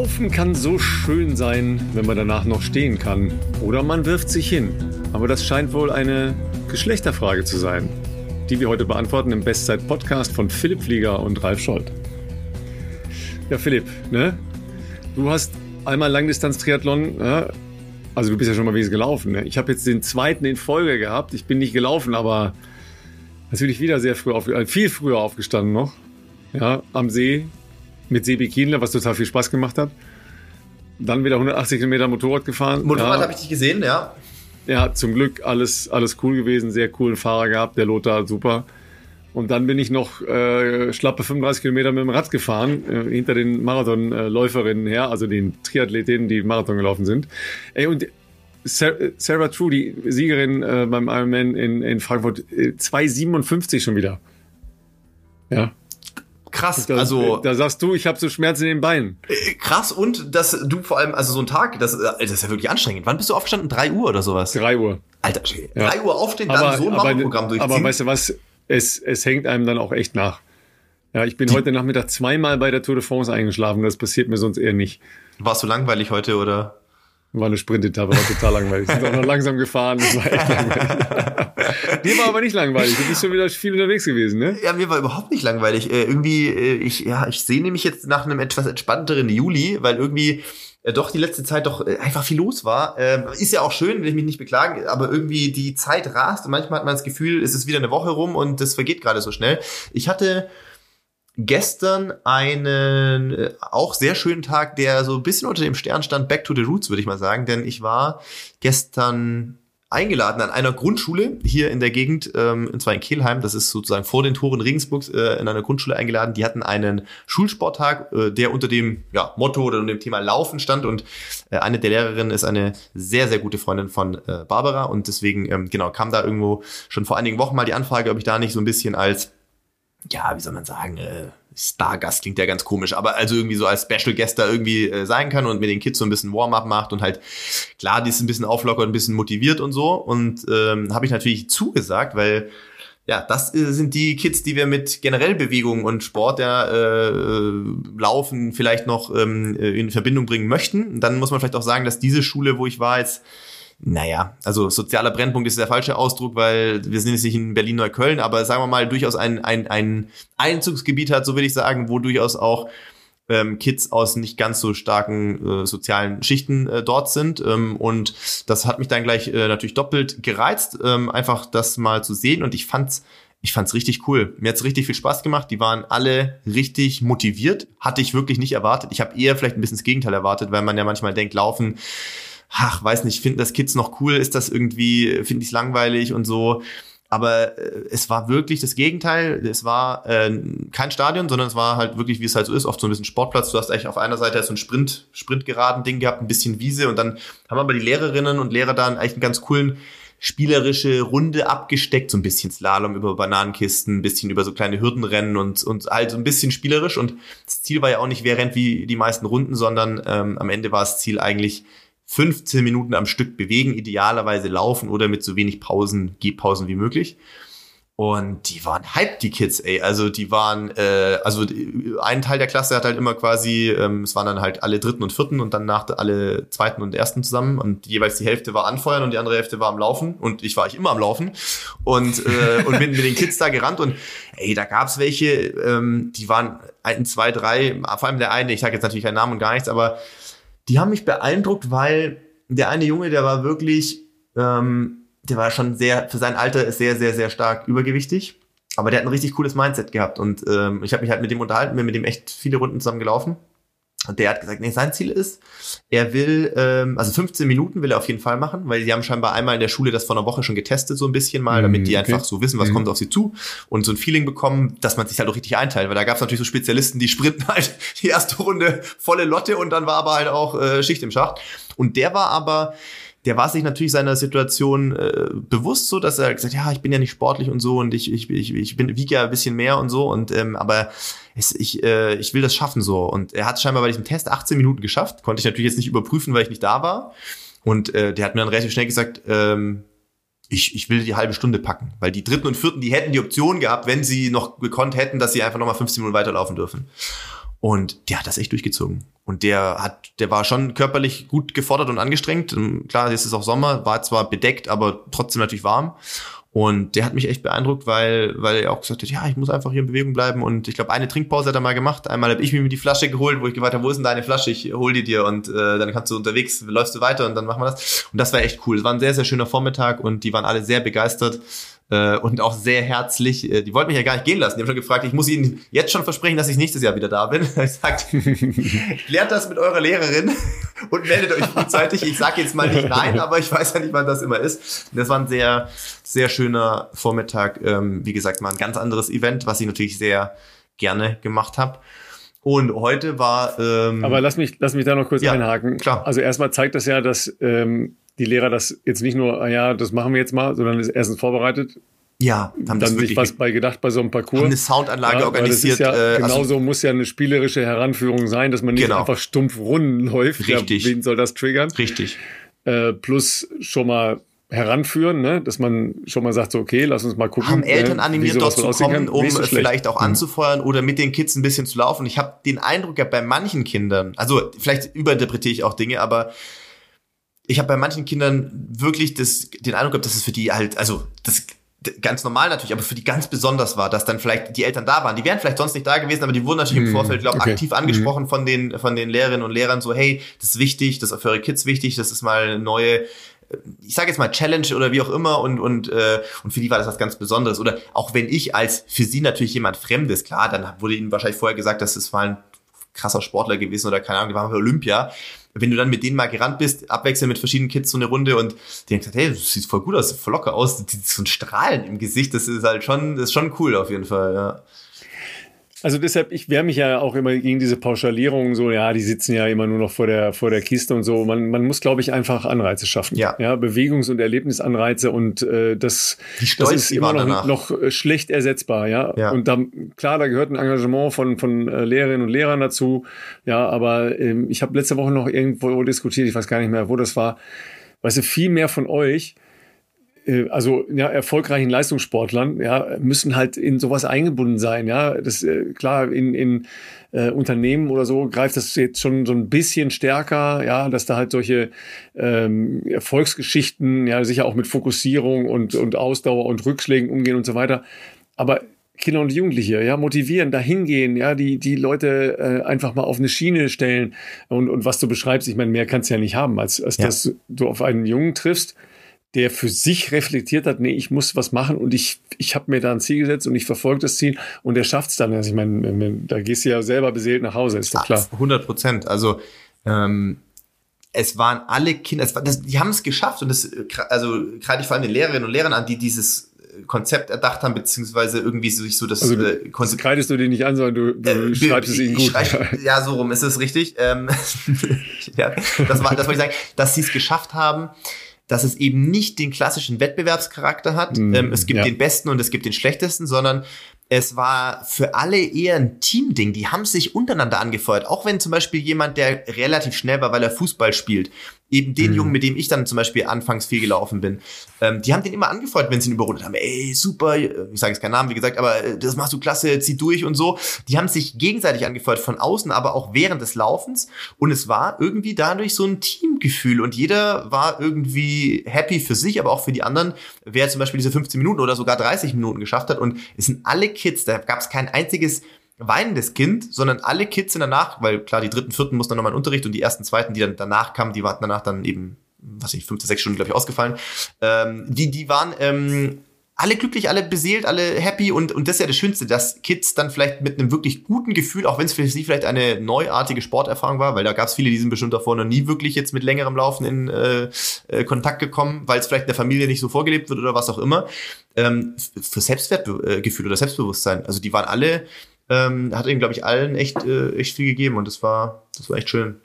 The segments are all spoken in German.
Laufen kann so schön sein, wenn man danach noch stehen kann. Oder man wirft sich hin. Aber das scheint wohl eine Geschlechterfrage zu sein, die wir heute beantworten im Bestzeit-Podcast von Philipp Flieger und Ralf Scholz. Ja, Philipp, ne? Du hast einmal Langdistanz-Triathlon, ja? also du bist ja schon mal wenigstens gelaufen. Ne? Ich habe jetzt den zweiten in Folge gehabt. Ich bin nicht gelaufen, aber natürlich wieder sehr früh aufgestanden, äh, viel früher aufgestanden noch. Ja, am See mit Sebi Kienle, was total viel Spaß gemacht hat. Dann wieder 180 Kilometer Motorrad gefahren. Motorrad ja. habe ich dich gesehen, ja. Ja, zum Glück alles, alles cool gewesen, sehr coolen Fahrer gehabt, der Lothar, super. Und dann bin ich noch äh, schlappe 35 Kilometer mit dem Rad gefahren, äh, hinter den Marathonläuferinnen her, also den Triathletinnen, die Marathon gelaufen sind. Ey, und Sarah True, die Siegerin äh, beim Ironman in, in Frankfurt, äh, 2,57 schon wieder. Ja. Krass, da, also da sagst du, ich habe so Schmerzen in den Beinen. Äh, krass und dass du vor allem, also so ein Tag, das, äh, das ist ja wirklich anstrengend. Wann bist du aufgestanden? Drei Uhr oder sowas? Drei Uhr. Alter, drei ja. Uhr aufstehen, aber, dann so ein Marathonprogramm durchziehen. Aber weißt du was, es, es hängt einem dann auch echt nach. Ja, ich bin Die, heute Nachmittag zweimal bei der Tour de France eingeschlafen, das passiert mir sonst eher nicht. Warst du langweilig heute oder? War eine Sprintetappe, war total langweilig. Sind auch noch langsam gefahren, das war echt langweilig. Dir war aber nicht langweilig, du bist schon wieder viel unterwegs gewesen, ne? Ja, mir war überhaupt nicht langweilig. Äh, irgendwie, äh, ich, ja, ich sehe nämlich jetzt nach einem etwas entspannteren Juli, weil irgendwie äh, doch die letzte Zeit doch äh, einfach viel los war. Ähm, ist ja auch schön, will ich mich nicht beklagen, aber irgendwie die Zeit rast und manchmal hat man das Gefühl, es ist wieder eine Woche rum und das vergeht gerade so schnell. Ich hatte gestern einen äh, auch sehr schönen Tag, der so ein bisschen unter dem Stern stand, Back to the Roots, würde ich mal sagen, denn ich war gestern eingeladen an einer Grundschule hier in der Gegend, ähm, und zwar in Kelheim, das ist sozusagen vor den Toren Regensburgs, äh, in einer Grundschule eingeladen. Die hatten einen Schulsporttag, äh, der unter dem ja, Motto oder unter dem Thema Laufen stand. Und äh, eine der Lehrerinnen ist eine sehr, sehr gute Freundin von äh, Barbara. Und deswegen, ähm, genau, kam da irgendwo schon vor einigen Wochen mal die Anfrage, ob ich da nicht so ein bisschen als ja, wie soll man sagen, äh, Stargast klingt ja ganz komisch, aber also irgendwie so als Special Guest da irgendwie äh, sein kann und mit den Kids so ein bisschen Warm-up macht und halt klar, die ist ein bisschen auflockert, ein bisschen motiviert und so und ähm, habe ich natürlich zugesagt, weil ja, das äh, sind die Kids, die wir mit generell Bewegung und Sport, ja, äh, Laufen vielleicht noch ähm, in Verbindung bringen möchten. Und dann muss man vielleicht auch sagen, dass diese Schule, wo ich war, jetzt naja, also sozialer Brennpunkt ist der falsche Ausdruck, weil wir sind jetzt nicht in Berlin-Neukölln, aber sagen wir mal, durchaus ein, ein, ein Einzugsgebiet hat, so würde ich sagen, wo durchaus auch ähm, Kids aus nicht ganz so starken äh, sozialen Schichten äh, dort sind. Ähm, und das hat mich dann gleich äh, natürlich doppelt gereizt, ähm, einfach das mal zu sehen. Und ich fand's ich fand's richtig cool. Mir hat's richtig viel Spaß gemacht. Die waren alle richtig motiviert. Hatte ich wirklich nicht erwartet. Ich habe eher vielleicht ein bisschen das Gegenteil erwartet, weil man ja manchmal denkt, laufen ach, weiß nicht, finden das Kids noch cool, ist das irgendwie, finde ich langweilig und so. Aber äh, es war wirklich das Gegenteil. Es war äh, kein Stadion, sondern es war halt wirklich, wie es halt so ist, oft so ein bisschen Sportplatz. Du hast eigentlich auf einer Seite so ein Sprint, Sprintgeraden Ding gehabt, ein bisschen Wiese und dann haben aber die Lehrerinnen und Lehrer da eigentlich einen ganz coolen spielerische Runde abgesteckt, so ein bisschen Slalom über Bananenkisten, ein bisschen über so kleine Hürdenrennen und, und halt so ein bisschen spielerisch. Und das Ziel war ja auch nicht, wer rennt wie die meisten Runden, sondern ähm, am Ende war das Ziel eigentlich, 15 Minuten am Stück bewegen, idealerweise laufen oder mit so wenig Pausen, Gehpausen wie möglich. Und die waren hyped, die Kids, ey. Also die waren, äh, also ein Teil der Klasse hat halt immer quasi, ähm, es waren dann halt alle dritten und vierten und dann nach alle zweiten und ersten zusammen und jeweils die Hälfte war anfeuern und die andere Hälfte war am Laufen und ich war ich immer am Laufen und äh, und bin mit den Kids da gerannt und ey, da gab's welche, ähm, die waren ein, zwei, drei, vor allem der eine, ich sage jetzt natürlich keinen Namen und gar nichts, aber die haben mich beeindruckt, weil der eine Junge, der war wirklich, ähm, der war schon sehr, für sein Alter ist sehr, sehr, sehr stark übergewichtig. Aber der hat ein richtig cooles Mindset gehabt und ähm, ich habe mich halt mit dem unterhalten, bin mit dem echt viele Runden zusammen gelaufen. Und der hat gesagt, nee, sein Ziel ist, er will, ähm, also 15 Minuten will er auf jeden Fall machen, weil sie haben scheinbar einmal in der Schule das vor einer Woche schon getestet, so ein bisschen mal, damit die mm, okay. einfach so wissen, was mhm. kommt auf sie zu und so ein Feeling bekommen, dass man sich halt auch richtig einteilt. Weil da gab es natürlich so Spezialisten, die sprinten halt die erste Runde volle Lotte und dann war aber halt auch äh, Schicht im Schacht. Und der war aber der war sich natürlich seiner Situation äh, bewusst so, dass er gesagt, ja, ich bin ja nicht sportlich und so und ich ich ich, ich bin wiege ja ein bisschen mehr und so und ähm, aber es, ich äh, ich will das schaffen so. Und er hat scheinbar bei diesem Test 18 Minuten geschafft, konnte ich natürlich jetzt nicht überprüfen, weil ich nicht da war. Und äh, der hat mir dann relativ schnell gesagt, ähm, ich, ich will die halbe Stunde packen, weil die dritten und vierten, die hätten die Option gehabt, wenn sie noch gekonnt hätten, dass sie einfach nochmal 15 Minuten weiterlaufen dürfen. Und der hat das echt durchgezogen. Und der hat, der war schon körperlich gut gefordert und angestrengt. Klar, jetzt ist auch Sommer, war zwar bedeckt, aber trotzdem natürlich warm. Und der hat mich echt beeindruckt, weil, weil er auch gesagt hat, ja, ich muss einfach hier in Bewegung bleiben. Und ich glaube, eine Trinkpause hat er mal gemacht. Einmal habe ich mir die Flasche geholt, wo ich gefragt habe, wo ist denn deine Flasche? Ich hol die dir und äh, dann kannst du unterwegs, läufst du weiter und dann machen wir das. Und das war echt cool. Es war ein sehr, sehr schöner Vormittag und die waren alle sehr begeistert äh, und auch sehr herzlich. Äh, die wollten mich ja gar nicht gehen lassen. Die haben schon gefragt, ich muss Ihnen jetzt schon versprechen, dass ich nächstes Jahr wieder da bin. Ich sagt, klärt das mit eurer Lehrerin und meldet euch frühzeitig. Ich sage jetzt mal nicht nein, aber ich weiß ja nicht, wann das immer ist. Das war ein sehr, sehr schöner Vormittag. Ähm, wie gesagt, mal ein ganz anderes Event, was ich natürlich sehr gerne gemacht habe. Und heute war. Ähm, Aber lass mich, lass mich da noch kurz ja, einhaken. Klar. Also erstmal zeigt das ja, dass ähm, die Lehrer das jetzt nicht nur, ah ja, das machen wir jetzt mal, sondern ist erstens vorbereitet. Ja, haben dann sich was bei gedacht bei so einem Parcours. Haben eine Soundanlage ja, organisiert. Ja, äh, genauso also, muss ja eine spielerische Heranführung sein, dass man nicht genau. einfach stumpf Runden läuft. Richtig. Ja, wen soll das triggern? Richtig. Äh, plus schon mal heranführen, ne? dass man schon mal sagt, so, okay, lass uns mal gucken. Haben Eltern äh, animiert, dort zu kommen, um so vielleicht auch mhm. anzufeuern oder mit den Kids ein bisschen zu laufen. Ich habe den Eindruck ja bei manchen Kindern, also vielleicht überinterpretiere ich auch Dinge, aber ich habe bei manchen Kindern wirklich das, den Eindruck gehabt, dass es für die halt, also das ganz normal natürlich, aber für die ganz besonders war, dass dann vielleicht die Eltern da waren. Die wären vielleicht sonst nicht da gewesen, aber die wurden natürlich mm, im hm, Vorfeld, glaube okay. aktiv angesprochen mm. von den von den Lehrerinnen und Lehrern so, hey, das ist wichtig, das ist für eure Kids wichtig, das ist mal eine neue ich sage jetzt mal Challenge oder wie auch immer und und äh, und für die war das was ganz Besonderes oder auch wenn ich als für sie natürlich jemand Fremdes klar, dann wurde ihnen wahrscheinlich vorher gesagt, dass es mal ein krasser Sportler gewesen oder keine Ahnung, die waren bei Olympia wenn du dann mit denen mal gerannt bist, abwechselnd mit verschiedenen Kids so eine Runde und die haben gesagt, hey, das sieht voll gut aus, voll locker aus, so ein Strahlen im Gesicht, das ist halt schon, das ist schon cool auf jeden Fall, ja. Also deshalb, ich wehre mich ja auch immer gegen diese Pauschalierung, so, ja, die sitzen ja immer nur noch vor der, vor der Kiste und so. Man, man muss, glaube ich, einfach Anreize schaffen. Ja. ja Bewegungs- und Erlebnisanreize und äh, das, das ist immer noch, noch äh, schlecht ersetzbar, ja. ja. Und da, klar, da gehört ein Engagement von, von äh, Lehrerinnen und Lehrern dazu. Ja, aber ähm, ich habe letzte Woche noch irgendwo diskutiert, ich weiß gar nicht mehr, wo das war. Weißt du, viel mehr von euch also ja, erfolgreichen Leistungssportlern, ja, müssen halt in sowas eingebunden sein. Ja, das äh, klar in, in äh, Unternehmen oder so greift das jetzt schon so ein bisschen stärker, ja, dass da halt solche ähm, Erfolgsgeschichten, ja, sicher auch mit Fokussierung und, und Ausdauer und Rückschlägen umgehen und so weiter. Aber Kinder und Jugendliche, ja, motivieren, dahin gehen, ja, die, die Leute äh, einfach mal auf eine Schiene stellen und, und was du beschreibst, ich meine, mehr kannst du ja nicht haben, als, als ja. dass du auf einen Jungen triffst, der für sich reflektiert hat, nee, ich muss was machen und ich, ich habe mir da ein Ziel gesetzt und ich verfolge das Ziel und der schafft es dann. Also ich meine, da gehst du ja selber beseelt nach Hause, ist doch klar. 100 Prozent. Also ähm, es waren alle Kinder, es war, das, die haben es geschafft und das, also gerade ich vor allem den Lehrerinnen und Lehrern an, die dieses Konzept erdacht haben, beziehungsweise irgendwie sich so das also, äh, Konzept. kreidest du dir nicht an, sondern du, du äh, schreibst es ihnen gut. Schreib, ja, so rum ist es richtig. Ähm, ja, das war, das wollte ich sagen, dass sie es geschafft haben, dass es eben nicht den klassischen Wettbewerbscharakter hat. Mm, ähm, es gibt ja. den besten und es gibt den schlechtesten, sondern es war für alle eher ein Teamding. Die haben sich untereinander angefeuert. Auch wenn zum Beispiel jemand, der relativ schnell war, weil er Fußball spielt, eben den mhm. Jungen, mit dem ich dann zum Beispiel anfangs viel gelaufen bin, ähm, die haben den immer angefeuert, wenn sie ihn überrundet haben. Ey, super, ich sage jetzt keinen Namen, wie gesagt, aber äh, das machst du klasse, zieh durch und so. Die haben sich gegenseitig angefeuert von außen, aber auch während des Laufens. Und es war irgendwie dadurch so ein Teamgefühl und jeder war irgendwie happy für sich, aber auch für die anderen, wer zum Beispiel diese 15 Minuten oder sogar 30 Minuten geschafft hat. Und es sind alle Kids, da gab es kein einziges weinendes Kind, sondern alle Kids sind danach, weil klar, die dritten, vierten mussten dann nochmal in Unterricht und die ersten, zweiten, die dann danach kamen, die waren danach dann eben, was ich, fünfte, sechs Stunden, glaube ich, ausgefallen. Ähm, die, die waren ähm, alle glücklich, alle beseelt, alle happy und, und das ist ja das Schönste, dass Kids dann vielleicht mit einem wirklich guten Gefühl, auch wenn es für sie vielleicht eine neuartige Sporterfahrung war, weil da gab es viele, die sind bestimmt davor noch nie wirklich jetzt mit längerem Laufen in äh, äh, Kontakt gekommen, weil es vielleicht in der Familie nicht so vorgelebt wird oder was auch immer, ähm, für Selbstwertgefühl oder Selbstbewusstsein. Also die waren alle ähm, hat ihnen, glaube ich, allen echt, äh, echt viel gegeben und das war, das war echt schön.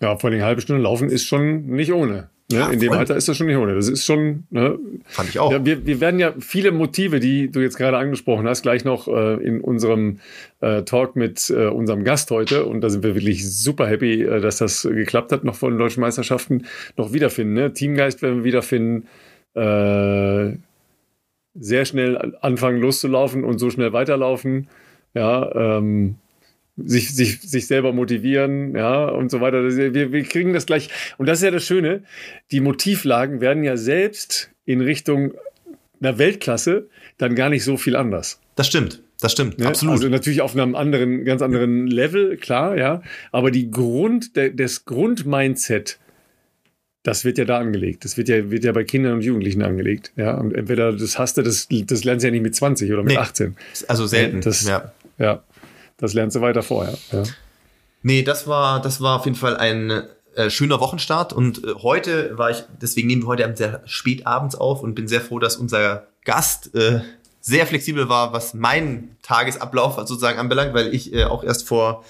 Ja, vor allem eine halbe Stunde laufen ist schon nicht ohne. Ne? Ja, in dem Alter ist das schon nicht ohne. Das ist schon. Ne? Fand ich auch. Ja, wir, wir werden ja viele Motive, die du jetzt gerade angesprochen hast, gleich noch äh, in unserem äh, Talk mit äh, unserem Gast heute. Und da sind wir wirklich super happy, äh, dass das geklappt hat, noch vor den deutschen Meisterschaften noch wiederfinden. Ne? Teamgeist werden wir wiederfinden. Äh, sehr schnell anfangen loszulaufen und so schnell weiterlaufen. Ja, ähm, sich, sich, sich selber motivieren, ja, und so weiter. Wir, wir kriegen das gleich. Und das ist ja das Schöne. Die Motivlagen werden ja selbst in Richtung einer Weltklasse dann gar nicht so viel anders. Das stimmt. Das stimmt, ne? absolut. Also natürlich auf einem anderen, ganz anderen Level, klar, ja. Aber die Grund, der, das Grundmindset, das wird ja da angelegt. Das wird ja, wird ja bei Kindern und Jugendlichen angelegt. Ja, und entweder das hast du, das, das lernst du ja nicht mit 20 oder mit nee, 18. Also selten. Das, ja. Ja, das lernst du weiter vorher. Ja. Nee, das war, das war auf jeden Fall ein äh, schöner Wochenstart und äh, heute war ich, deswegen nehmen wir heute sehr spät abends auf und bin sehr froh, dass unser Gast äh, sehr flexibel war, was meinen Tagesablauf sozusagen anbelangt, weil ich äh, auch erst vor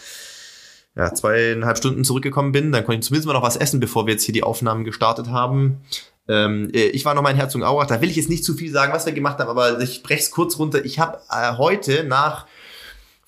ja, zweieinhalb Stunden zurückgekommen bin. Dann konnte ich zumindest mal noch was essen, bevor wir jetzt hier die Aufnahmen gestartet haben. Ähm, äh, ich war noch mal in Herzogenaurach. Da will ich jetzt nicht zu viel sagen, was wir gemacht haben, aber ich breche es kurz runter. Ich habe äh, heute nach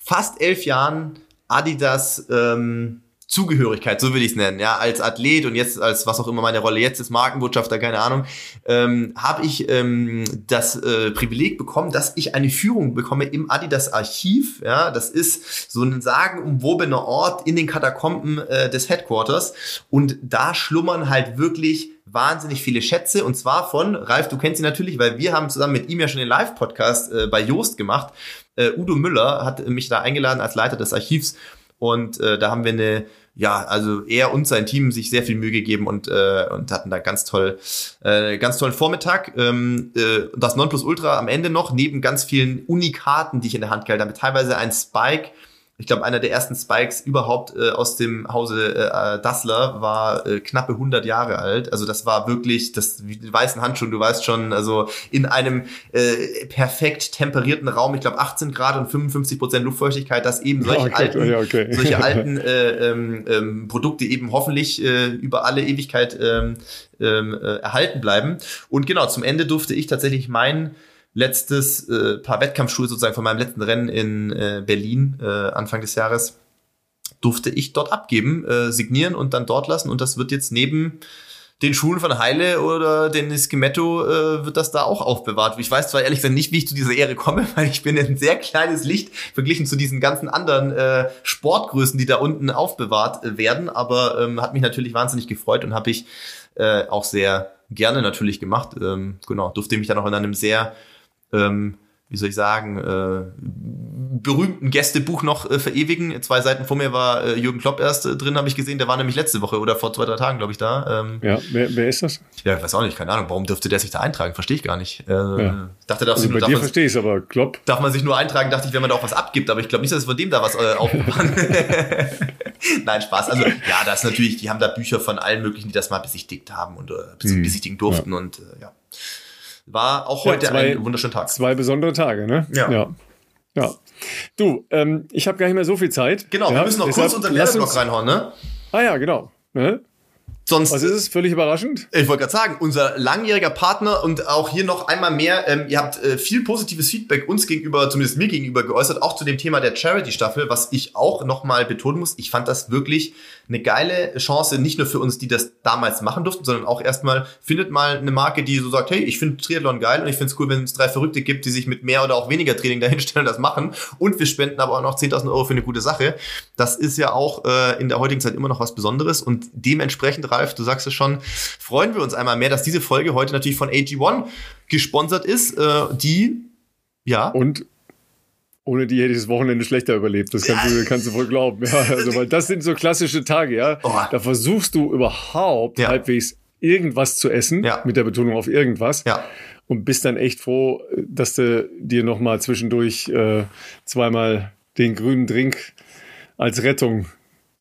fast elf Jahren Adidas ähm, Zugehörigkeit, so will ich es nennen, ja, als Athlet und jetzt als was auch immer meine Rolle jetzt ist, Markenbotschafter, keine Ahnung, ähm, habe ich ähm, das äh, Privileg bekommen, dass ich eine Führung bekomme im Adidas Archiv, ja, das ist so ein sagenumwobener Ort in den Katakomben äh, des Headquarters und da schlummern halt wirklich wahnsinnig viele Schätze und zwar von, Ralf, du kennst ihn natürlich, weil wir haben zusammen mit ihm ja schon den Live-Podcast äh, bei Joost gemacht. Äh, Udo Müller hat mich da eingeladen als Leiter des Archivs und äh, da haben wir eine ja, also er und sein Team sich sehr viel Mühe gegeben und, äh, und hatten da ganz toll, äh, ganz tollen Vormittag. Ähm, äh, das Nonplusultra am Ende noch, neben ganz vielen Unikaten, die ich in der Hand gehalten habe, teilweise ein Spike, ich glaube, einer der ersten Spikes überhaupt äh, aus dem Hause äh, Dassler war äh, knappe 100 Jahre alt. Also das war wirklich, das wie die weißen Handschuhe, du weißt schon, also in einem äh, perfekt temperierten Raum, ich glaube 18 Grad und 55 Prozent Luftfeuchtigkeit, dass eben solche okay, alten, okay. solche alten äh, ähm, ähm, Produkte eben hoffentlich äh, über alle Ewigkeit ähm, ähm, äh, erhalten bleiben. Und genau, zum Ende durfte ich tatsächlich meinen letztes äh, paar Wettkampfschuhe sozusagen von meinem letzten Rennen in äh, Berlin äh, Anfang des Jahres durfte ich dort abgeben, äh, signieren und dann dort lassen und das wird jetzt neben den Schulen von Heile oder den Schimetto äh, wird das da auch aufbewahrt. Ich weiß zwar ehrlich gesagt nicht, wie ich zu dieser Ehre komme, weil ich bin ein sehr kleines Licht verglichen zu diesen ganzen anderen äh, Sportgrößen, die da unten aufbewahrt äh, werden, aber ähm, hat mich natürlich wahnsinnig gefreut und habe ich äh, auch sehr gerne natürlich gemacht. Ähm, genau, durfte mich dann auch in einem sehr ähm, wie soll ich sagen, äh, berühmten Gästebuch noch äh, verewigen. Zwei Seiten vor mir war äh, Jürgen Klopp erst äh, drin, habe ich gesehen. Der war nämlich letzte Woche oder vor zwei, drei Tagen, glaube ich, da. Ähm, ja, wer, wer ist das? Ja, weiß auch nicht, keine Ahnung. Warum dürfte der sich da eintragen? Verstehe ich gar nicht. Äh, ja. dachte, darf also bei dir verstehe ich aber Klopp. Darf man sich nur eintragen, dachte ich, wenn man da auch was abgibt. Aber ich glaube nicht, dass es von dem da was äh, aufbewahren. Nein, Spaß. Also ja, das ist natürlich, die haben da Bücher von allen möglichen, die das mal besichtigt haben und äh, hm. besichtigen durften ja. und ja. War auch heute ja, zwei, ein wunderschöner Tag. Zwei besondere Tage, ne? Ja. Ja. ja. Du, ähm, ich habe gar nicht mehr so viel Zeit. Genau, ja, wir müssen noch kurz unter den Werbeblock reinhauen, ne? Ah ja, genau. Ne? Sonst, Was ist es? Völlig überraschend? Ich wollte gerade sagen, unser langjähriger Partner und auch hier noch einmal mehr, ähm, ihr habt äh, viel positives Feedback uns gegenüber, zumindest mir gegenüber geäußert, auch zu dem Thema der Charity-Staffel, was ich auch nochmal betonen muss. Ich fand das wirklich eine geile Chance, nicht nur für uns, die das damals machen durften, sondern auch erstmal findet mal eine Marke, die so sagt, hey, ich finde Triathlon geil und ich finde es cool, wenn es drei Verrückte gibt, die sich mit mehr oder auch weniger Training dahinstellen und das machen. Und wir spenden aber auch noch 10.000 Euro für eine gute Sache. Das ist ja auch äh, in der heutigen Zeit immer noch was Besonderes und dementsprechend, Ralf, du sagst es schon, freuen wir uns einmal mehr, dass diese Folge heute natürlich von AG1 gesponsert ist, äh, die ja. Und ohne die hätte ich das Wochenende schlechter überlebt. Das kannst, du, kannst du wohl glauben. Ja, also, weil das sind so klassische Tage, ja. Oh. Da versuchst du überhaupt ja. halbwegs irgendwas zu essen, ja. mit der Betonung auf irgendwas. Ja. Und bist dann echt froh, dass du dir nochmal zwischendurch äh, zweimal den grünen Drink als Rettung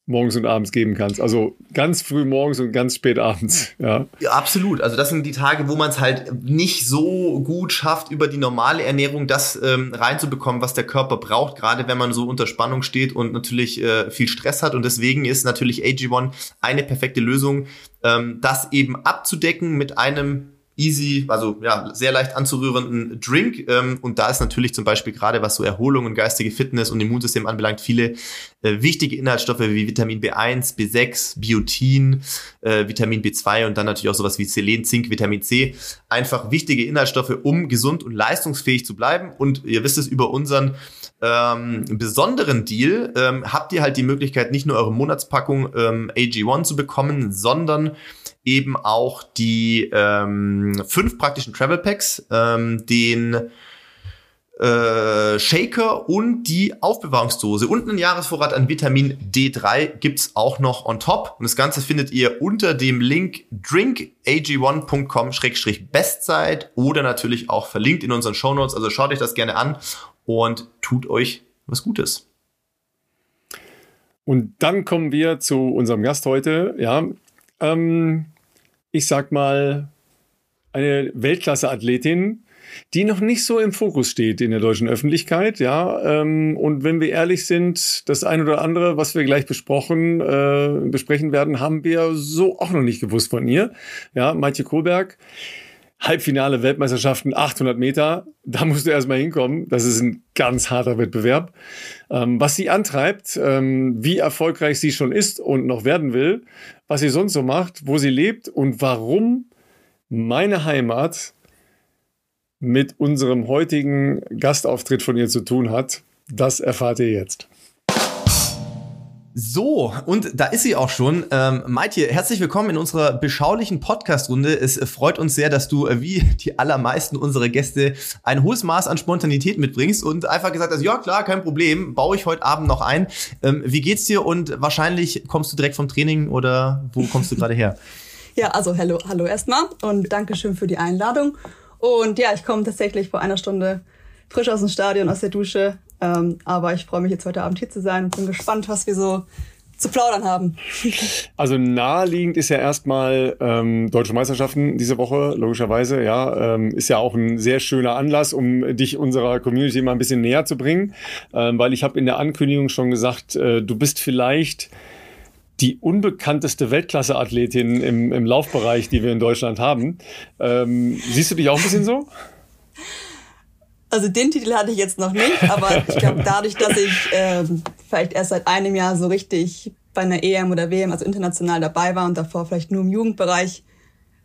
morgens und abends geben kannst. Also ganz früh morgens und ganz spät abends. Ja, ja absolut. Also das sind die Tage, wo man es halt nicht so gut schafft, über die normale Ernährung das ähm, reinzubekommen, was der Körper braucht, gerade wenn man so unter Spannung steht und natürlich äh, viel Stress hat. Und deswegen ist natürlich AG1 eine perfekte Lösung, ähm, das eben abzudecken mit einem easy, also ja, sehr leicht anzurührenden Drink. Ähm, und da ist natürlich zum Beispiel gerade, was so Erholung und geistige Fitness und Immunsystem anbelangt, viele äh, wichtige Inhaltsstoffe wie Vitamin B1, B6, Biotin, äh, Vitamin B2 und dann natürlich auch sowas wie Selen, Zink, Vitamin C. Einfach wichtige Inhaltsstoffe, um gesund und leistungsfähig zu bleiben. Und ihr wisst es über unseren ähm, besonderen Deal ähm, habt ihr halt die Möglichkeit, nicht nur eure Monatspackung ähm, AG1 zu bekommen, sondern eben auch die ähm, fünf praktischen Travel Packs, ähm, den äh, Shaker und die Aufbewahrungsdose und einen Jahresvorrat an Vitamin D3 gibt's auch noch on top. Und das Ganze findet ihr unter dem Link drinkag1.com-bestzeit oder natürlich auch verlinkt in unseren Shownotes. Also schaut euch das gerne an und tut euch was Gutes. Und dann kommen wir zu unserem Gast heute. Ja, ähm, ich sag mal, eine Weltklasse-Athletin, die noch nicht so im Fokus steht in der deutschen Öffentlichkeit, ja. Ähm, und wenn wir ehrlich sind, das ein oder andere, was wir gleich besprochen, äh, besprechen werden, haben wir so auch noch nicht gewusst von ihr. Ja, Maitje Kohlberg. Halbfinale Weltmeisterschaften 800 Meter, da musst du erstmal hinkommen. Das ist ein ganz harter Wettbewerb. Ähm, was sie antreibt, ähm, wie erfolgreich sie schon ist und noch werden will, was sie sonst so macht, wo sie lebt und warum meine Heimat mit unserem heutigen Gastauftritt von ihr zu tun hat, das erfahrt ihr jetzt. So, und da ist sie auch schon. Ähm, Maitje, herzlich willkommen in unserer beschaulichen Podcast-Runde. Es freut uns sehr, dass du, äh, wie die allermeisten unserer Gäste, ein hohes Maß an Spontanität mitbringst und einfach gesagt hast, ja klar, kein Problem, baue ich heute Abend noch ein. Ähm, wie geht's dir und wahrscheinlich kommst du direkt vom Training oder wo kommst du gerade her? Ja, also hallo, hallo erstmal und Dankeschön für die Einladung. Und ja, ich komme tatsächlich vor einer Stunde frisch aus dem Stadion, aus der Dusche. Ähm, aber ich freue mich jetzt heute Abend hier zu sein und bin gespannt, was wir so zu plaudern haben. Also naheliegend ist ja erstmal ähm, Deutsche Meisterschaften diese Woche, logischerweise, ja. Ähm, ist ja auch ein sehr schöner Anlass, um dich unserer Community mal ein bisschen näher zu bringen. Ähm, weil ich habe in der Ankündigung schon gesagt, äh, du bist vielleicht die unbekannteste Weltklasse-Athletin im, im Laufbereich, die wir in Deutschland haben. Ähm, siehst du dich auch ein bisschen so? Also den Titel hatte ich jetzt noch nicht, aber ich glaube, dadurch, dass ich ähm, vielleicht erst seit einem Jahr so richtig bei einer EM oder WM, also international dabei war und davor vielleicht nur im Jugendbereich,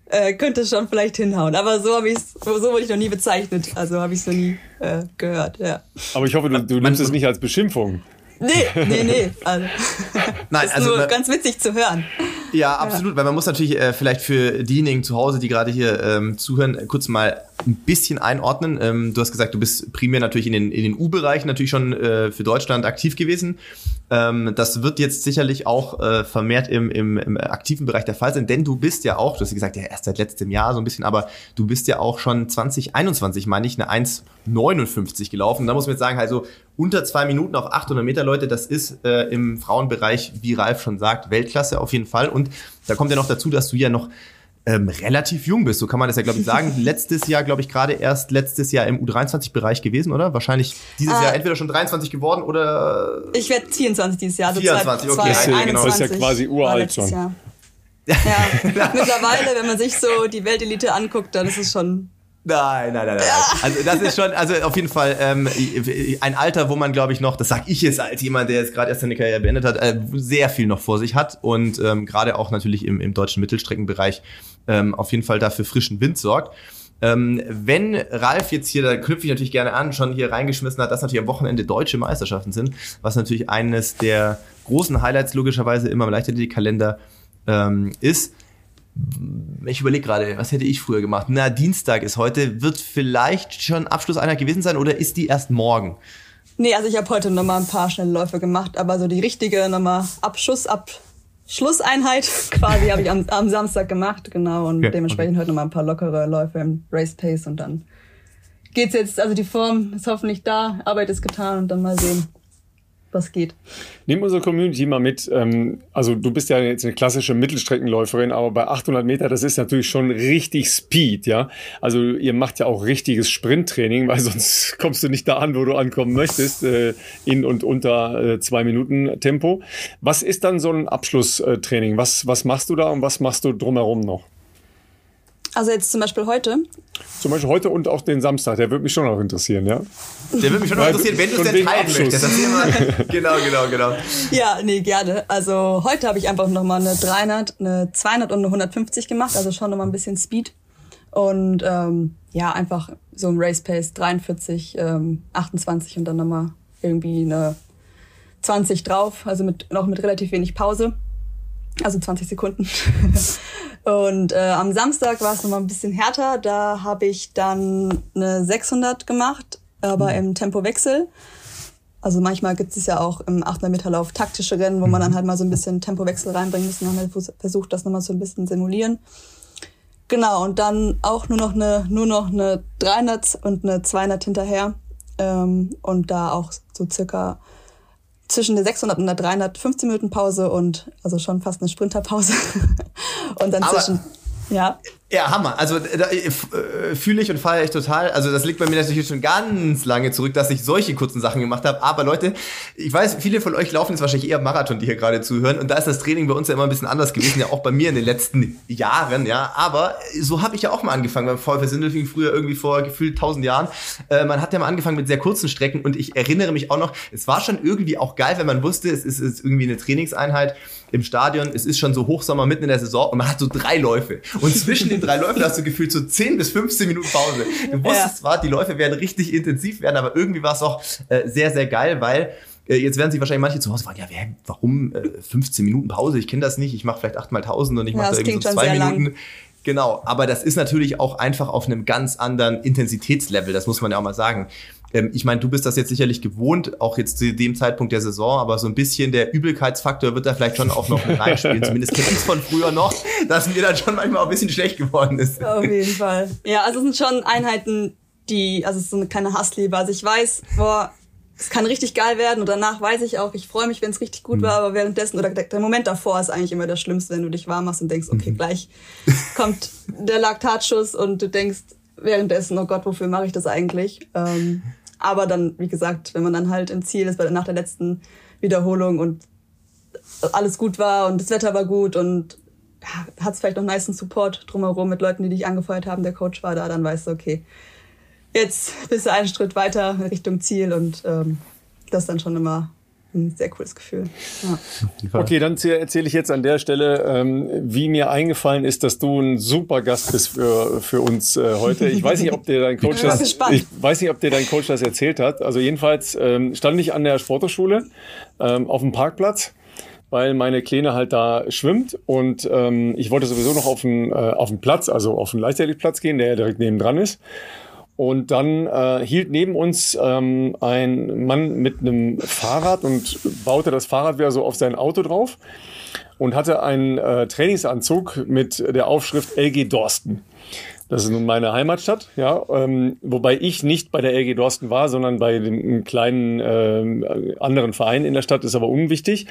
äh, könnte es schon vielleicht hinhauen. Aber so habe ich so wurde ich noch nie bezeichnet. Also habe ich es noch nie äh, gehört. Ja. Aber ich hoffe, du, du nimmst es nicht als Beschimpfung. Nee, nee, nee. Also, Nein, ist also, nur ganz witzig zu hören. Ja, absolut, ja. weil man muss natürlich äh, vielleicht für diejenigen zu Hause, die gerade hier ähm, zuhören, kurz mal ein bisschen einordnen. Ähm, du hast gesagt, du bist primär natürlich in den, in den U-Bereichen natürlich schon äh, für Deutschland aktiv gewesen. Ähm, das wird jetzt sicherlich auch äh, vermehrt im, im, im aktiven Bereich der Fall sein, denn du bist ja auch, du hast gesagt, ja erst seit letztem Jahr so ein bisschen, aber du bist ja auch schon 2021, meine ich, eine 1,59 gelaufen. Da muss man jetzt sagen, also unter zwei Minuten auf 800 Meter, Leute, das ist äh, im Frauenbereich, wie Ralf schon sagt, Weltklasse auf jeden Fall. Und da kommt ja noch dazu, dass du ja noch ähm, relativ jung bist. So kann man das ja, glaube ich, sagen. letztes Jahr, glaube ich, gerade erst letztes Jahr im U23-Bereich gewesen, oder? Wahrscheinlich dieses ah. Jahr entweder schon 23 geworden oder. Ich werde 24 dieses Jahr. 24, also okay. Zwei, ja, genau. ist ja quasi uralt schon. Jahr. Ja, mittlerweile, wenn man sich so die Weltelite anguckt, dann ist es schon Nein, nein, nein, nein. Also das ist schon, also auf jeden Fall ähm, ein Alter, wo man, glaube ich, noch, das sag ich jetzt als jemand, der jetzt gerade erst seine Karriere beendet hat, äh, sehr viel noch vor sich hat und ähm, gerade auch natürlich im, im deutschen Mittelstreckenbereich ähm, auf jeden Fall dafür frischen Wind sorgt. Ähm, wenn Ralf jetzt hier, da knüpfe ich natürlich gerne an, schon hier reingeschmissen hat, dass natürlich am Wochenende deutsche Meisterschaften sind, was natürlich eines der großen Highlights logischerweise immer im Leichtathletikkalender ähm, ist ich überlege gerade, was hätte ich früher gemacht? Na, Dienstag ist heute. Wird vielleicht schon Abschluss einer gewesen sein oder ist die erst morgen? Nee, also ich habe heute nochmal ein paar schnelle Läufe gemacht, aber so die richtige nochmal Abschuss, Abschlusseinheit quasi habe ich am, am, Samstag gemacht, genau. Und okay, dementsprechend okay. heute nochmal ein paar lockere Läufe im Race Pace und dann geht's jetzt, also die Form ist hoffentlich da, Arbeit ist getan und dann mal sehen, was geht. Nimm unsere Community mal mit. Ähm, also du bist ja jetzt eine klassische Mittelstreckenläuferin, aber bei 800 Meter, das ist natürlich schon richtig Speed, ja. Also ihr macht ja auch richtiges Sprinttraining, weil sonst kommst du nicht da an, wo du ankommen möchtest, äh, in und unter äh, zwei Minuten Tempo. Was ist dann so ein Abschlusstraining? Was, was machst du da und was machst du drumherum noch? Also jetzt zum Beispiel heute? Zum Beispiel heute und auch den Samstag, der würde mich schon noch interessieren, ja? Der würde mich schon noch interessieren, wenn du es denn teilen möchtest. Genau, genau, genau. Ja, nee, gerne. Also heute habe ich einfach nochmal eine 300, eine 200 und eine 150 gemacht, also schon nochmal ein bisschen Speed. Und ähm, ja, einfach so ein Race Pace 43, ähm, 28 und dann nochmal irgendwie eine 20 drauf, also mit, noch mit relativ wenig Pause. Also 20 Sekunden. und äh, am Samstag war es nochmal ein bisschen härter. Da habe ich dann eine 600 gemacht, aber mhm. im Tempowechsel. Also manchmal gibt es ja auch im 800 Meter Lauf taktische Rennen, wo man dann mhm. halt mal so ein bisschen Tempowechsel reinbringen muss. Und dann haben wir versucht, das nochmal so ein bisschen simulieren. Genau, und dann auch nur noch eine, nur noch eine 300 und eine 200 hinterher. Ähm, und da auch so circa zwischen der 600 und der 300 15 Minuten Pause und also schon fast eine Sprinterpause. und dann Aber zwischen, ja. Ja, Hammer. Also da äh, äh, fühle ich und feiere ich total. Also das liegt bei mir natürlich schon ganz lange zurück, dass ich solche kurzen Sachen gemacht habe. Aber Leute, ich weiß, viele von euch laufen jetzt wahrscheinlich eher Marathon, die hier gerade zuhören. Und da ist das Training bei uns ja immer ein bisschen anders gewesen, ja auch bei mir in den letzten Jahren, ja. Aber so habe ich ja auch mal angefangen beim VfL Sindelfing früher irgendwie vor gefühlt tausend Jahren. Äh, man hat ja mal angefangen mit sehr kurzen Strecken und ich erinnere mich auch noch, es war schon irgendwie auch geil, wenn man wusste, es ist, ist irgendwie eine Trainingseinheit im Stadion. Es ist schon so Hochsommer mitten in der Saison und man hat so drei Läufe. Und zwischen den drei Läufen hast du gefühlt so 10 bis 15 Minuten Pause. Du wusstest ja. zwar, die Läufe werden richtig intensiv werden, aber irgendwie war es auch äh, sehr, sehr geil, weil äh, Jetzt werden sich wahrscheinlich manche zu Hause fragen, ja, wer, warum äh, 15 Minuten Pause? Ich kenne das nicht. Ich mache vielleicht 8 mal 1000 und ich mache da irgendwie so zwei Minuten. Lang. Genau, aber das ist natürlich auch einfach auf einem ganz anderen Intensitätslevel, das muss man ja auch mal sagen. Ähm, ich meine, du bist das jetzt sicherlich gewohnt, auch jetzt zu dem Zeitpunkt der Saison, aber so ein bisschen der Übelkeitsfaktor wird da vielleicht schon auch noch mit reinspielen. Zumindest kenne ich es von früher noch, dass mir dann schon manchmal auch ein bisschen schlecht geworden ist. Auf jeden Fall. Ja, also es sind schon Einheiten, die, also es ist so eine kleine Hassliebe. Also ich weiß, boah, es kann richtig geil werden und danach weiß ich auch, ich freue mich, wenn es richtig gut mhm. war, aber währenddessen oder der Moment davor ist eigentlich immer das Schlimmste, wenn du dich warm machst und denkst, okay, mhm. gleich kommt der Laktatschuss und du denkst währenddessen, oh Gott, wofür mache ich das eigentlich? Ähm, aber dann, wie gesagt, wenn man dann halt im Ziel ist, nach der letzten Wiederholung und alles gut war und das Wetter war gut und ja, hat es vielleicht noch nice Support drumherum mit Leuten, die dich angefeuert haben, der Coach war da, dann weißt du, okay, jetzt bist du einen Schritt weiter Richtung Ziel und ähm, das dann schon immer ein sehr cooles Gefühl. Ja. Okay, dann erzähle ich jetzt an der Stelle, ähm, wie mir eingefallen ist, dass du ein super Gast bist für, für uns äh, heute. Ich weiß nicht, ob dir dein Coach das, ich weiß nicht, ob dir dein Coach das erzählt hat. Also jedenfalls ähm, stand ich an der Sporthochschule ähm, auf dem Parkplatz weil meine Kleine halt da schwimmt und ähm, ich wollte sowieso noch auf den, äh, auf den Platz, also auf den Leichtathletikplatz gehen, der ja direkt nebendran ist. Und dann äh, hielt neben uns ähm, ein Mann mit einem Fahrrad und baute das Fahrrad wieder so auf sein Auto drauf und hatte einen äh, Trainingsanzug mit der Aufschrift LG Dorsten. Das ist nun meine Heimatstadt, ja, ähm, wobei ich nicht bei der LG Dorsten war, sondern bei dem kleinen äh, anderen Verein in der Stadt, ist aber unwichtig.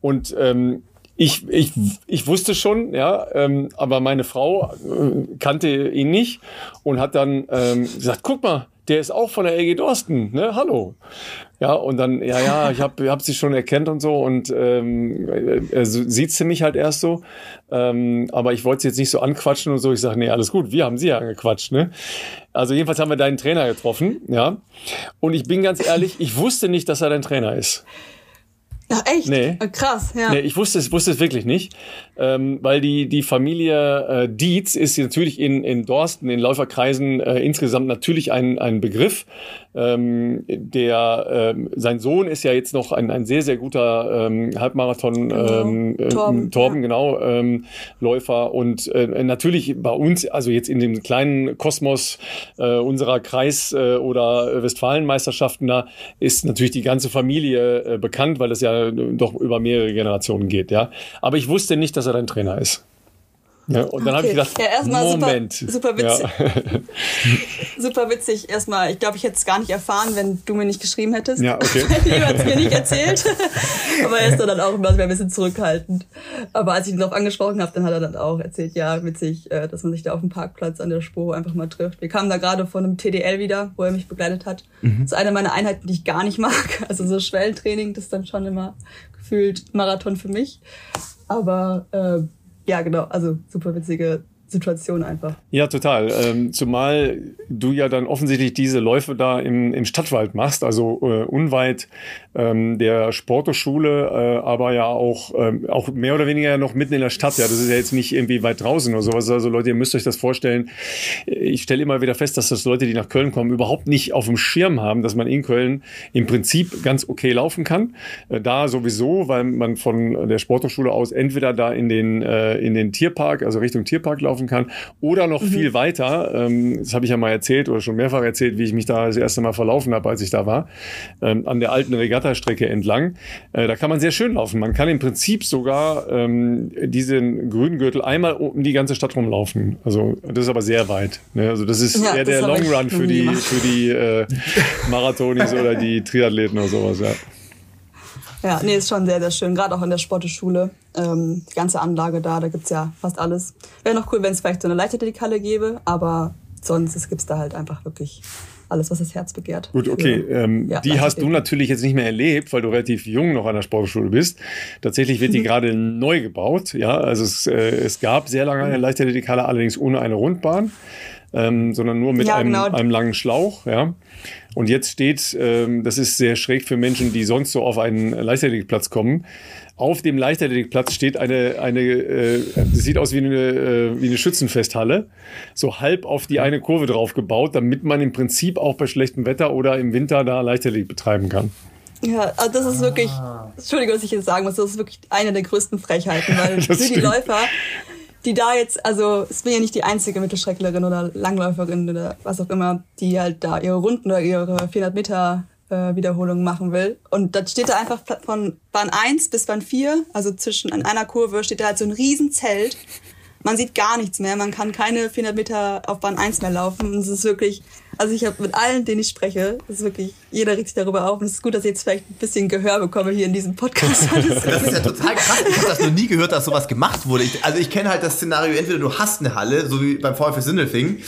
Und ähm, ich, ich, ich wusste schon, ja, ähm, aber meine Frau äh, kannte ihn nicht und hat dann ähm, gesagt, guck mal, der ist auch von der LG Dorsten, ne? Hallo. Ja, und dann, ja, ja, ich habe hab sie schon erkennt und so und ähm, er sieht sie mich halt erst so. Ähm, aber ich wollte sie jetzt nicht so anquatschen und so. Ich sage, nee, alles gut, wir haben sie ja angequatscht, ne? Also jedenfalls haben wir deinen Trainer getroffen, ja. Und ich bin ganz ehrlich, ich wusste nicht, dass er dein Trainer ist. Ach, echt? Nee. Ah, krass, ja. Nee, ich wusste es, wusste es wirklich nicht, ähm, weil die, die Familie äh, Dietz ist natürlich in, in Dorsten, in Läuferkreisen äh, insgesamt natürlich ein, ein Begriff. Ähm, der, ähm, sein Sohn ist ja jetzt noch ein, ein sehr, sehr guter ähm, Halbmarathon, genau. ähm, äh, Torben, Torben ja. genau, ähm, Läufer. Und äh, natürlich bei uns, also jetzt in dem kleinen Kosmos äh, unserer Kreis- äh, oder Westfalenmeisterschaften, da ist natürlich die ganze Familie äh, bekannt, weil es ja doch über mehrere Generationen geht, ja. Aber ich wusste nicht, dass er dein Trainer ist. Ja, und dann okay. habe ich gedacht, ja, Moment. Super, super witzig. Ja. super witzig erstmal. Ich glaube, ich hätte es gar nicht erfahren, wenn du mir nicht geschrieben hättest. Ja, okay. Jemand hat es mir nicht erzählt. Aber er ist dann auch immer ein bisschen zurückhaltend. Aber als ich ihn darauf angesprochen habe, dann hat er dann auch erzählt, ja, witzig, äh, dass man sich da auf dem Parkplatz an der Spur einfach mal trifft. Wir kamen da gerade von einem TDL wieder, wo er mich begleitet hat. Mhm. Das ist eine meiner Einheiten, die ich gar nicht mag. Also so Schwellentraining, das ist dann schon immer gefühlt Marathon für mich. Aber äh, ja, genau, also super witzige Situation einfach. Ja, total. Ähm, zumal du ja dann offensichtlich diese Läufe da im, im Stadtwald machst, also äh, unweit ähm, der Sporthochschule, äh, aber ja auch, ähm, auch mehr oder weniger noch mitten in der Stadt. Ja, das ist ja jetzt nicht irgendwie weit draußen oder sowas. Also Leute, ihr müsst euch das vorstellen. Ich stelle immer wieder fest, dass das Leute, die nach Köln kommen, überhaupt nicht auf dem Schirm haben, dass man in Köln im Prinzip ganz okay laufen kann. Äh, da sowieso, weil man von der Sporthochschule aus entweder da in den, äh, in den Tierpark, also Richtung Tierpark laufen kann, oder noch mhm. viel weiter. Ähm, das habe ich ja mal erzählt oder schon mehrfach erzählt, wie ich mich da das erste Mal verlaufen habe, als ich da war, ähm, an der alten Regattastrecke entlang. Äh, da kann man sehr schön laufen. Man kann im Prinzip sogar ähm, diesen grünen Gürtel einmal um die ganze Stadt rumlaufen. Also das ist aber sehr weit. Ne? Also das ist ja, eher der Long Run für die, für die äh, Marathonis oder die Triathleten oder sowas. Ja. Ja, nee, ist schon sehr, sehr schön. Gerade auch in der Sporteschule. Ähm, die ganze Anlage da, da gibt's ja fast alles. Wäre noch cool, wenn es vielleicht so eine Leichtathletikhalle gäbe, aber sonst gibt's da halt einfach wirklich alles, was das Herz begehrt. Gut, okay. Ähm, ja, die hast du natürlich jetzt nicht mehr erlebt, weil du relativ jung noch an der Sportschule bist. Tatsächlich wird die gerade neu gebaut. Ja, also es, äh, es gab sehr lange eine Leichtathletikhalle, allerdings ohne eine Rundbahn ähm, sondern nur mit ja, einem, genau. einem langen Schlauch. Ja. Und jetzt steht, ähm, das ist sehr schräg für Menschen, die sonst so auf einen Leichtathletikplatz kommen. Auf dem Leichtathletikplatz steht eine, eine äh, das sieht aus wie eine, äh, wie eine Schützenfesthalle, so halb auf die eine Kurve drauf gebaut, damit man im Prinzip auch bei schlechtem Wetter oder im Winter da Leichtathletik betreiben kann. Ja, also das ist wirklich, ah. Entschuldigung, was ich jetzt sagen muss, das ist wirklich eine der größten Frechheiten, weil für die Läufer die da jetzt, also es bin ja nicht die einzige Mittelstrecklerin oder Langläuferin oder was auch immer, die halt da ihre Runden oder ihre 400 Meter äh, Wiederholungen machen will. Und dann steht da einfach von Bahn 1 bis Bahn 4, also zwischen an einer Kurve, steht da halt so ein Riesenzelt. Man sieht gar nichts mehr, man kann keine 400 Meter auf Bahn 1 mehr laufen. Und es ist wirklich, also ich habe mit allen, denen ich spreche, ist wirklich, jeder regt sich darüber auf. Und es ist gut, dass ich jetzt vielleicht ein bisschen Gehör bekomme hier in diesem Podcast. das ist ja total krass. Ich habe das noch nie gehört, dass sowas gemacht wurde. Ich, also ich kenne halt das Szenario, entweder du hast eine Halle, so wie beim VfL Sindelfing,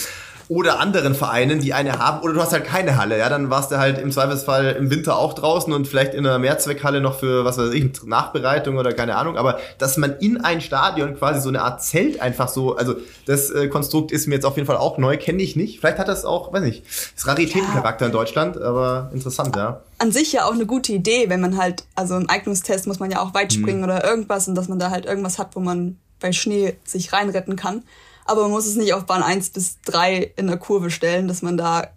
oder anderen Vereinen, die eine haben, oder du hast halt keine Halle. Ja, dann warst du halt im Zweifelsfall im Winter auch draußen und vielleicht in einer Mehrzweckhalle noch für, was weiß ich, Nachbereitung oder keine Ahnung. Aber dass man in ein Stadion quasi so eine Art Zelt einfach so, also das äh, Konstrukt ist mir jetzt auf jeden Fall auch neu, kenne ich nicht. Vielleicht hat das auch, weiß nicht, das Raritätencharakter ja. in Deutschland, aber interessant, ja. An sich ja auch eine gute Idee, wenn man halt, also im Eignungstest muss man ja auch weit springen hm. oder irgendwas und dass man da halt irgendwas hat, wo man bei Schnee sich reinretten kann aber man muss es nicht auf Bahn 1 bis 3 in der Kurve stellen, dass man da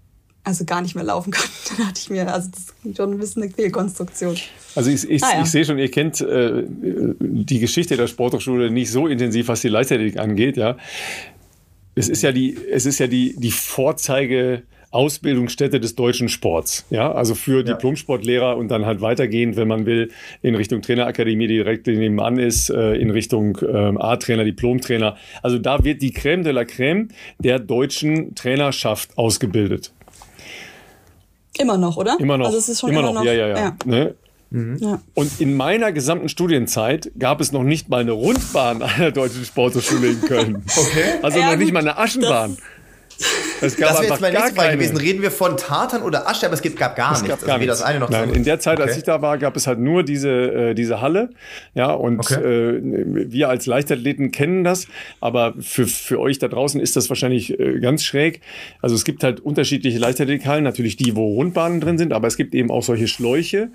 also gar nicht mehr laufen kann. Dann hatte ich mir, also das ist schon ein bisschen eine Fehlkonstruktion. Also ich, ich, ah, ja. ich sehe schon, ihr kennt äh, die Geschichte der Sporthochschule nicht so intensiv, was die Leichtathletik angeht, ja. Es ist ja die, es ist ja die, die Vorzeige Ausbildungsstätte des deutschen Sports. Ja, also für ja. Diplomsportlehrer und dann halt weitergehend, wenn man will, in Richtung Trainerakademie, die direkt nebenan ist, äh, in Richtung ähm, A-Trainer, Diplomtrainer. Also da wird die Crème de la Crème der deutschen Trainerschaft ausgebildet. Immer noch, oder? Immer noch. Also es ist schon immer, immer noch, noch, ja, ja, ja. ja. Ne? Mhm. Ja. Und in meiner gesamten Studienzeit gab es noch nicht mal eine Rundbahn an der Deutschen Sporthochschule in Köln. Okay. Also ja, noch gut, nicht mal eine Aschenbahn. Es gab das wäre jetzt meine nächste Frage gewesen. Reden wir von Tartan oder Asche? Aber es gibt, gab gar es nichts. Gab gar also nichts. das eine noch Nein, in der Zeit, okay. als ich da war, gab es halt nur diese, äh, diese Halle. Ja, und okay. äh, wir als Leichtathleten kennen das. Aber für, für euch da draußen ist das wahrscheinlich äh, ganz schräg. Also es gibt halt unterschiedliche Leichtathletikhallen. Natürlich die, wo Rundbahnen drin sind. Aber es gibt eben auch solche Schläuche,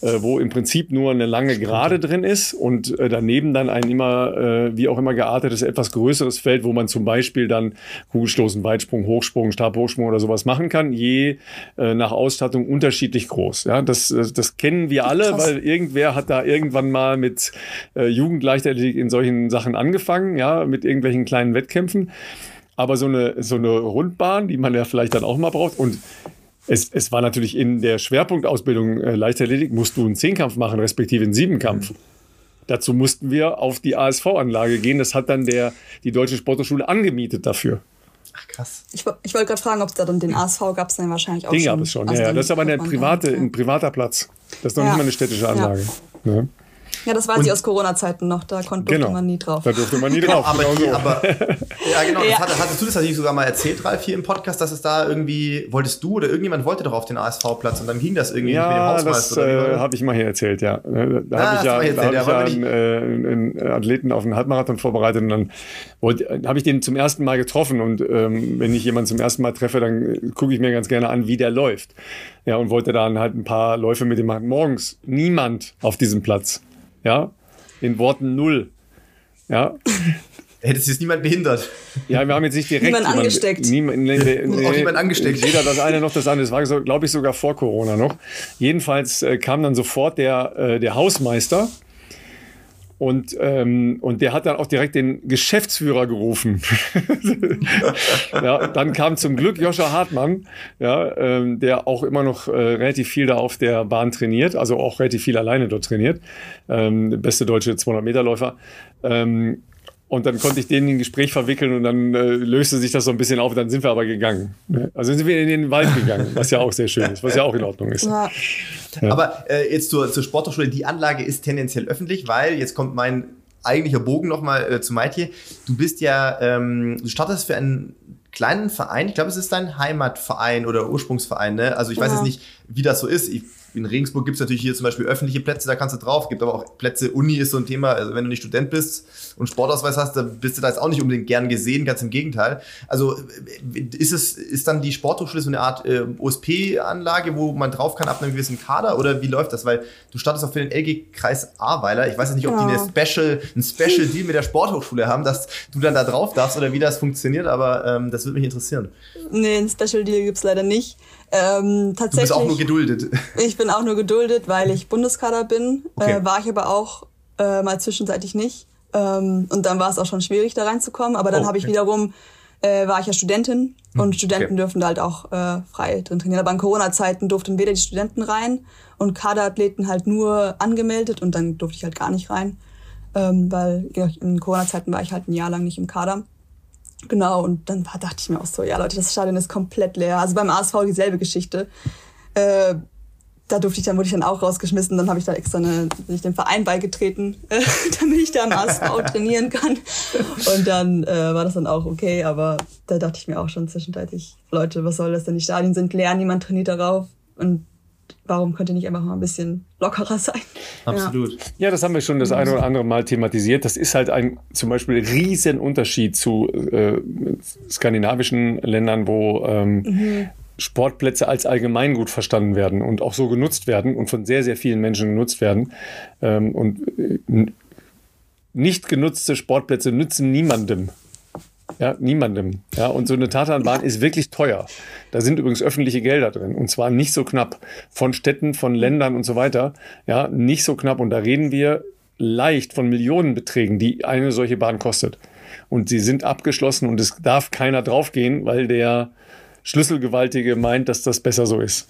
äh, wo im Prinzip nur eine lange Gerade drin ist. Und äh, daneben dann ein immer, äh, wie auch immer geartetes, etwas größeres Feld, wo man zum Beispiel dann Kugelstoßen, Weitsprung, Hochsprung Hochsprung, Stabhochsprung oder sowas machen kann, je äh, nach Ausstattung unterschiedlich groß. Ja, das, äh, das kennen wir alle, Krass. weil irgendwer hat da irgendwann mal mit äh, Jugendleichtathletik in solchen Sachen angefangen, ja, mit irgendwelchen kleinen Wettkämpfen. Aber so eine, so eine Rundbahn, die man ja vielleicht dann auch mal braucht und es, es war natürlich in der Schwerpunktausbildung äh, Leichtathletik, musst du einen Zehnkampf machen, respektive einen Siebenkampf. Mhm. Dazu mussten wir auf die ASV-Anlage gehen. Das hat dann der, die Deutsche Sporthochschule angemietet dafür. Ach krass. Ich, ich wollte gerade fragen, ob es da dann den ASV gab es dann wahrscheinlich auch den schon. Den gab es schon, also ja. Das ist aber eine private, ein privater Platz. Das ist noch ja. nicht mal eine städtische Anlage. Ja. Ne? Ja, das weiß und, ich aus Corona-Zeiten noch, da konnte genau, man nie drauf. Da durfte man nie drauf. aber, genau so. aber, ja, genau, ja. Das hattest du das natürlich sogar mal erzählt, Ralf, hier im Podcast, dass es da irgendwie, wolltest du oder irgendjemand wollte doch auf den ASV-Platz und dann ging das irgendwie ja, mit dem Hausmeister. Ja, das äh, habe ich mal hier erzählt, ja. Da ah, habe ich ja, erzählt, da hab ich ja einen, äh, einen, Athleten auf einen Halbmarathon vorbereitet und dann habe ich den zum ersten Mal getroffen und ähm, wenn ich jemanden zum ersten Mal treffe, dann gucke ich mir ganz gerne an, wie der läuft. Ja, und wollte dann halt ein paar Läufe mit ihm machen. Morgens niemand auf diesem Platz. Ja, in Worten null. Ja. Hättest jetzt niemand behindert. Ja, wir haben jetzt nicht direkt niemand jemand, angesteckt. Niemand, nee, nee, auch niemand angesteckt. Weder das eine noch das andere. Das war, so, glaube ich, sogar vor Corona noch. Jedenfalls äh, kam dann sofort der, äh, der Hausmeister und, ähm, und der hat dann auch direkt den Geschäftsführer gerufen. ja, dann kam zum Glück Joscha Hartmann, ja, ähm, der auch immer noch äh, relativ viel da auf der Bahn trainiert, also auch relativ viel alleine dort trainiert. Ähm, beste deutsche 200-Meter-Läufer. Ähm, und dann konnte ich den in ein Gespräch verwickeln und dann äh, löste sich das so ein bisschen auf. Dann sind wir aber gegangen. Also sind wir in den Wald gegangen, was ja auch sehr schön ist, was ja auch in Ordnung ist. Ja. Ja. Aber äh, jetzt zur, zur Sporthochschule, die Anlage ist tendenziell öffentlich, weil jetzt kommt mein eigentlicher Bogen nochmal äh, zu Maitje. Du bist ja, ähm, du startest für einen kleinen Verein, ich glaube, es ist dein Heimatverein oder Ursprungsverein, ne? Also ich weiß ja. jetzt nicht, wie das so ist. Ich in Regensburg gibt es natürlich hier zum Beispiel öffentliche Plätze, da kannst du drauf. Gibt aber auch Plätze, Uni ist so ein Thema. Also wenn du nicht Student bist und Sportausweis hast, dann bist du da jetzt auch nicht unbedingt gern gesehen, ganz im Gegenteil. Also ist es, ist dann die Sporthochschule so eine Art äh, OSP-Anlage, wo man drauf kann ab einem gewissen Kader oder wie läuft das? Weil du startest auch für den LG-Kreis Ahrweiler. Ich weiß jetzt nicht, ob ja. die eine Special, ein Special Deal mit der Sporthochschule haben, dass du dann da drauf darfst oder wie das funktioniert, aber ähm, das würde mich interessieren. Nee, ein Special Deal gibt's leider nicht. Ähm, tatsächlich, du bist auch nur geduldet. Ich bin auch nur geduldet, weil ich Bundeskader bin. Okay. Äh, war ich aber auch äh, mal zwischenzeitlich nicht. Ähm, und dann war es auch schon schwierig, da reinzukommen. Aber dann oh, habe ich wiederum, äh, war ich ja Studentin hm, und Studenten okay. dürfen da halt auch äh, frei drin trainieren. Aber in Corona-Zeiten durften weder die Studenten rein und Kaderathleten halt nur angemeldet und dann durfte ich halt gar nicht rein. Ähm, weil in Corona-Zeiten war ich halt ein Jahr lang nicht im Kader. Genau, und dann dachte ich mir auch so, ja Leute, das Stadion ist komplett leer. Also beim ASV dieselbe Geschichte. Äh, da durfte ich dann, wurde ich dann auch rausgeschmissen. Dann habe ich da extra eine, bin ich dem Verein beigetreten, äh, damit ich da am ASV trainieren kann. Und dann äh, war das dann auch okay, aber da dachte ich mir auch schon zwischenzeitlich, Leute, was soll das denn? Die Stadien sind leer, niemand trainiert darauf. Und warum könnte nicht einfach mal ein bisschen lockerer sein? Absolut. Ja, ja das haben wir schon das eine oder andere Mal thematisiert. Das ist halt ein zum Beispiel ein Riesenunterschied zu äh, skandinavischen Ländern, wo ähm, mhm. Sportplätze als Allgemeingut verstanden werden und auch so genutzt werden und von sehr, sehr vielen Menschen genutzt werden. Ähm, und äh, nicht genutzte Sportplätze nützen niemandem. Ja, niemandem. Ja, und so eine Tatanbahn ist wirklich teuer. Da sind übrigens öffentliche Gelder drin und zwar nicht so knapp. Von Städten, von Ländern und so weiter. Ja, nicht so knapp. Und da reden wir leicht von Millionenbeträgen, die eine solche Bahn kostet. Und sie sind abgeschlossen und es darf keiner draufgehen, weil der Schlüsselgewaltige meint, dass das besser so ist.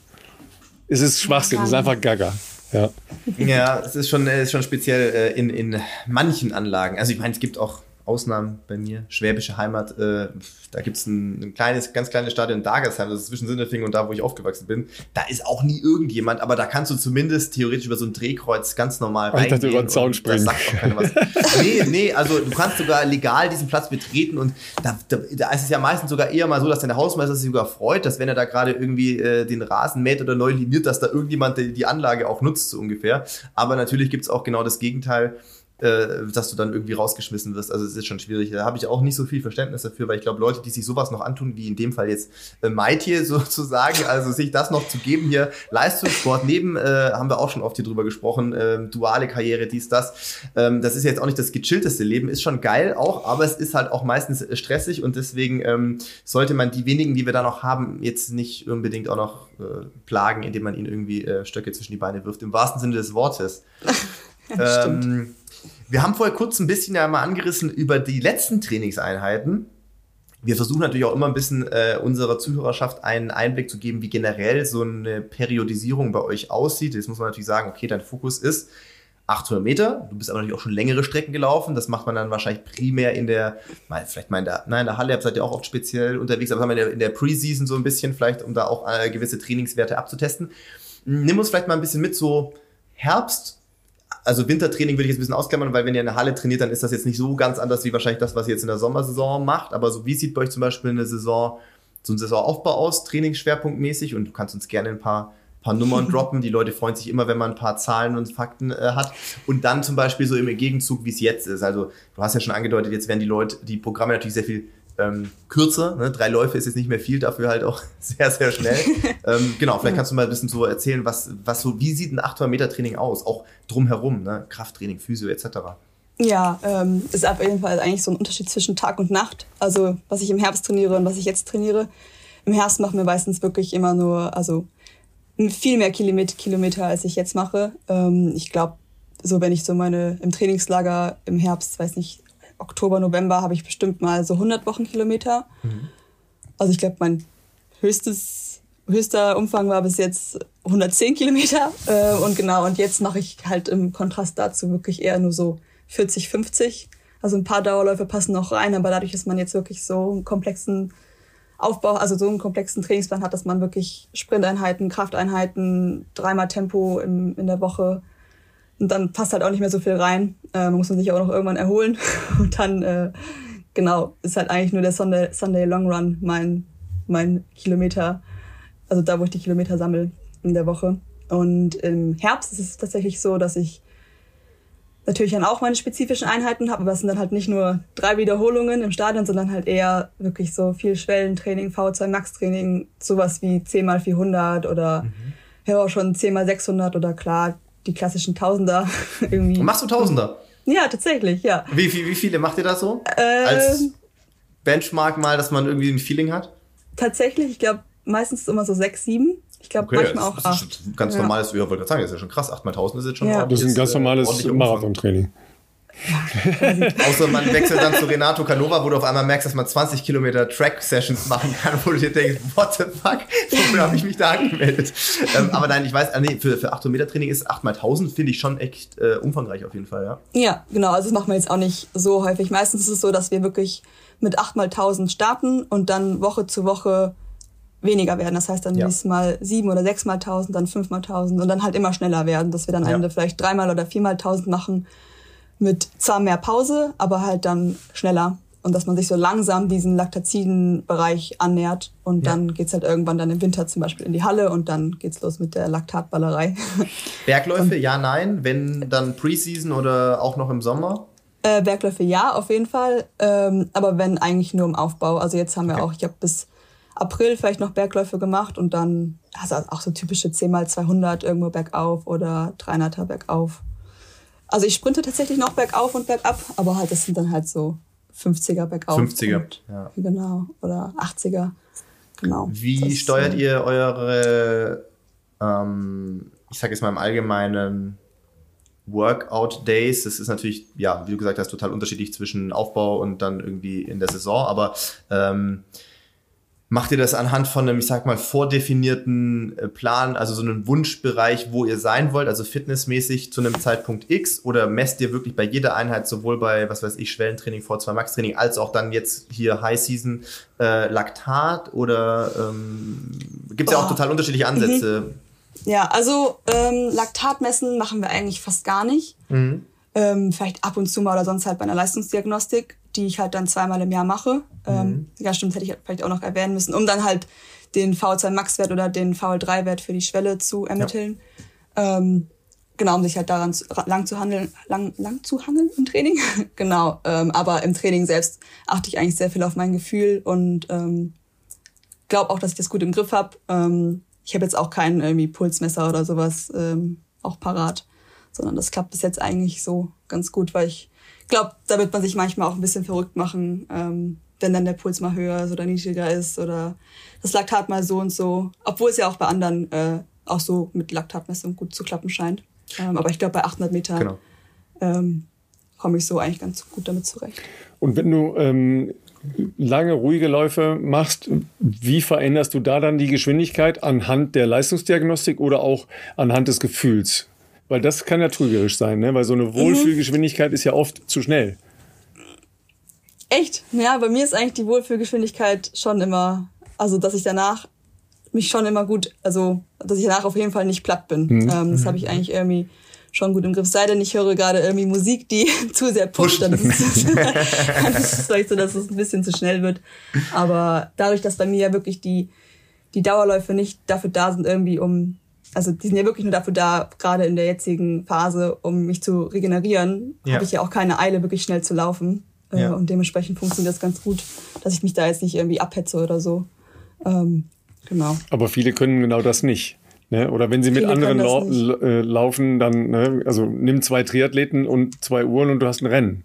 Es ist Schwachsinn, es ist einfach Gaga. Ja, ja es ist schon, ist schon speziell äh, in, in manchen Anlagen. Also ich meine, es gibt auch Ausnahmen bei mir. Schwäbische Heimat, äh, da gibt's ein, ein kleines, ganz kleines Stadion in Dagersheim, das ist zwischen Sindelfing und da, wo ich aufgewachsen bin. Da ist auch nie irgendjemand, aber da kannst du zumindest theoretisch über so ein Drehkreuz ganz normal reingehen. Ich dachte, über den Zaun springen. sagt auch keiner was. nee, nee, also du kannst sogar legal diesen Platz betreten und da, da, da ist es ja meistens sogar eher mal so, dass deine Hausmeister sich sogar freut, dass wenn er da gerade irgendwie äh, den Rasen mäht oder neu liniert, dass da irgendjemand die, die Anlage auch nutzt, so ungefähr. Aber natürlich gibt's auch genau das Gegenteil äh, dass du dann irgendwie rausgeschmissen wirst. Also es ist schon schwierig. Da habe ich auch nicht so viel Verständnis dafür, weil ich glaube, Leute, die sich sowas noch antun, wie in dem Fall jetzt äh, hier sozusagen, also sich das noch zu geben hier, Leistungssport neben, äh, haben wir auch schon oft hier drüber gesprochen, äh, duale Karriere, dies, das. Ähm, das ist jetzt auch nicht das gechillteste Leben, ist schon geil auch, aber es ist halt auch meistens äh, stressig und deswegen ähm, sollte man die wenigen, die wir da noch haben, jetzt nicht unbedingt auch noch äh, plagen, indem man ihnen irgendwie äh, Stöcke zwischen die Beine wirft, im wahrsten Sinne des Wortes. ja, ähm, wir haben vorher kurz ein bisschen ja mal angerissen über die letzten Trainingseinheiten. Wir versuchen natürlich auch immer ein bisschen äh, unserer Zuhörerschaft einen Einblick zu geben, wie generell so eine Periodisierung bei euch aussieht. Jetzt muss man natürlich sagen, okay, dein Fokus ist 800 Meter. Du bist aber natürlich auch schon längere Strecken gelaufen. Das macht man dann wahrscheinlich primär in der, mal, vielleicht mal in der, nein, in der Halle, ihr seid ja auch oft speziell unterwegs, aber in der, in der Preseason so ein bisschen, vielleicht, um da auch äh, gewisse Trainingswerte abzutesten. Nimm uns vielleicht mal ein bisschen mit, so Herbst also Wintertraining würde ich jetzt ein bisschen ausklammern, weil wenn ihr in der Halle trainiert, dann ist das jetzt nicht so ganz anders wie wahrscheinlich das, was ihr jetzt in der Sommersaison macht. Aber so wie sieht bei euch zum Beispiel eine Saison, so ein Saisonaufbau aus, trainingsschwerpunktmäßig? Und du kannst uns gerne ein paar paar Nummern droppen. Die Leute freuen sich immer, wenn man ein paar Zahlen und Fakten äh, hat. Und dann zum Beispiel so im Gegenzug, wie es jetzt ist. Also du hast ja schon angedeutet, jetzt werden die Leute, die Programme natürlich sehr viel ähm, kürzer. Ne? Drei Läufe ist jetzt nicht mehr viel, dafür halt auch sehr, sehr schnell. ähm, genau, vielleicht kannst du mal ein bisschen so erzählen, was, was so, wie sieht ein 800 Meter Training aus? Auch drumherum, ne? Krafttraining, Physio etc. Ja, ähm, ist auf jeden Fall eigentlich so ein Unterschied zwischen Tag und Nacht. Also was ich im Herbst trainiere und was ich jetzt trainiere. Im Herbst machen wir meistens wirklich immer nur, also viel mehr Kilometer, Kilometer als ich jetzt mache. Ähm, ich glaube, so wenn ich so meine im Trainingslager im Herbst, weiß nicht, Oktober, November habe ich bestimmt mal so 100 Wochenkilometer. Mhm. Also ich glaube, mein höchstes, höchster Umfang war bis jetzt 110 Kilometer. Äh, und genau, und jetzt mache ich halt im Kontrast dazu wirklich eher nur so 40, 50. Also ein paar Dauerläufe passen noch rein, aber dadurch, dass man jetzt wirklich so einen komplexen Aufbau, also so einen komplexen Trainingsplan hat, dass man wirklich Sprinteinheiten, Krafteinheiten, dreimal Tempo in, in der Woche und dann passt halt auch nicht mehr so viel rein. Äh, muss man sich auch noch irgendwann erholen. Und dann, äh, genau, ist halt eigentlich nur der Sunday, Sunday Long Run mein, mein Kilometer, also da, wo ich die Kilometer sammle in der Woche. Und im Herbst ist es tatsächlich so, dass ich natürlich dann auch meine spezifischen Einheiten habe, aber es sind dann halt nicht nur drei Wiederholungen im Stadion, sondern halt eher wirklich so viel Schwellentraining, V2 Max Training, sowas wie 10 mal 400 oder mhm. ja auch schon 10 mal 600 oder klar die klassischen Tausender irgendwie. Machst du Tausender? Ja, tatsächlich, ja. Wie, wie, wie viele macht ihr das so? Äh, Als Benchmark mal, dass man irgendwie ein Feeling hat? Tatsächlich, ich glaube, meistens immer so sechs, sieben. Ich glaube okay, manchmal auch acht. Das ist ganz ja. normales, ich wollte gerade sagen, das ist ja schon krass. 8 mal 1000 ist jetzt schon ja. Das ist ein ganz äh, normales Marathontraining. Ja, Außer man wechselt dann zu Renato Canova, wo du auf einmal merkst, dass man 20 Kilometer Track-Sessions machen kann, wo du dir denkst, what the fuck, wofür habe ich mich da angemeldet? ähm, aber nein, ich weiß, äh, nee, für, für 800 Meter Training ist 8 mal 1000 finde ich schon echt äh, umfangreich auf jeden Fall, ja. Ja, genau, also das machen wir jetzt auch nicht so häufig. Meistens ist es so, dass wir wirklich mit 8 mal 1000 starten und dann Woche zu Woche weniger werden. Das heißt dann ja. mal sieben oder sechs mal tausend, dann fünf mal tausend und dann halt immer schneller werden, dass wir dann am ja. Ende vielleicht dreimal oder viermal tausend machen mit zwar mehr Pause, aber halt dann schneller. Und dass man sich so langsam diesen Laktaziden-Bereich annähert. Und ja. dann geht's halt irgendwann dann im Winter zum Beispiel in die Halle und dann geht's los mit der Laktatballerei. Bergläufe, ja, nein. Wenn dann Preseason oder auch noch im Sommer? Äh, Bergläufe ja, auf jeden Fall. Ähm, aber wenn eigentlich nur im Aufbau. Also jetzt haben wir okay. auch, ich habe bis April vielleicht noch Bergläufe gemacht und dann also auch so typische 10 mal 200 irgendwo bergauf oder 300er bergauf. Also ich sprinte tatsächlich noch bergauf und bergab, aber halt, das sind dann halt so 50er bergauf. 50er, und, ja. Genau, oder 80er, genau. Wie das, steuert ihr eure, ähm, ich sage jetzt mal im Allgemeinen, Workout Days? Das ist natürlich, ja, wie du gesagt hast, total unterschiedlich zwischen Aufbau und dann irgendwie in der Saison, aber ähm, Macht ihr das anhand von einem, ich sag mal, vordefinierten äh, Plan, also so einem Wunschbereich, wo ihr sein wollt, also fitnessmäßig zu einem Zeitpunkt X? Oder messt ihr wirklich bei jeder Einheit, sowohl bei, was weiß ich, Schwellentraining, V2 Max Training, als auch dann jetzt hier High Season äh, Laktat? Oder ähm, gibt es ja auch total unterschiedliche Ansätze? Mhm. Ja, also ähm, Laktat messen machen wir eigentlich fast gar nicht. Mhm. Ähm, vielleicht ab und zu mal oder sonst halt bei einer Leistungsdiagnostik die ich halt dann zweimal im Jahr mache. Ähm, mhm. Ähm, ja, stimmt, hätte ich vielleicht auch noch erwähnen müssen, um dann halt den V2 Max-Wert oder den VL3-Wert für die Schwelle zu ermitteln. Ja. Ähm, genau, um sich halt daran zu, lang zu handeln, lang, lang zu handeln im Training. genau. Ähm, aber im Training selbst achte ich eigentlich sehr viel auf mein Gefühl und ähm, glaube auch, dass ich das gut im Griff habe. Ähm, ich habe jetzt auch kein irgendwie Pulsmesser oder sowas ähm, auch parat, sondern das klappt bis jetzt eigentlich so ganz gut, weil ich glaube, da wird man sich manchmal auch ein bisschen verrückt machen, ähm, wenn dann der Puls mal höher ist oder niedriger ist oder das Laktat mal so und so. Obwohl es ja auch bei anderen äh, auch so mit Laktatmessung gut zu klappen scheint. Ähm, aber ich glaube, bei 800 Metern genau. ähm, komme ich so eigentlich ganz gut damit zurecht. Und wenn du ähm, lange, ruhige Läufe machst, wie veränderst du da dann die Geschwindigkeit anhand der Leistungsdiagnostik oder auch anhand des Gefühls? Weil das kann ja trügerisch sein, ne? Weil so eine Wohlfühlgeschwindigkeit mhm. ist ja oft zu schnell. Echt? Ja, bei mir ist eigentlich die Wohlfühlgeschwindigkeit schon immer, also dass ich danach mich schon immer gut, also dass ich danach auf jeden Fall nicht platt bin. Mhm. Ähm, das habe ich mhm. eigentlich irgendwie schon gut im Griff. Sei denn, ich höre gerade irgendwie Musik, die zu sehr pusht, dann ist es dann ist es vielleicht so, dass es ein bisschen zu schnell wird. Aber dadurch, dass bei mir ja wirklich die, die Dauerläufe nicht dafür da sind, irgendwie um, also die sind ja wirklich nur dafür da, gerade in der jetzigen Phase, um mich zu regenerieren, Ja. habe ich ja auch keine Eile, wirklich schnell zu laufen. Äh, Ja. Und dementsprechend funktioniert das ganz gut, dass ich mich da jetzt nicht irgendwie abhetze oder so. Ähm, genau. Aber viele können genau das nicht. Ne? Oder wenn sie mit Viele anderen können lau äh, laufen, dann, ne? also nimm zwei Triathleten und zwei Uhren und du hast ein Rennen.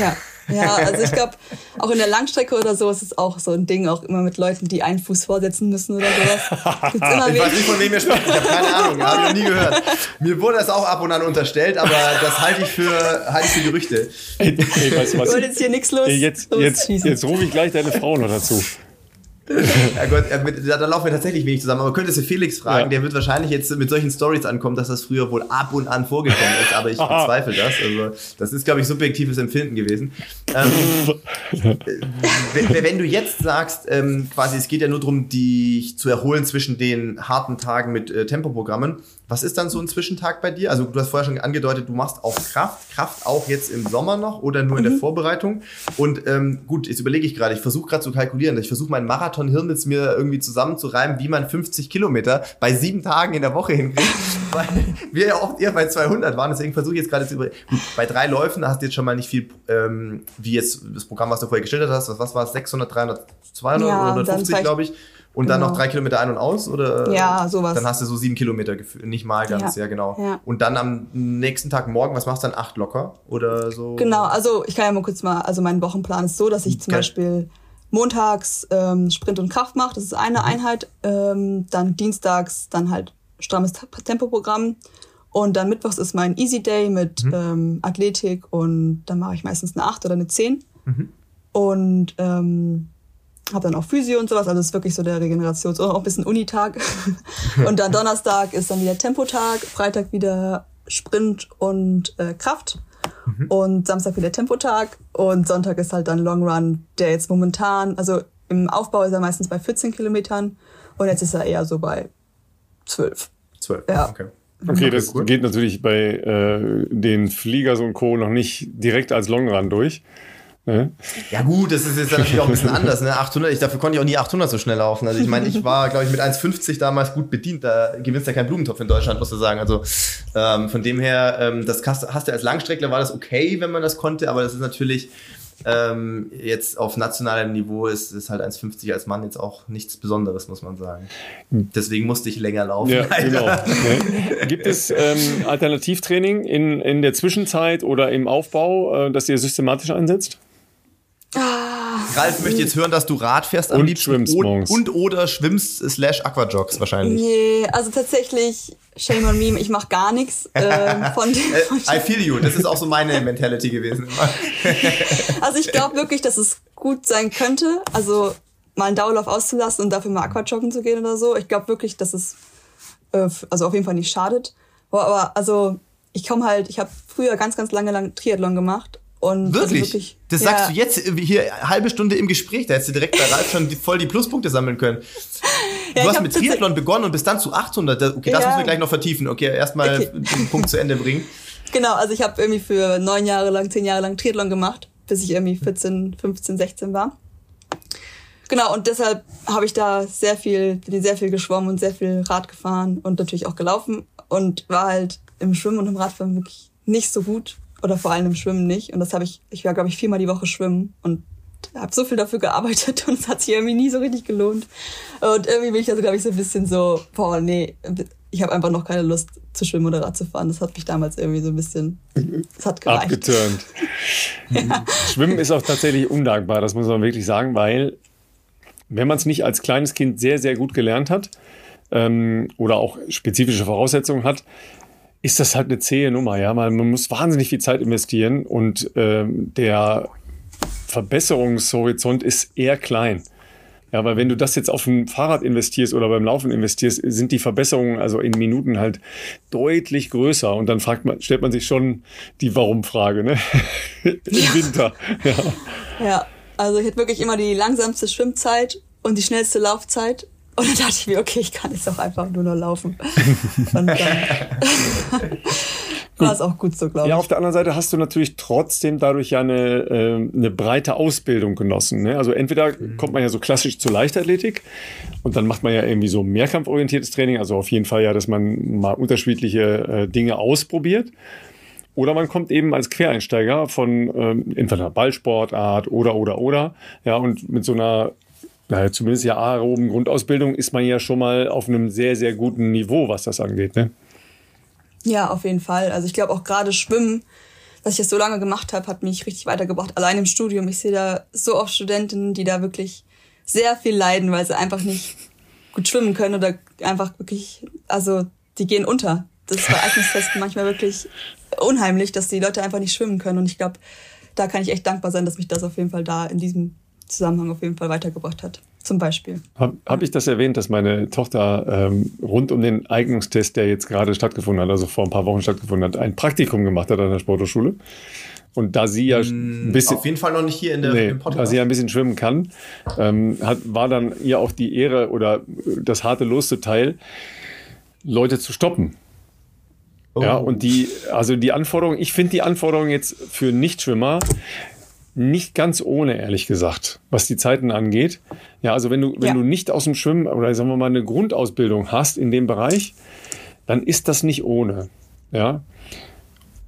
Ja, ja, also ich glaube, auch in der Langstrecke oder so ist es auch so ein Ding, auch immer mit Leuten, die einen Fuß vorsetzen müssen oder sowas. Gibt's immer Ich weiß nicht, von wem ihr spricht. Ich habe keine Ahnung. Habe ich noch nie gehört. Mir wurde das auch ab und an unterstellt, aber das halte ich für, halte ich für Gerüchte. Ey, ey, weißt du was? Wollt jetzt hier nichts los? Ey, jetzt, los jetzt, jetzt rufe ich gleich deine Frau noch dazu. Ja Gott, da, da laufen wir tatsächlich wenig zusammen. Aber könntest du Felix fragen, Ja. der wird wahrscheinlich jetzt mit solchen Stories ankommen, dass das früher wohl ab und an vorgekommen ist. Aber ich bezweifle das. Also das ist, glaube ich, subjektives Empfinden gewesen. Ähm, wenn, wenn du jetzt sagst, ähm, quasi, es geht ja nur darum, dich zu erholen zwischen den harten Tagen mit äh, Tempoprogrammen. Was ist dann so ein Zwischentag bei dir? Also du hast vorher schon angedeutet, du machst auch Kraft. Kraft auch jetzt im Sommer noch oder nur in der Vorbereitung? Und ähm, gut, jetzt überlege ich gerade, ich versuche gerade zu kalkulieren. Ich versuche meinen Marathon-Hirn jetzt mir irgendwie zusammenzureimen, wie man 50 Kilometer bei sieben Tagen in der Woche hinkriegt. weil wir ja oft eher bei 200 waren. Deswegen versuche ich jetzt gerade zu über... Gut, bei drei Läufen hast du jetzt schon mal nicht viel, ähm, wie jetzt das Programm, was du vorher geschildert hast. Was, was war es? 600, 300, 200 Ja, oder und dann 150, vielleicht- glaube ich. Und dann Genau. noch drei Kilometer ein und aus? Oder? Ja, sowas. Dann hast du so sieben Kilometer gefühlt. Nicht mal ganz, ja, Ja. genau. Ja. Und dann am nächsten Tag morgen, was machst du dann? Acht locker? Oder so? Genau, also ich kann ja mal kurz mal, also mein Wochenplan ist so, dass ich zum Okay. Beispiel montags ähm, Sprint und Kraft mache, das ist eine Einheit, ähm, dann dienstags dann halt strammes Te- Tempoprogramm und dann mittwochs ist mein Easy Day mit ähm, Athletik und dann mache ich meistens eine 8 oder eine 10 und ähm, habe dann auch Physio und sowas, also es ist wirklich so der Regenerations- und auch ein bisschen Unitag. und dann Donnerstag ist dann wieder Tempotag, Freitag wieder Sprint und äh, Kraft und Samstag wieder Tempotag und Sonntag ist halt dann Long Run, der jetzt momentan, also im Aufbau ist er meistens bei 14 Kilometern und jetzt ist er eher so bei 12. Zwölf. Ja. Okay. Okay, das geht natürlich bei äh, den Fliegers und Co. noch nicht direkt als Longrun durch. Ne? Ja gut, das ist jetzt natürlich auch ein bisschen anders. Ne? 800, ich, dafür konnte ich auch nie 800 so schnell laufen. Also ich meine, ich war, glaube ich, mit 1,50 damals gut bedient. Da gewinnst du ja keinen Blumentopf in Deutschland, musst du sagen. Also ähm, von dem her, ähm, das hast, hast du als Langstreckler, war das okay, wenn man das konnte. Aber das ist natürlich ähm, jetzt auf nationalem Niveau ist, ist halt 1,50 als Mann jetzt auch nichts Besonderes, muss man sagen. Deswegen musste ich länger laufen. Ja, genau. Ne? Gibt es ähm, Alternativtraining in, in der Zwischenzeit oder im Aufbau, äh, das ihr systematisch einsetzt? Ralf möchte jetzt hören, dass du Rad fährst am Und liebsten schwimmst und, morgens. und oder schwimmst slash Aquajogs wahrscheinlich. Nee, also tatsächlich, shame on me, ich mache gar nichts ähm, von dem. Äh, I feel you. Das ist auch so meine Mentality gewesen. Immer. Also ich glaube wirklich, dass es gut sein könnte, also mal einen Dauerlauf auszulassen und dafür mal Aquajoggen zu gehen oder so. Ich glaube wirklich, dass es äh, also auf jeden Fall nicht schadet. Aber, aber also ich komme halt, ich habe früher ganz, ganz lange lang Triathlon gemacht. Und Wirklich? Also wirklich das ja, sagst du jetzt äh, hier eine halbe Stunde im Gespräch. Da hättest du direkt bei Ralf schon die, voll die Pluspunkte sammeln können. Ja, du ich hast mit Triathlon begonnen und bist dann zu 800. Da- Okay, das Ja. müssen wir gleich noch vertiefen. Okay, erstmal Okay. den Punkt zu Ende bringen. Genau, also ich habe irgendwie für neun Jahre lang, zehn Jahre lang Triathlon gemacht, bis ich irgendwie 14, 15, 16 war. Genau, und deshalb habe ich da sehr viel, bin sehr viel geschwommen und sehr viel Rad gefahren und natürlich auch gelaufen und war halt im Schwimmen und im Radfahren wirklich nicht so gut oder vor allem im Schwimmen nicht. Und das habe ich, ich war glaube ich viermal die Woche schwimmen und habe so viel dafür gearbeitet und es hat sich irgendwie nie so richtig gelohnt. Und irgendwie bin ich also glaube ich so ein bisschen so, boah, nee, ich habe einfach noch keine Lust zu schwimmen oder Rad zu fahren. Das hat mich damals irgendwie so ein bisschen, das hat gereicht. Abgeturnt. Schwimmen ist auch tatsächlich undankbar, das muss man wirklich sagen, weil wenn man es nicht als kleines Kind sehr, sehr gut gelernt hat ähm, oder auch spezifische Voraussetzungen hat, ist das halt eine zähe Nummer. Ja? Man, man muss wahnsinnig viel Zeit investieren und ähm, der Verbesserungshorizont ist eher klein. Ja, weil wenn du das jetzt auf ein Fahrrad investierst oder beim Laufen investierst, sind die Verbesserungen also in Minuten halt deutlich größer. Und dann fragt man, stellt man sich schon die Warum-Frage, ne? Im Winter. Ja. Ja, also ich hatte wirklich immer die langsamste Schwimmzeit und die schnellste Laufzeit. Und dann dachte ich mir, okay, ich kann jetzt auch einfach nur noch laufen. Und dann war es auch gut so, glaube ich. Ja, auf der anderen Seite hast du natürlich trotzdem dadurch ja eine, äh, eine breite Ausbildung genossen. Ne? Also entweder mhm. kommt man ja so klassisch zur Leichtathletik und dann macht man ja irgendwie so mehrkampforientiertes Training, also auf jeden Fall ja, dass man mal unterschiedliche äh, Dinge ausprobiert. Oder man kommt eben als Quereinsteiger von ähm, entweder Ballsportart oder, oder, oder. Ja, und mit so einer, naja, zumindest ja aeroben Grundausbildung ist man ja schon mal auf einem sehr, sehr guten Niveau, was das angeht. Ne? Ja, auf jeden Fall. Also ich glaube auch gerade Schwimmen, dass ich das so lange gemacht habe, hat mich richtig weitergebracht. Allein im Studium. Ich sehe da so oft Studentinnen, die da wirklich sehr viel leiden, weil sie einfach nicht gut schwimmen können oder einfach wirklich, also die gehen unter. Das ist bei Eignungstesten manchmal wirklich unheimlich, dass die Leute einfach nicht schwimmen können. Und ich glaube, da kann ich echt dankbar sein, dass mich das auf jeden Fall da in diesem Zusammenhang auf jeden Fall weitergebracht hat. Zum Beispiel. Habe hab ich das erwähnt, dass meine Tochter ähm, rund um den Eignungstest, der jetzt gerade stattgefunden hat, also vor ein paar Wochen stattgefunden hat, ein Praktikum gemacht hat an der Sporthochschule? Und da sie ja ein bisschen. Auf jeden Fall noch nicht hier in der nee, im Podcast. Da sie ja ein bisschen schwimmen kann, ähm, hat, war dann ihr auch die Ehre oder das harte Los zuteil, Leute zu stoppen. Oh. Ja, und die, also die Anforderungen, ich finde die Anforderungen jetzt für Nichtschwimmer nicht ganz ohne, ehrlich gesagt, was die Zeiten angeht. Ja, also wenn du, wenn ja. du nicht aus dem Schwimmen oder sagen wir mal eine Grundausbildung hast in dem Bereich, dann ist das nicht ohne. Ja.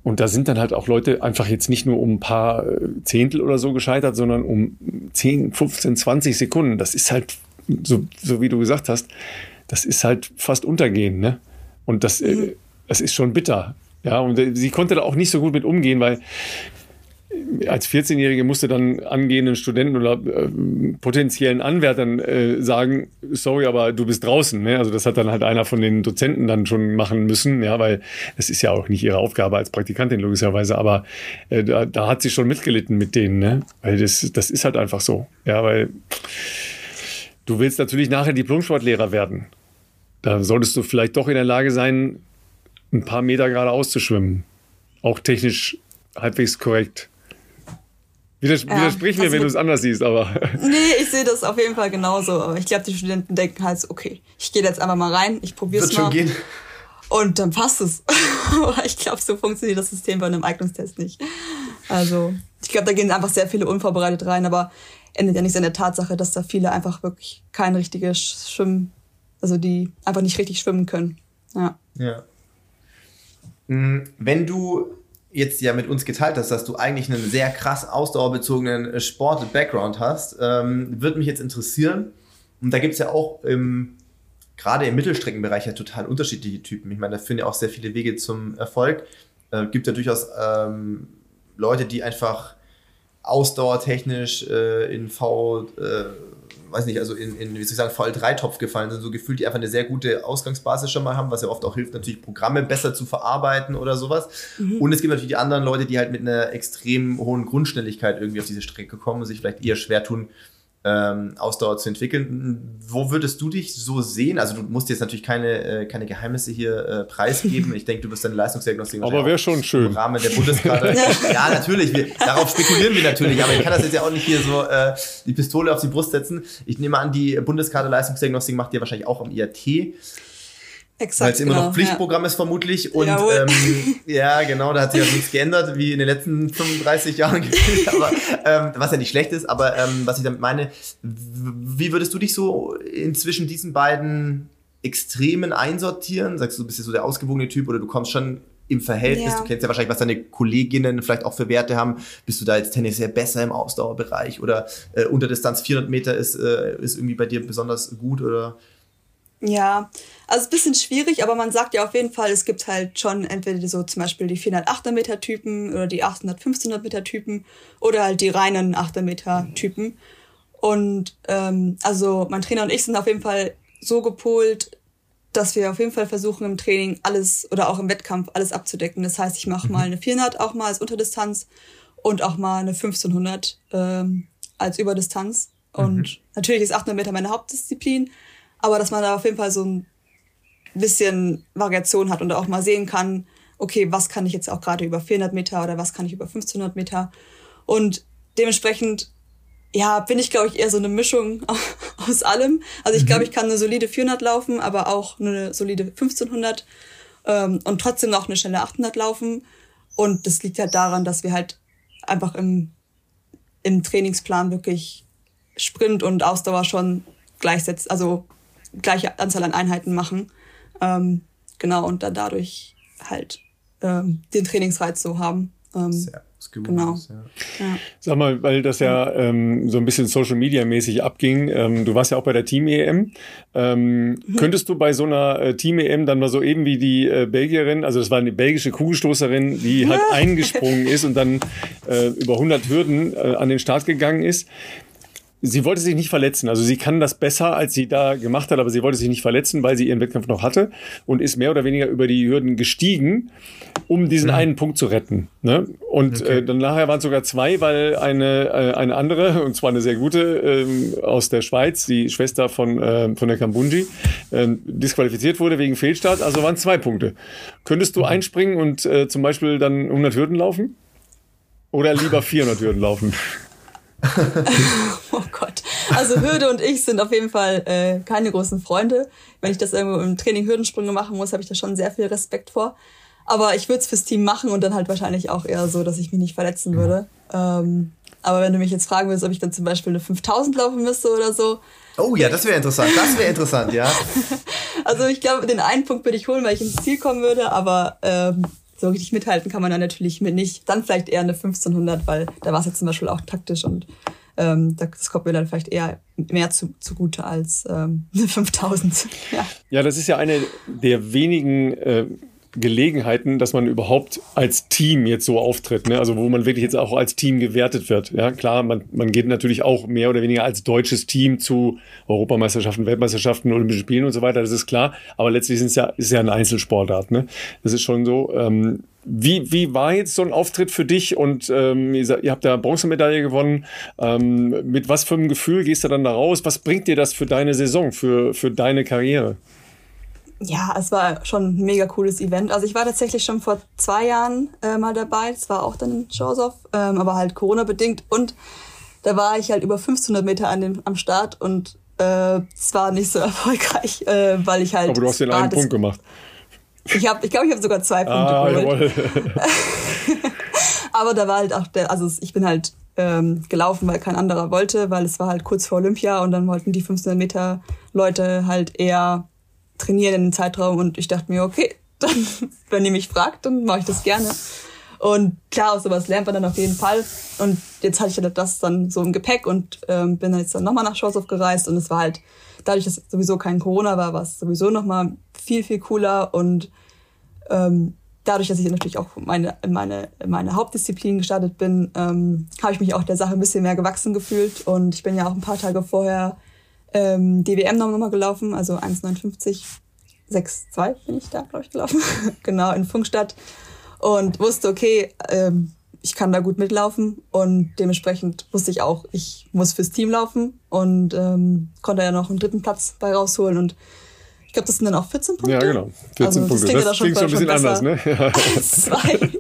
Und da sind dann halt auch Leute einfach jetzt nicht nur um ein paar äh, Zehntel oder so gescheitert, sondern um 10, 15, 20 Sekunden. Das ist halt, so, so wie du gesagt hast, das ist halt fast untergehen. Ne? Und das, äh, mhm das ist schon bitter. Ja, und sie konnte da auch nicht so gut mit umgehen, weil als 14-Jährige musste dann angehenden Studenten oder äh, potenziellen Anwärtern äh, sagen, sorry, aber du bist draußen. Ne? Also das hat dann halt einer von den Dozenten dann schon machen müssen, ja, weil das ist ja auch nicht ihre Aufgabe als Praktikantin logischerweise, aber äh, da, da hat sie schon mitgelitten mit denen, ne? Weil das, das ist halt einfach so. Ja, weil du willst natürlich nachher Diplomsportlehrer werden. Da solltest du vielleicht doch in der Lage sein, ein paar Meter geradeaus zu schwimmen. Auch technisch halbwegs korrekt. Widers ja, widersprich mir, also wenn du es anders siehst, aber. Nee, ich sehe das auf jeden Fall genauso. Aber ich glaube, die Studenten denken halt, okay, ich gehe jetzt einfach mal rein, ich probiere es mal. Schon gehen. Und dann passt es. ich glaube, so funktioniert das System bei einem Eignungstest nicht. Also, ich glaube, da gehen einfach sehr viele unvorbereitet rein, aber endet ja nicht in der Tatsache, dass da viele einfach wirklich kein richtiges Schwimmen, also die einfach nicht richtig schwimmen können. Ja. Ja. Mm, wenn du jetzt ja mit uns geteilt hast, dass du eigentlich einen sehr krass ausdauerbezogenen äh, Sport-Background hast, ähm, würde mich jetzt interessieren. Und da gibt es ja auch im, gerade im Mittelstreckenbereich ja total unterschiedliche Typen. Ich meine, da führen ja auch sehr viele Wege zum Erfolg. Äh, gibt ja durchaus ähm, Leute, die einfach ausdauertechnisch äh, in V äh, weiß nicht, also in, in wie soll ich sagen, VL3-Topf gefallen sind, so gefühlt, die einfach eine sehr gute Ausgangsbasis schon mal haben, was ja oft auch hilft, natürlich Programme besser zu verarbeiten oder sowas. Mhm. Und es gibt natürlich die anderen Leute, die halt mit einer extrem hohen Grundschnelligkeit irgendwie auf diese Strecke kommen und sich vielleicht eher schwer tun, ähm, Ausdauer zu entwickeln. Wo würdest du dich so sehen? Also du musst jetzt natürlich keine, äh, keine Geheimnisse hier äh, preisgeben. Ich denke, du wirst deine Leistungsdiagnostik Aber wäre schon schön. Im Rahmen der Bundeskarte. ja, natürlich. Wir, darauf spekulieren wir natürlich. Aber ich kann das jetzt ja auch nicht hier so äh, die Pistole auf die Brust setzen. Ich nehme an, die Bundeskarte Leistungsdiagnostik macht ihr wahrscheinlich auch am IAT. Exakt. Weil es immer genau, noch Pflichtprogramm ja. ist vermutlich. Und ähm, ja, genau, da hat sich ja nichts geändert, wie in den letzten 35 Jahren gefühlt, aber ähm, was ja nicht schlecht ist, aber ähm, was ich damit meine, wie würdest du dich so inzwischen diesen beiden Extremen einsortieren? Sagst du, du bist ja so der ausgewogene Typ oder du kommst schon im Verhältnis, ja. du kennst ja wahrscheinlich, was deine Kolleginnen vielleicht auch für Werte haben. Bist du da jetzt tendenziell besser im Ausdauerbereich oder äh, Unterdistanz 400 Meter ist, äh, ist irgendwie bei dir besonders gut oder? Ja, also ein bisschen schwierig, aber man sagt ja auf jeden Fall, es gibt halt schon entweder so zum Beispiel die 400 Meter Typen oder die 800, 1500 Meter Typen oder halt die reinen 800 Meter Typen. Und ähm, also mein Trainer und ich sind auf jeden Fall so gepolt, dass wir auf jeden Fall versuchen im Training alles oder auch im Wettkampf alles abzudecken. Das heißt, ich mache mhm. mal eine 400 auch mal als Unterdistanz und auch mal eine 1500 ähm, als Überdistanz. Und mhm. natürlich ist 800 Meter meine Hauptdisziplin, aber dass man da auf jeden Fall so ein bisschen Variation hat und auch mal sehen kann, okay, was kann ich jetzt auch gerade über 400 Meter oder was kann ich über 1500 Meter. Und dementsprechend ja, bin ich, glaube ich, eher so eine Mischung aus allem. Also ich glaube, mhm. ich kann eine solide 400 laufen, aber auch eine solide 1500 ähm, und trotzdem noch eine schnelle 800 laufen. Und das liegt halt daran, dass wir halt einfach im, im Trainingsplan wirklich Sprint und Ausdauer schon gleichsetzt, also gleiche Anzahl an Einheiten machen. Ähm, genau, und dann dadurch halt ähm, den Trainingsreiz so haben. Ähm, Sehr genau. Ist, ja. Ja. Sag mal, weil das ja ähm, so ein bisschen Social Media mäßig abging. Ähm, du warst ja auch bei der Team EM. Ähm, mhm. Könntest du bei so einer äh, Team EM dann mal so eben wie die äh, Belgierin, also das war eine belgische Kugelstoßerin, die halt eingesprungen ist und dann äh, über 100 Hürden äh, an den Start gegangen ist sie wollte sich nicht verletzen. Also sie kann das besser, als sie da gemacht hat, aber sie wollte sich nicht verletzen, weil sie ihren Wettkampf noch hatte und ist mehr oder weniger über die Hürden gestiegen, um diesen mhm. einen Punkt zu retten. Ne? Und okay. äh, dann nachher waren es sogar zwei, weil eine, äh, eine andere, und zwar eine sehr gute äh, aus der Schweiz, die Schwester von, äh, von der Kambunji, äh, disqualifiziert wurde wegen Fehlstart. Also waren zwei Punkte. Könntest du mhm. einspringen und äh, zum Beispiel dann 100 Hürden laufen? Oder lieber 400 Hürden laufen? oh Gott. Also Hürde und ich sind auf jeden Fall äh, keine großen Freunde. Wenn ich das irgendwo im Training Hürdensprünge machen muss, habe ich da schon sehr viel Respekt vor. Aber ich würde es fürs Team machen und dann halt wahrscheinlich auch eher so, dass ich mich nicht verletzen würde. Ähm, aber wenn du mich jetzt fragen würdest, ob ich dann zum Beispiel eine 5000 laufen müsste oder so. Oh ja, das wäre interessant. Das wäre interessant, ja. also ich glaube, den einen Punkt würde ich holen, weil ich ins Ziel kommen würde, aber ähm, so richtig mithalten kann man dann natürlich mit nicht. Dann vielleicht eher eine 1500, weil da war es jetzt zum Beispiel auch taktisch und ähm, das kommt mir dann vielleicht eher mehr zu, zugute als ähm, eine 5000. Ja. ja, das ist ja eine der wenigen äh, Gelegenheiten, dass man überhaupt als Team jetzt so auftritt, ne? also wo man wirklich jetzt auch als Team gewertet wird. Ja, klar, man, man geht natürlich auch mehr oder weniger als deutsches Team zu Europameisterschaften, Weltmeisterschaften, Olympischen Spielen und so weiter, das ist klar, aber letztlich ist es ja, ist ja ein Einzelsportart. Ne? Das ist schon so. Ähm, wie, wie war jetzt so ein Auftritt für dich? Und ähm, ihr, habt da Bronzemedaille gewonnen. Ähm, mit was für einem Gefühl gehst du dann da raus? Was bringt dir das für deine Saison, für, für deine Karriere? Ja, es war schon ein mega cooles Event. Also ich war tatsächlich schon vor zwei Jahren äh, mal dabei. Das war auch dann in Chorsow, ähm, aber halt Corona-bedingt. Und da war ich halt über 1500 Meter an dem, am Start und äh, es war nicht so erfolgreich, äh, weil ich halt... Aber du hast den einen Punkt gemacht. Ich glaube, ich, glaub, ich habe sogar zwei Punkte ah, geholt. aber da war halt auch der, also ich bin halt ähm, gelaufen, weil kein anderer wollte, weil es war halt kurz vor Olympia und dann wollten die 1500 Meter Leute halt eher trainieren in den Zeitraum und ich dachte mir, okay, dann, wenn ihr mich fragt, dann mache ich das gerne. Und klar, aus sowas lernt man dann auf jeden Fall. Und jetzt hatte ich das dann so im Gepäck und ähm, bin dann jetzt dann nochmal nach Schwarzhof gereist und es war halt, dadurch, dass sowieso kein Corona war, war es sowieso nochmal viel, viel cooler und ähm, dadurch, dass ich natürlich auch meine, meine, meine Hauptdisziplin gestartet bin, ähm, habe ich mich auch der Sache ein bisschen mehr gewachsen gefühlt und ich bin ja auch ein paar Tage vorher ähm, DWM nochmal gelaufen, also 1,59, 6,2 bin ich da, glaube ich, gelaufen. genau, in Funkstadt. Und wusste, okay, ähm, ich kann da gut mitlaufen und dementsprechend wusste ich auch, ich muss fürs Team laufen und ähm, konnte ja noch einen dritten Platz bei rausholen und ich glaube, das sind dann auch 14 Punkte. Ja, genau. 14 also, Punkte. Das, das klingt schon, ein bisschen anders, ne? Ja. zwei.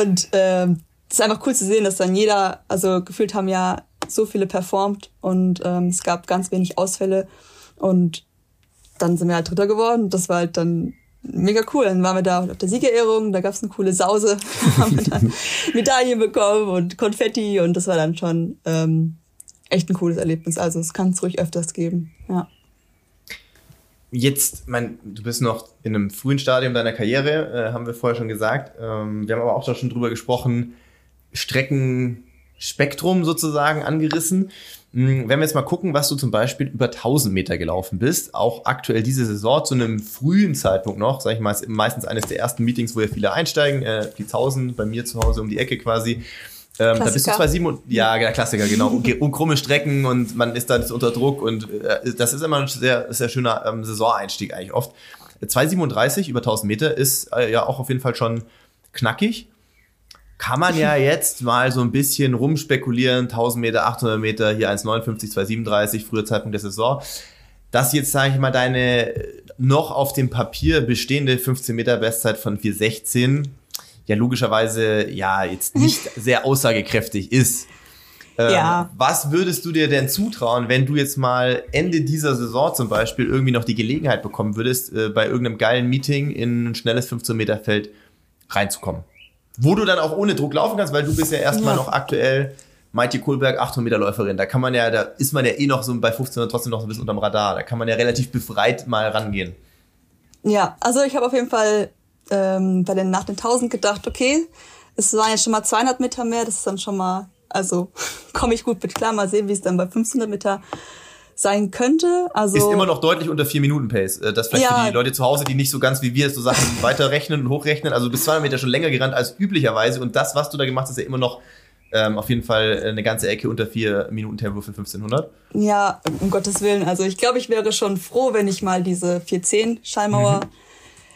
Und ähm, es ist einfach cool zu sehen, dass dann jeder, also gefühlt haben ja so viele performt und ähm, es gab ganz wenig Ausfälle und dann sind wir halt Dritter geworden. Das war halt dann mega cool. Dann waren wir da auf der Siegerehrung, da gab es eine coole Sause, haben wir dann Medaillen bekommen und Konfetti und das war dann schon ähm, echt ein cooles Erlebnis. Also es kann es ruhig öfters geben. Ja. Jetzt, mein, du bist noch in einem frühen Stadium deiner Karriere, äh, haben wir vorher schon gesagt. Ähm, wir haben aber auch schon drüber gesprochen, Strecken Spektrum sozusagen angerissen. Hm, wenn wir jetzt mal gucken, was du zum Beispiel über 1000 Meter gelaufen bist, auch aktuell diese Saison zu einem frühen Zeitpunkt noch, sage ich mal, ist meistens eines der ersten Meetings, wo ja viele einsteigen, äh, die 1000 bei mir zu Hause um die Ecke quasi. Ähm, da bist du zwar sieben ja, der Klassiker, genau. Und krumme Strecken und man ist dann unter Druck und äh, das ist immer ein sehr, sehr schöner ähm, Saisoneinstieg eigentlich oft. 2,37 über 1000 Meter ist äh, ja auch auf jeden Fall schon knackig kann man ja jetzt mal so ein bisschen rumspekulieren, 1000 Meter, 800 Meter, hier 1,59, 2,37, früher Zeitpunkt der Saison. Das jetzt, sage ich mal, deine noch auf dem Papier bestehende 15 Meter Bestzeit von 4,16 ja logischerweise ja jetzt nicht sehr aussagekräftig ist. Ähm, Ja. Was würdest du dir denn zutrauen, wenn du jetzt mal Ende dieser Saison zum Beispiel irgendwie noch die Gelegenheit bekommen würdest, äh, bei irgendeinem geilen Meeting in ein schnelles 15 Meter Feld reinzukommen? Wo du dann auch ohne Druck laufen kannst, weil du bist ja erstmal Ja. noch aktuell Maite Kohlberg 800 Meter Läuferin. Da kann man ja, da ist man ja eh noch so bei 15 trotzdem noch so ein bisschen unterm Radar. Da kann man ja relativ befreit mal rangehen. Ja, also ich habe auf jeden Fall ähm, bei den nach den 1000 gedacht, okay, es waren jetzt schon mal 200 Meter mehr, das ist dann schon mal, also komme ich gut mit klar, mal sehen, wie es dann bei 1500 Meter sein könnte. Also Ist immer noch deutlich unter 4 Minuten Pace. Äh, Das vielleicht Ja. für die Leute zu Hause, die nicht so ganz wie wir so Sachen weiterrechnen und hochrechnen. Also bis 200 Meter schon länger gerannt als üblicherweise. Und das, was du da gemacht hast, ist ja immer noch ähm, auf jeden Fall eine ganze Ecke unter 4 Minuten Tempo für 1500. Ja, um Gottes Willen. Also ich glaube, ich wäre schon froh, wenn ich mal diese 410 Schallmauer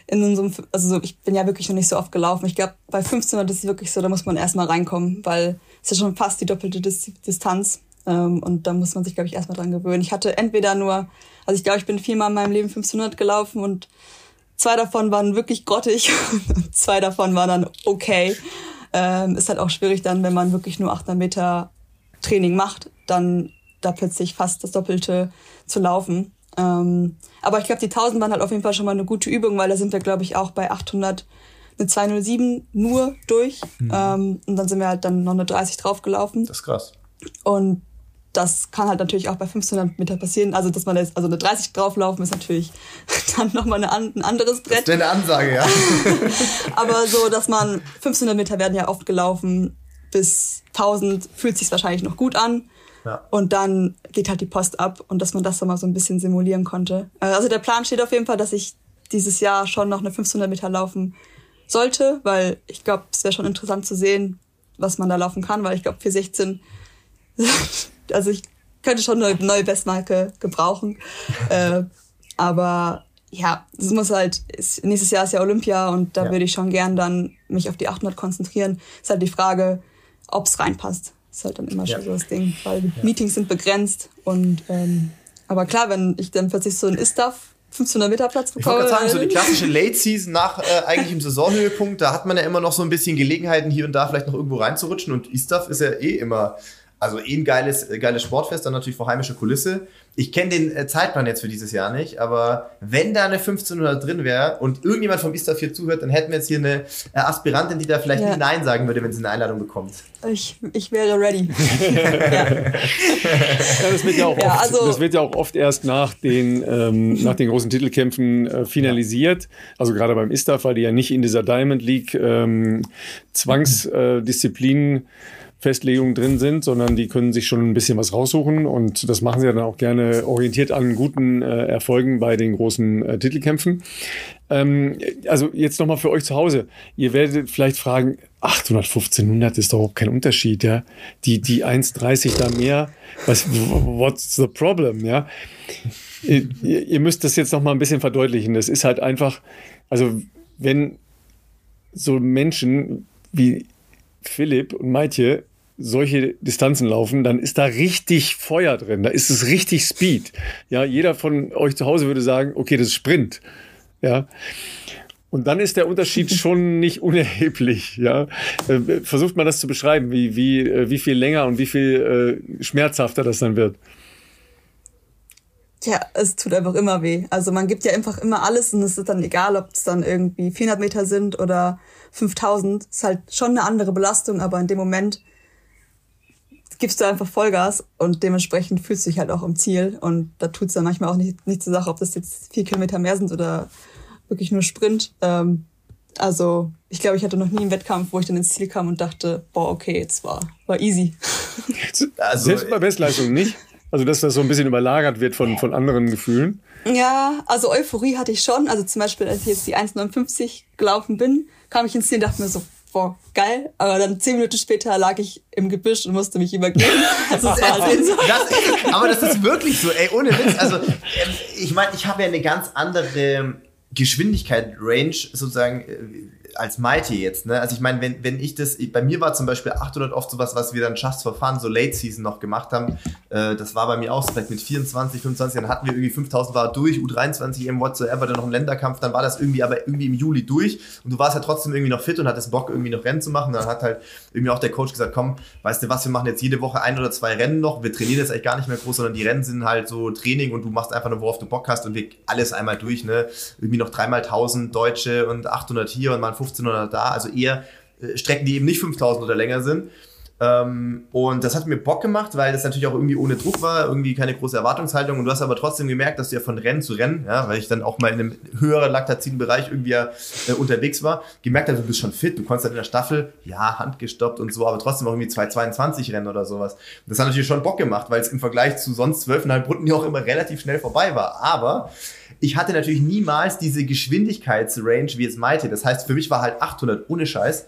in so einem, also so, ich bin ja wirklich noch nicht so oft gelaufen. Ich glaube, bei 1500 ist es wirklich so, da muss man erstmal reinkommen, weil es ist ja schon fast die doppelte Dis Distanz. Ähm, und da muss man sich, glaube ich, erstmal dran gewöhnen. Ich hatte entweder nur, also ich glaube, ich bin viermal in meinem Leben 1500 gelaufen und zwei davon waren wirklich grottig und zwei davon waren dann okay. Ähm, ist halt auch schwierig dann, wenn man wirklich nur 800 Meter Training macht, dann da plötzlich fast das Doppelte zu laufen. Ähm, aber ich glaube, die 1000 waren halt auf jeden Fall schon mal eine gute Übung, weil da sind wir, glaube ich, auch bei 800 eine 207 nur durch. Ähm, und dann sind wir halt dann noch eine 30 draufgelaufen. Das ist krass. Und das kann halt natürlich auch bei 1500 Meter passieren. Also, dass man jetzt, also eine 30 drauflaufen ist natürlich dann nochmal eine, ein anderes Das Brett. ist eine Ansage, ja. Aber so, dass man 1500 Meter werden ja oft gelaufen, bis 1000 fühlt sich wahrscheinlich noch gut an. Ja. Und dann geht halt die Post ab und dass man das dann mal so ein bisschen simulieren konnte. Äh, Also der Plan steht auf jeden Fall, dass ich dieses Jahr schon noch eine 1500 Meter laufen sollte, weil ich glaube, es wäre schon interessant zu sehen, was man da laufen kann, weil ich glaube, 416, also ich könnte schon eine neue Bestmarke gebrauchen. äh, aber ja, es muss halt, nächstes Jahr ist ja Olympia und da Ja. würde ich schon gern dann mich auf die 800 konzentrieren. Ist halt die Frage, ob es reinpasst. Ist halt dann immer Ja. schon so das Ding, weil die Meetings sind begrenzt und ähm, aber klar, wenn ich dann plötzlich so einen Istaf 1500 Meter Platz Ich wollte bekomme, gerade sagen, so die klassische Late Season nach äh, eigentlich im Saisonhöhepunkt, da hat man ja immer noch so ein bisschen Gelegenheiten, hier und da vielleicht noch irgendwo reinzurutschen. Und Istaf ist ja eh immer, also eh ein geiles, äh, geiles Sportfest, dann natürlich vor heimischer Kulisse. Ich kenne den äh, Zeitplan jetzt für dieses Jahr nicht, aber wenn da eine 1500 drin wäre und irgendjemand vom Istaf hier zuhört, dann hätten wir jetzt hier eine äh, Aspirantin, die da vielleicht Ja. nie Nein sagen würde, wenn sie eine Einladung bekommt. ich, ich wäre ready. Ja, das wird ja auch Ja, oft, also- das wird ja auch oft erst nach den, ähm, nach den großen Titelkämpfen äh, finalisiert. Also gerade beim Istaf, weil die ja nicht in dieser Diamond League ähm, Zwangsdisziplin Festlegungen drin sind, sondern die können sich schon ein bisschen was raussuchen und das machen sie ja dann auch gerne orientiert an guten äh, Erfolgen bei den großen äh, Titelkämpfen. Ähm, also jetzt nochmal für euch zu Hause. Ihr werdet vielleicht fragen, 800, 1500 ist doch überhaupt kein Unterschied, ja. Die, die 1,30 da mehr, was, what's the problem, ja. Ihr, ihr müsst das jetzt nochmal ein bisschen verdeutlichen. Das ist halt einfach, also wenn so Menschen wie Philipp und Maitje solche Distanzen laufen, dann ist da richtig Feuer drin, da ist es richtig Speed. Ja, jeder von euch zu Hause würde sagen, okay, das ist Sprint. Ja. Und dann ist der Unterschied schon nicht unerheblich. Ja, Äh, versucht mal das zu beschreiben, wie wie äh, wie viel länger und wie viel äh, schmerzhafter das dann wird. Tja, es tut einfach immer weh. Also man gibt ja einfach immer alles und es ist dann egal, ob es dann irgendwie 400 Meter sind oder 5000. Ist halt schon eine andere Belastung, aber in dem Moment gibst du einfach Vollgas und dementsprechend fühlst du dich halt auch im Ziel und da tut's dann manchmal auch nicht, nicht zur Sache, ob das jetzt vier Kilometer mehr sind oder wirklich nur Sprint. Ähm, also ich glaube, ich hatte noch nie einen Wettkampf, wo ich dann ins Ziel kam und dachte, boah, okay, jetzt war, war easy. Also, Selbst bei Bestleistungen nicht. Also dass das so ein bisschen überlagert wird von von anderen Gefühlen. Ja, also Euphorie hatte ich schon. Also zum Beispiel, als ich jetzt die 1,59 gelaufen bin, kam ich ins Ziel und dachte mir so, boah, geil. Aber dann zehn Minuten später lag ich im Gebüsch und musste mich übergeben. Also. Das, aber das ist wirklich so, ey, ohne Witz. Also, ähm, ich meine, ich habe ja eine ganz andere Geschwindigkeit, Range sozusagen, äh, als Mighty jetzt, ne? Also ich meine, wenn, wenn ich das, bei mir war zum Beispiel 800 oft sowas, was wir dann Just for Fun, so Late Season noch gemacht haben. Äh, das war bei mir auch so, vielleicht mit 24, 25, dann hatten wir irgendwie 5000 war durch, U23 im whatsoever, dann noch ein Länderkampf, dann war das irgendwie aber irgendwie im Juli durch und du warst halt trotzdem irgendwie noch fit und hattest Bock irgendwie noch Rennen zu machen. Dann hat halt irgendwie auch der Coach gesagt, komm, weißt du was, wir machen jetzt jede Woche ein oder zwei Rennen noch, wir trainieren jetzt eigentlich gar nicht mehr groß, sondern die Rennen sind halt so Training und du machst einfach nur, worauf du Bock hast und wir alles einmal durch, ne? Irgendwie noch dreimal 1000 Deutsche und 800 hier und mal 1500 da, also eher äh, Strecken, die eben nicht 5000 oder länger sind. Ähm, und das hat mir Bock gemacht, weil das natürlich auch irgendwie ohne Druck war, irgendwie keine große Erwartungshaltung. Und du hast aber trotzdem gemerkt, dass du ja von Rennen zu Rennen, ja, weil ich dann auch mal in einem höheren laktaziden Bereich irgendwie äh, unterwegs war, gemerkt hast, du bist schon fit. Du konntest dann in der Staffel, ja, handgestoppt und so, aber trotzdem auch irgendwie 222 Rennen oder sowas. Das hat natürlich schon Bock gemacht, weil es im Vergleich zu sonst 12,5 Runden ja auch immer relativ schnell vorbei war. Aber ich hatte natürlich niemals diese Geschwindigkeitsrange wie jetzt Maite. Das heißt, für mich war halt 800 ohne Scheiß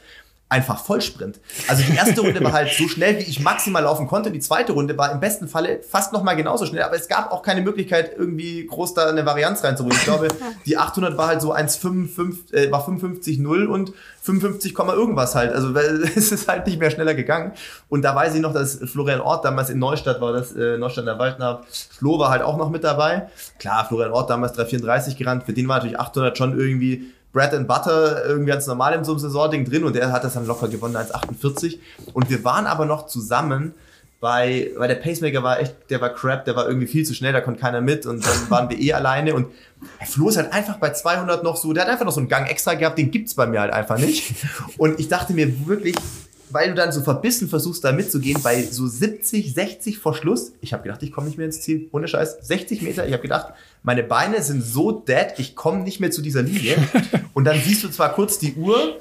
einfach Vollsprint. Also die erste Runde war halt so schnell, wie ich maximal laufen konnte. Die zweite Runde war im besten Falle fast noch mal genauso schnell, aber es gab auch keine Möglichkeit, irgendwie groß da eine Varianz reinzubringen. Ich glaube, die 800 war halt so 1,55, äh, war 55,0 und 55, irgendwas halt. Also es ist halt nicht mehr schneller gegangen. Und da weiß ich noch, dass Florian Ort damals in Neustadt war, das äh, Neustadt der Waldner. Flo war halt auch noch mit dabei. Klar, Florian Ort damals 334 gerannt. Für den war natürlich 800 schon irgendwie Bread and Butter irgendwie ganz normal in so einem Saisonding drin und der hat das dann locker gewonnen als 48. Und wir waren aber noch zusammen bei, weil der Pacemaker war echt, der war crap, der war irgendwie viel zu schnell, da konnte keiner mit und dann waren wir eh alleine und der Flo ist halt einfach bei 200 noch so, der hat einfach noch so einen Gang extra gehabt, den gibt's bei mir halt einfach nicht. Und ich dachte mir wirklich, weil du dann so verbissen versuchst, da mitzugehen, bei so 70, 60 vor Schluss. Ich habe gedacht, ich komme nicht mehr ins Ziel. Ohne Scheiß, 60 Meter. Ich habe gedacht, meine Beine sind so dead, ich komme nicht mehr zu dieser Linie. Und dann siehst du zwar kurz die Uhr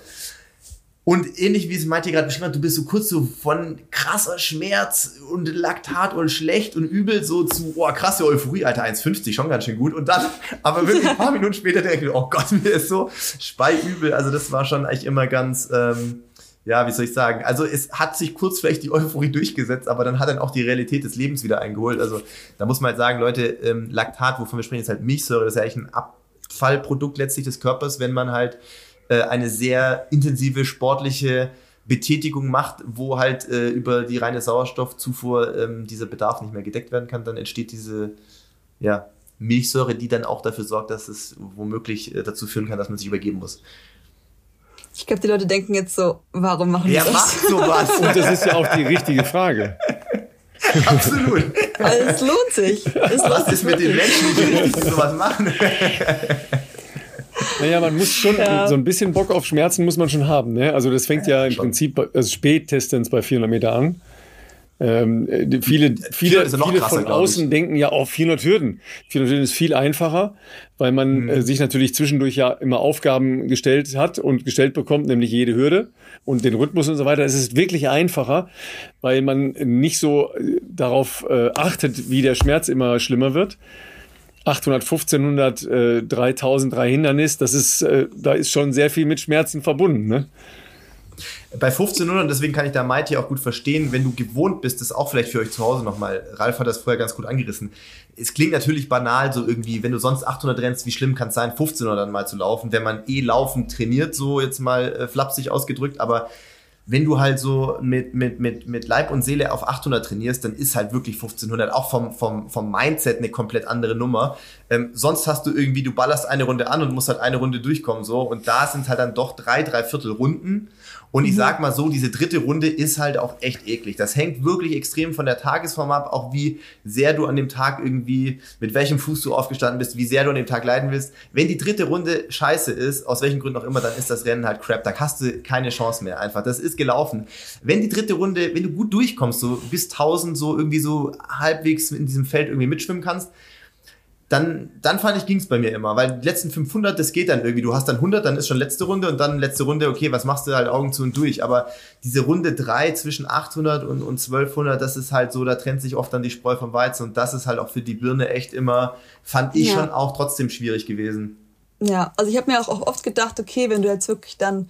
und ähnlich wie es Maite gerade beschrieben hat, du bist so kurz so von krasser Schmerz und Laktat und schlecht und übel so zu, oh, krasse Euphorie, Alter, 1,50, schon ganz schön gut. Und dann, aber wirklich ein paar Minuten später direkt, oh Gott, mir ist so speiübel. Also das war schon eigentlich immer ganz, ähm, ja, wie soll ich sagen? Also es hat sich kurz vielleicht die Euphorie durchgesetzt, aber dann hat dann auch die Realität des Lebens wieder eingeholt. Also da muss man halt sagen, Leute, ähm, Laktat, wovon wir sprechen, ist halt Milchsäure, das ist ja eigentlich ein Abfallprodukt letztlich des Körpers, wenn man halt äh, eine sehr intensive sportliche Betätigung macht, wo halt äh, über die reine Sauerstoffzufuhr ähm, dieser Bedarf nicht mehr gedeckt werden kann, dann entsteht diese ja, Milchsäure, die dann auch dafür sorgt, dass es womöglich äh, dazu führen kann, dass man sich übergeben muss. Ich glaube, die Leute denken jetzt so, warum machen die das? macht sowas? Und das ist ja auch die richtige Frage. Absolut. Weil es lohnt sich. Es lohnt Was sich ist mit den wirklich. Menschen, die sowas machen? Naja, man muss schon, Ja. so ein bisschen Bock auf Schmerzen muss man schon haben. Ne? Also das fängt ja im schon. Prinzip bei- also spätestens bei 400 Meter an. Ähm, äh, die- viele viele, ja viele krasser, von außen denken ja, auf 400 Hürden. 400 Hürden ist viel einfacher, weil man Mhm. äh, sich natürlich zwischendurch ja immer Aufgaben gestellt hat und gestellt bekommt, nämlich jede Hürde und den Rhythmus und so weiter. Es ist wirklich einfacher, weil man nicht so äh, darauf äh, achtet, wie der Schmerz immer schlimmer wird. 800, 1500, äh, 3000, drei Hindernis, das ist, äh, da ist schon sehr viel mit Schmerzen verbunden. Ne? Bei 1500, deswegen kann ich da Mighty auch gut verstehen, wenn du gewohnt bist, das auch vielleicht für euch zu Hause nochmal. Ralf hat das vorher ganz gut angerissen. Es klingt natürlich banal, so irgendwie, wenn du sonst 800 rennst, wie schlimm kann es sein, 1500 dann mal zu laufen, wenn man eh laufen trainiert, so jetzt mal äh, flapsig ausgedrückt, aber wenn du halt so mit, mit, mit, mit Leib und Seele auf 800 trainierst, dann ist halt wirklich 1500 auch vom, vom, vom Mindset eine komplett andere Nummer. Ähm, sonst hast du irgendwie, du ballerst eine Runde an und musst halt eine Runde durchkommen, so. Und da sind halt dann doch drei, drei Viertel Runden. Und ich sag mal so, diese dritte Runde ist halt auch echt eklig. Das hängt wirklich extrem von der Tagesform ab, auch wie sehr du an dem Tag irgendwie, mit welchem Fuß du aufgestanden bist, wie sehr du an dem Tag leiden willst. Wenn die dritte Runde scheiße ist, aus welchen Gründen auch immer, dann ist das Rennen halt crap. Da hast du keine Chance mehr einfach. Das ist gelaufen. Wenn die dritte Runde, wenn du gut durchkommst, so bis 1000 so irgendwie so halbwegs in diesem Feld irgendwie mitschwimmen kannst, dann, dann fand ich, ging's bei mir immer, weil die letzten 500, das geht dann irgendwie. Du hast dann 100, dann ist schon letzte Runde und dann letzte Runde, okay, was machst du halt Augen zu und durch. Aber diese Runde 3 zwischen 800 und, und 1200, das ist halt so, da trennt sich oft dann die Spreu vom Weizen und das ist halt auch für die Birne echt immer, fand ich Ja. schon auch trotzdem schwierig gewesen. Ja, also ich habe mir auch oft gedacht, okay, wenn du jetzt wirklich dann,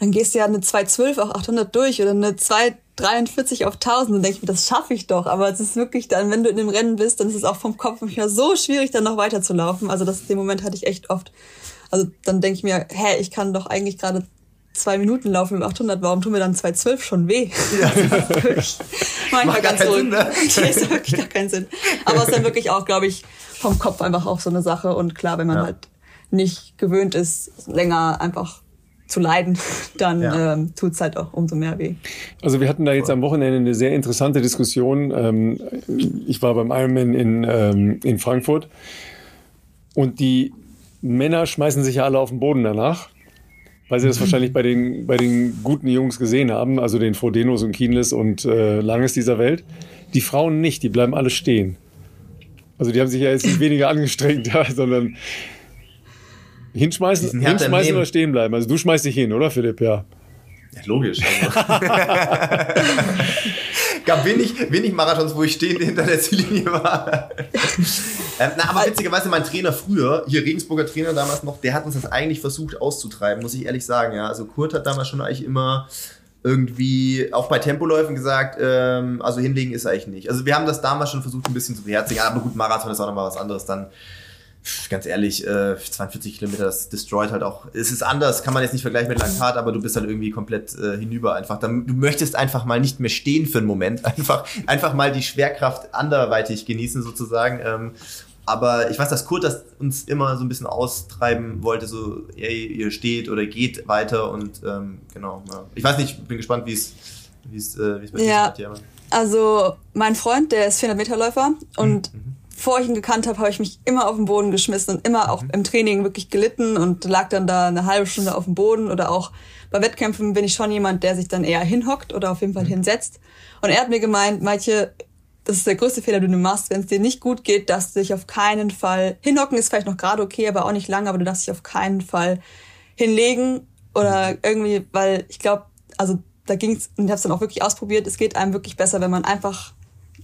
dann gehst du ja eine 212 auf 800 durch oder eine 243 auf 1000, dann denke ich mir, das schaffe ich doch. Aber es ist wirklich dann, wenn du in dem Rennen bist, dann ist es auch vom Kopf her so schwierig, dann noch weiterzulaufen. Also das, den Moment hatte ich echt oft. Also dann denke ich mir, hä, ich kann doch eigentlich gerade zwei Minuten laufen mit 800, warum tun mir dann 212 schon weh? Ja. manchmal ganz keinen so. Sinn, ne? Das ist wirklich gar keinen Sinn. Aber es ist dann wirklich auch, glaube ich, vom Kopf einfach auch so eine Sache. Und klar, wenn man Ja. halt nicht gewöhnt ist, länger einfach zu leiden, dann Ja. ähm, tut's halt auch umso mehr weh. Also wir hatten da jetzt am Wochenende eine sehr interessante Diskussion. Ähm, ich war beim Ironman in, ähm, in Frankfurt und die Männer schmeißen sich ja alle auf den Boden danach, weil sie das wahrscheinlich bei den, bei den guten Jungs gesehen haben, also den Frodenos und Kienles und äh, Langes dieser Welt. Die Frauen nicht, die bleiben alle stehen. Also die haben sich ja jetzt nicht weniger angestrengt, ja, sondern hinschmeißen, hinschmeißen oder stehen bleiben. Also du schmeißt dich hin, oder Philipp? Ja. Ja, logisch. Also. Gab wenig, wenig Marathons, wo ich stehend hinter der Ziellinie war. ähm, na, aber witzigerweise mein Trainer früher, hier Regensburger Trainer damals noch, der hat uns das eigentlich versucht auszutreiben, muss ich ehrlich sagen. Ja, also Kurt hat damals schon eigentlich immer irgendwie auch bei Tempoläufen gesagt, ähm, also hinlegen ist eigentlich nicht. Also wir haben das damals schon versucht, ein bisschen zu beherzigen. Aber gut, Marathon ist auch nochmal was anderes. Dann ganz ehrlich, äh, 42 Kilometer, das destroyt halt auch. Es ist anders, kann man jetzt nicht vergleichen mit Laktat, aber du bist halt irgendwie komplett äh, hinüber einfach. Du möchtest einfach mal nicht mehr stehen für einen Moment. Einfach, einfach mal die Schwerkraft anderweitig genießen sozusagen. Ähm, aber ich weiß, dass Kurt das uns immer so ein bisschen austreiben wollte, so, ey, ihr steht oder geht weiter und ähm, genau. Ja. Ich weiß nicht, bin gespannt, wie es wie es äh, wie es bei dir Ja. ist, Matthias. Also mein Freund, der ist 400 Meter Läufer und bevor ich ihn gekannt habe, habe ich mich immer auf den Boden geschmissen und immer auch im Training wirklich gelitten und lag dann da eine halbe Stunde auf dem Boden oder auch bei Wettkämpfen bin ich schon jemand, der sich dann eher hinhockt oder auf jeden Fall hinsetzt. Und er hat mir gemeint, Maitje, das ist der größte Fehler, den du machst. Wenn es dir nicht gut geht, darfst du dich auf keinen Fall hinhocken, ist vielleicht noch gerade okay, aber auch nicht lange, aber du darfst dich auf keinen Fall hinlegen oder irgendwie, weil ich glaube, also da ging's und ich habe es dann auch wirklich ausprobiert, es geht einem wirklich besser, wenn man einfach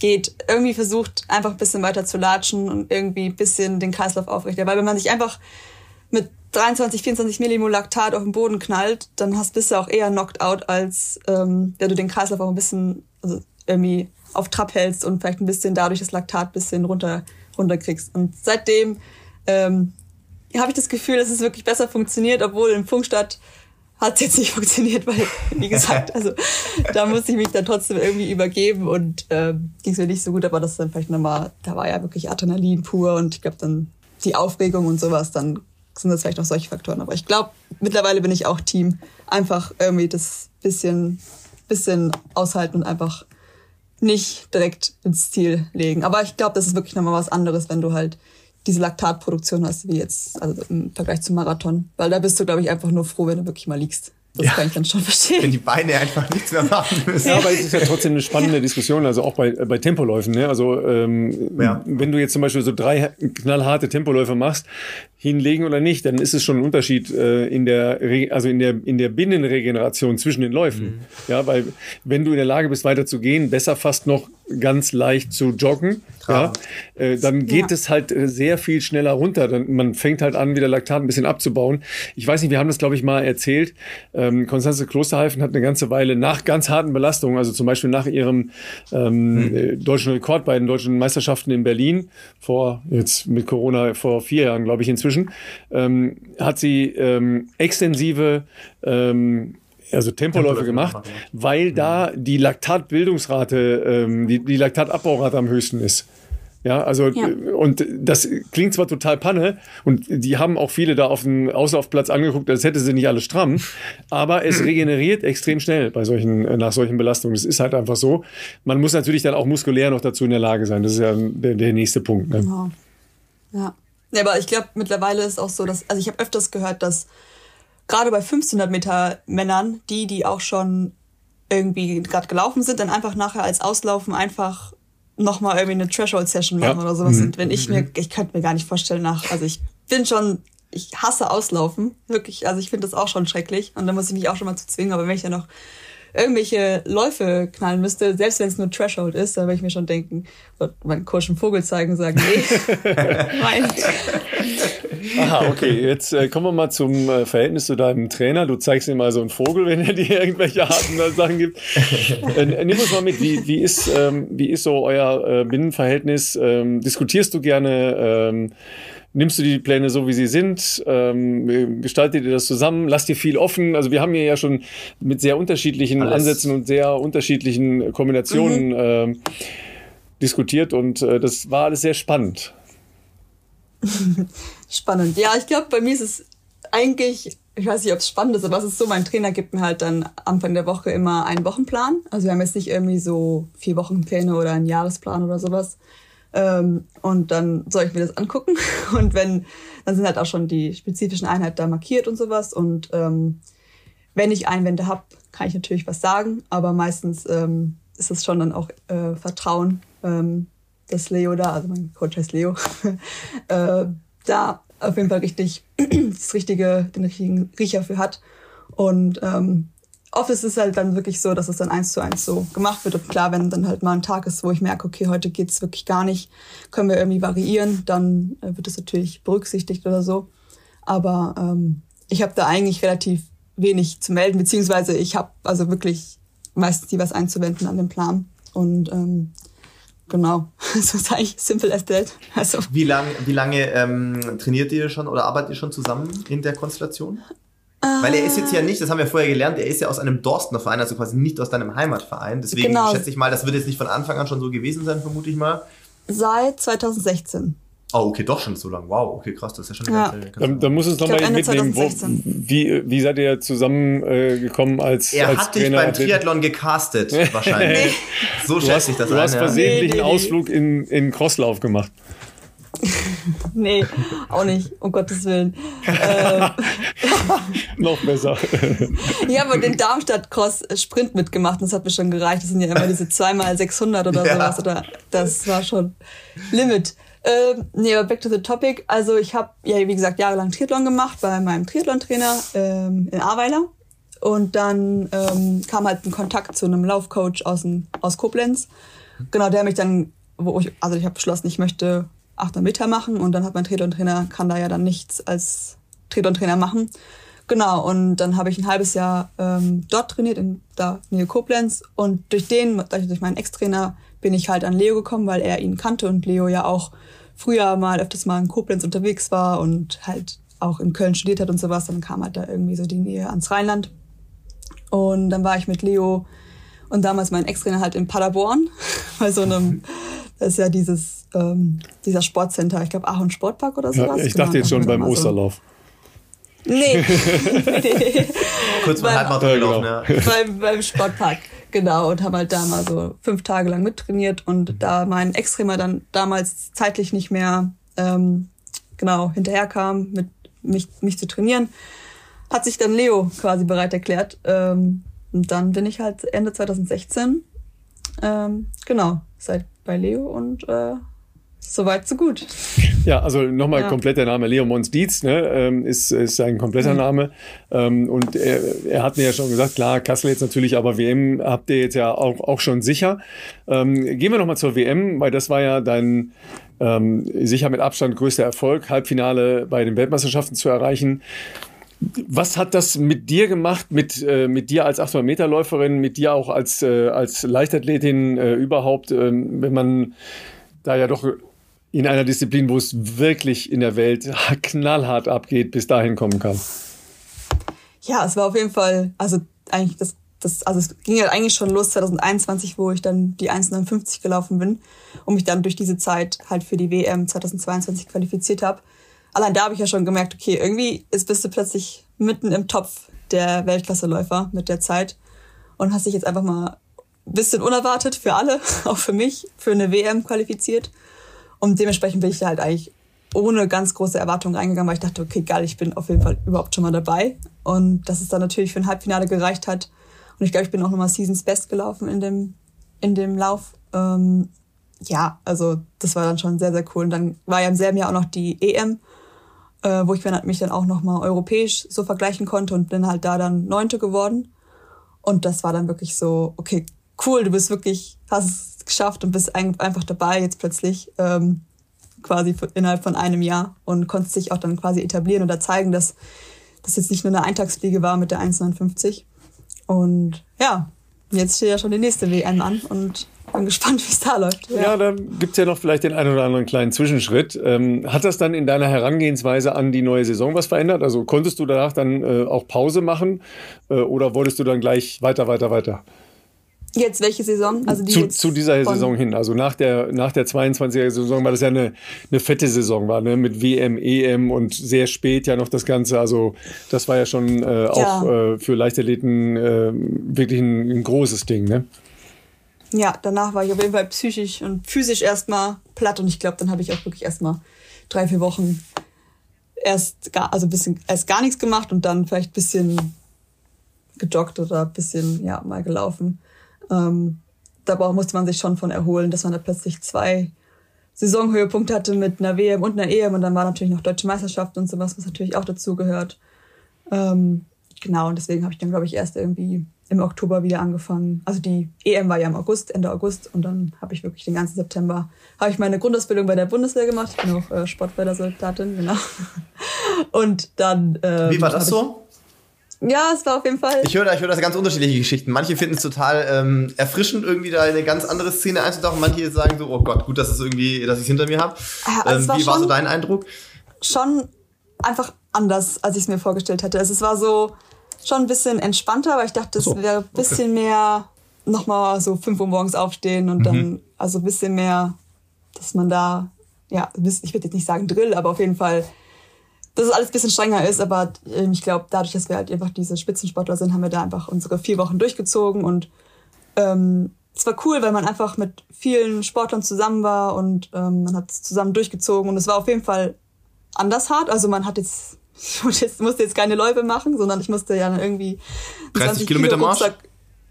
geht, irgendwie versucht, einfach ein bisschen weiter zu latschen und irgendwie ein bisschen den Kreislauf aufrichtet. Weil wenn man sich einfach mit 23, 24 Millimol Laktat auf den Boden knallt, dann hast bist du auch eher knocked out, als ähm, wenn du den Kreislauf auch ein bisschen also irgendwie auf Trab hältst und vielleicht ein bisschen dadurch das Laktat ein bisschen runter runterkriegst. Und seitdem ähm, habe ich das Gefühl, dass es wirklich besser funktioniert, obwohl in Funkstadt hat es jetzt nicht funktioniert, weil, wie gesagt, also da musste ich mich dann trotzdem irgendwie übergeben und ähm, ging es mir nicht so gut, aber das ist dann vielleicht nochmal, da war ja wirklich Adrenalin pur und ich glaube dann die Aufregung und sowas, dann sind das vielleicht noch solche Faktoren. Aber ich glaube, mittlerweile bin ich auch Team. Einfach irgendwie das bisschen, bisschen aushalten und einfach nicht direkt ins Ziel legen. Aber ich glaube, das ist wirklich nochmal was anderes, wenn du halt diese Laktatproduktion hast, wie jetzt, also im Vergleich zum Marathon. Weil da bist du, glaube ich, einfach nur froh, wenn du wirklich mal liegst. Das Ja. kann ich dann schon Wenn verstehen. die Beine einfach nichts mehr machen müssen. Ja, aber es ist ja trotzdem eine spannende Diskussion, also auch bei, bei Tempoläufen. Ne? Also ähm, Ja. wenn du jetzt zum Beispiel so drei knallharte Tempoläufe machst, hinlegen oder nicht, dann ist es schon ein Unterschied äh, in der Re also in der in der Binnenregeneration zwischen den Läufen. Mhm. Ja, weil wenn du in der Lage bist weiter zu gehen, besser fast noch ganz leicht zu joggen, ja, äh, dann geht Ja. es halt äh, sehr viel schneller runter. Dann, man fängt halt an, wieder Laktat ein bisschen abzubauen. Ich weiß nicht, wir haben das, glaube ich, mal erzählt. Ähm, Konstanze Klosterhalfen hat eine ganze Weile nach ganz harten Belastungen, also zum Beispiel nach ihrem ähm, äh, deutschen Rekord bei den deutschen Meisterschaften in Berlin vor, jetzt mit Corona vor vier Jahren, glaube ich, inzwischen, ähm, hat sie ähm, extensive ähm, also Tempoläufe gemacht, ja. weil da die Laktatbildungsrate, ähm, die, die Laktatabbaurate am höchsten ist. Ja, also Ja. äh, und das klingt zwar total Panne und die haben auch viele da auf dem Auslaufplatz angeguckt, als hätte sie nicht alle stramm, aber es regeneriert extrem schnell bei solchen äh, nach solchen Belastungen. Das ist halt einfach so. Man muss natürlich dann auch muskulär noch dazu in der Lage sein. Das ist ja der, der nächste Punkt. Ne? Genau. Ja. Ja, aber ich glaube, mittlerweile ist auch so, dass, also ich habe öfters gehört, dass gerade bei 1500 Meter Männern, die, die auch schon irgendwie gerade gelaufen sind, dann einfach nachher als Auslaufen einfach nochmal irgendwie eine Threshold-Session machen Ja. oder sowas sind. Wenn ich mir, ich könnte mir gar nicht vorstellen nach, also ich bin schon, ich hasse Auslaufen, wirklich, also ich finde das auch schon schrecklich und da muss ich mich auch schon mal zu zwingen, aber wenn ich ja noch irgendwelche Läufe knallen müsste, selbst wenn es nur Threshold ist, dann würde ich mir schon denken, wird meinen einen Vogel zeigen und sagen, nee, mein, Aha, okay. Jetzt äh, kommen wir mal zum äh, Verhältnis zu deinem Trainer. Du zeigst ihm mal so einen Vogel, wenn er dir irgendwelche harten Sachen gibt. Äh, nimm uns mal mit. Wie, wie, ist, ähm, wie ist so euer äh, Binnenverhältnis? Ähm, diskutierst du gerne? Ähm, nimmst du die Pläne so, wie sie sind? Ähm, gestaltet ihr das zusammen? Lasst ihr viel offen? Also wir haben hier ja schon mit sehr unterschiedlichen Alles. Ansätzen und sehr unterschiedlichen Kombinationen mhm. ähm, diskutiert und äh, das war alles sehr spannend. spannend. Ja, ich glaube, bei mir ist es eigentlich, ich weiß nicht, ob es spannend ist, aber es ist so, mein Trainer gibt mir halt dann Anfang der Woche immer einen Wochenplan. Also wir haben jetzt nicht irgendwie so vier Wochenpläne oder einen Jahresplan oder sowas. Ähm, und dann soll ich mir das angucken. Und wenn, dann sind halt auch schon die spezifischen Einheiten da markiert und sowas. Und ähm, wenn ich Einwände habe, kann ich natürlich was sagen. Aber meistens ähm, ist es schon dann auch äh, Vertrauen, ähm, dass Leo da, also mein Coach heißt Leo, äh, da auf jeden Fall richtig das richtige, den richtigen Riecher für hat. Und ähm, oft ist es halt dann wirklich so, dass es dann eins zu eins so gemacht wird. Und klar, wenn dann halt mal ein Tag ist, wo ich merke, okay, heute geht's wirklich gar nicht, können wir irgendwie variieren, dann äh, wird es natürlich berücksichtigt oder so. Aber ähm, ich habe da eigentlich relativ wenig zu melden, beziehungsweise ich habe also wirklich meistens nie was einzuwenden an dem Plan. Und ähm, genau, so ist eigentlich simple as that. Also. Wie, lang, wie lange ähm, trainiert ihr schon oder arbeitet ihr schon zusammen in der Konstellation? Weil er ist jetzt ja nicht, das haben wir vorher gelernt, er ist ja aus einem Dorstner Verein, also quasi nicht aus deinem Heimatverein. Deswegen genau. schätze ich mal, das wird jetzt nicht von Anfang an schon so gewesen sein, vermute ich mal. Seit 2016. Oh, okay, doch schon so lang. Wow, okay, krass, das ist ja schon ja. Ganze, dann, dann muss es nochmal mitnehmen. Wo, wie, wie seid ihr zusammengekommen äh, als Er als hat Trainer dich beim Triathlon gecastet, wahrscheinlich. so schätze ich das Du ein, hast versehentlich einen Ausflug in, in Crosslauf gemacht. nee, auch nicht, um Gottes Willen. äh, Noch besser. ich habe den Darmstadt-Cross-Sprint mitgemacht und das hat mir schon gereicht. Das sind ja immer diese 2x600 oder ja. sowas. Oder, das war schon Limit. Ähm, nee, aber back to the topic. Also ich habe ja, wie gesagt, jahrelang Triathlon gemacht bei meinem Triathlon-Trainer ähm, in Ahrweiler. Und dann ähm, kam halt ein Kontakt zu einem Laufcoach aus, aus Koblenz. Genau, der mich dann, wo ich, also ich habe beschlossen, ich möchte 800 Meter machen und dann hat mein Triathlon-Trainer, kann da ja dann nichts als Triathlon-Trainer machen. Genau, und dann habe ich ein halbes Jahr ähm, dort trainiert, in da Nähe Koblenz. Und durch den, durch meinen Ex-Trainer, bin ich halt an Leo gekommen, weil er ihn kannte und Leo ja auch früher mal öfters mal in Koblenz unterwegs war und halt auch in Köln studiert hat und sowas. Dann kam halt da irgendwie so die Nähe ans Rheinland. Und dann war ich mit Leo und damals mein Ex-Trainer halt in Paderborn bei so einem, ist ja dieses ähm, dieser Sportcenter, ich glaube Aachen Sportpark oder sowas. Ja, ich dachte genau, jetzt schon beim Osterlauf. Nee. nee. Kurz mal Halbmarathon gelaufen, ja. Beim, beim Sportpark, genau. Und haben halt da mal so fünf Tage lang mittrainiert. Und da mein Extremer dann damals zeitlich nicht mehr ähm, genau hinterherkam, mit mich, mich zu trainieren, hat sich dann Leo quasi bereit erklärt. Ähm, und dann bin ich halt Ende 2016, ähm, genau, seit bei Leo und äh, Soweit, so gut. Ja, also nochmal ja. komplett der Name Leo Mons Dietz ne, ähm, ist, ist sein kompletter mhm. Name. Ähm, und er, er hat mir ja schon gesagt, klar, Kassel jetzt natürlich, aber WM habt ihr jetzt ja auch, auch schon sicher. Ähm, gehen wir nochmal zur WM, weil das war ja dein ähm, sicher mit Abstand größter Erfolg, Halbfinale bei den Weltmeisterschaften zu erreichen. Was hat das mit dir gemacht, mit, äh, mit dir als 800-Meter-Läuferin, mit dir auch als, äh, als Leichtathletin äh, überhaupt, ähm, wenn man da ja doch in einer Disziplin, wo es wirklich in der Welt knallhart abgeht, bis dahin kommen kann? Ja, es war auf jeden Fall, also eigentlich das, das also es ging ja eigentlich schon los 2021, wo ich dann die 1,59 gelaufen bin und mich dann durch diese Zeit halt für die WM 2022 qualifiziert habe. Allein da habe ich ja schon gemerkt, okay, irgendwie ist, bist du plötzlich mitten im Topf der Weltklasseläufer mit der Zeit und hast dich jetzt einfach mal ein bisschen unerwartet für alle, auch für mich, für eine WM qualifiziert. Und dementsprechend bin ich da halt eigentlich ohne ganz große Erwartungen reingegangen, weil ich dachte, okay, geil, ich bin auf jeden Fall überhaupt schon mal dabei. Und dass es dann natürlich für ein Halbfinale gereicht hat. Und ich glaube, ich bin auch nochmal Seasons Best gelaufen in dem, in dem Lauf. Ähm, ja, also das war dann schon sehr, sehr cool. Und dann war ja im selben Jahr auch noch die EM, äh, wo ich mich dann auch nochmal europäisch so vergleichen konnte und bin halt da dann Neunte geworden. Und das war dann wirklich so, okay, cool, du bist wirklich, hast es geschafft und bist einfach dabei jetzt plötzlich. Ähm, quasi innerhalb von einem Jahr und konnte sich auch dann quasi etablieren oder zeigen, dass das jetzt nicht nur eine Eintagsfliege war mit der 1,59. Und ja, jetzt steht ja schon die nächste WM an und bin gespannt, wie es da läuft. Ja, ja da gibt's ja noch vielleicht den einen oder anderen kleinen Zwischenschritt. Ähm, hat das dann in deiner Herangehensweise an die neue Saison was verändert? Also konntest du danach dann äh, auch Pause machen äh, oder wolltest du dann gleich weiter, weiter, weiter? Jetzt welche Saison? Also die zu, zu dieser Saison hin. Also nach der, nach der 22er Saison war das ja eine, eine fette Saison, war, ne? Mit WM, EM und sehr spät ja noch das Ganze. Also das war ja schon äh, auch ja. äh, für Leichtathleten äh, wirklich ein, ein, großes Ding, ne? Ja, danach war ich auf jeden Fall psychisch und physisch erstmal platt und ich glaube, dann habe ich auch wirklich erstmal drei, vier Wochen erst gar, also bisschen, erst gar nichts gemacht und dann vielleicht bisschen gedockt oder bisschen, ja, mal gelaufen. Ähm, da musste man sich schon von erholen, dass man da plötzlich zwei Saisonhöhepunkte hatte mit einer WM und einer EM und dann war natürlich noch Deutsche Meisterschaft und sowas, was natürlich auch dazu gehört. Ähm, genau, und deswegen habe ich dann, glaube ich, erst irgendwie im Oktober wieder angefangen. Also die EM war ja im August, Ende August und dann habe ich wirklich den ganzen September, habe ich meine Grundausbildung bei der Bundeswehr gemacht. Ich bin auch äh, Sportfördersoldatin, genau. Und dann... Ähm, Wie war das so? Ja, es war auf jeden Fall. Ich höre, ich höre das ganz unterschiedliche Geschichten. Manche finden es total ähm, erfrischend, irgendwie da in eine ganz andere Szene einzutauchen. Manche sagen so, oh Gott, gut, dass es irgendwie, dass ich es hinter mir habe. Also ähm, war wie war so dein Eindruck? Schon einfach anders, als ich es mir vorgestellt hätte. Also es war so schon ein bisschen entspannter, aber ich dachte, es so, wäre ein bisschen okay. mehr nochmal so fünf Uhr morgens aufstehen und mhm. dann, also ein bisschen mehr, dass man da, ja, ich würde jetzt nicht sagen Drill, aber auf jeden Fall dass es alles ein bisschen strenger ist, aber ähm, ich glaube, dadurch, dass wir halt einfach diese Spitzensportler sind, haben wir da einfach unsere vier Wochen durchgezogen und ähm, es war cool, weil man einfach mit vielen Sportlern zusammen war und ähm, man hat es zusammen durchgezogen und es war auf jeden Fall anders hart. Also man hat jetzt, ich musste jetzt keine Läufe machen, sondern ich musste ja irgendwie 30 Kilometer Kilo Marsch?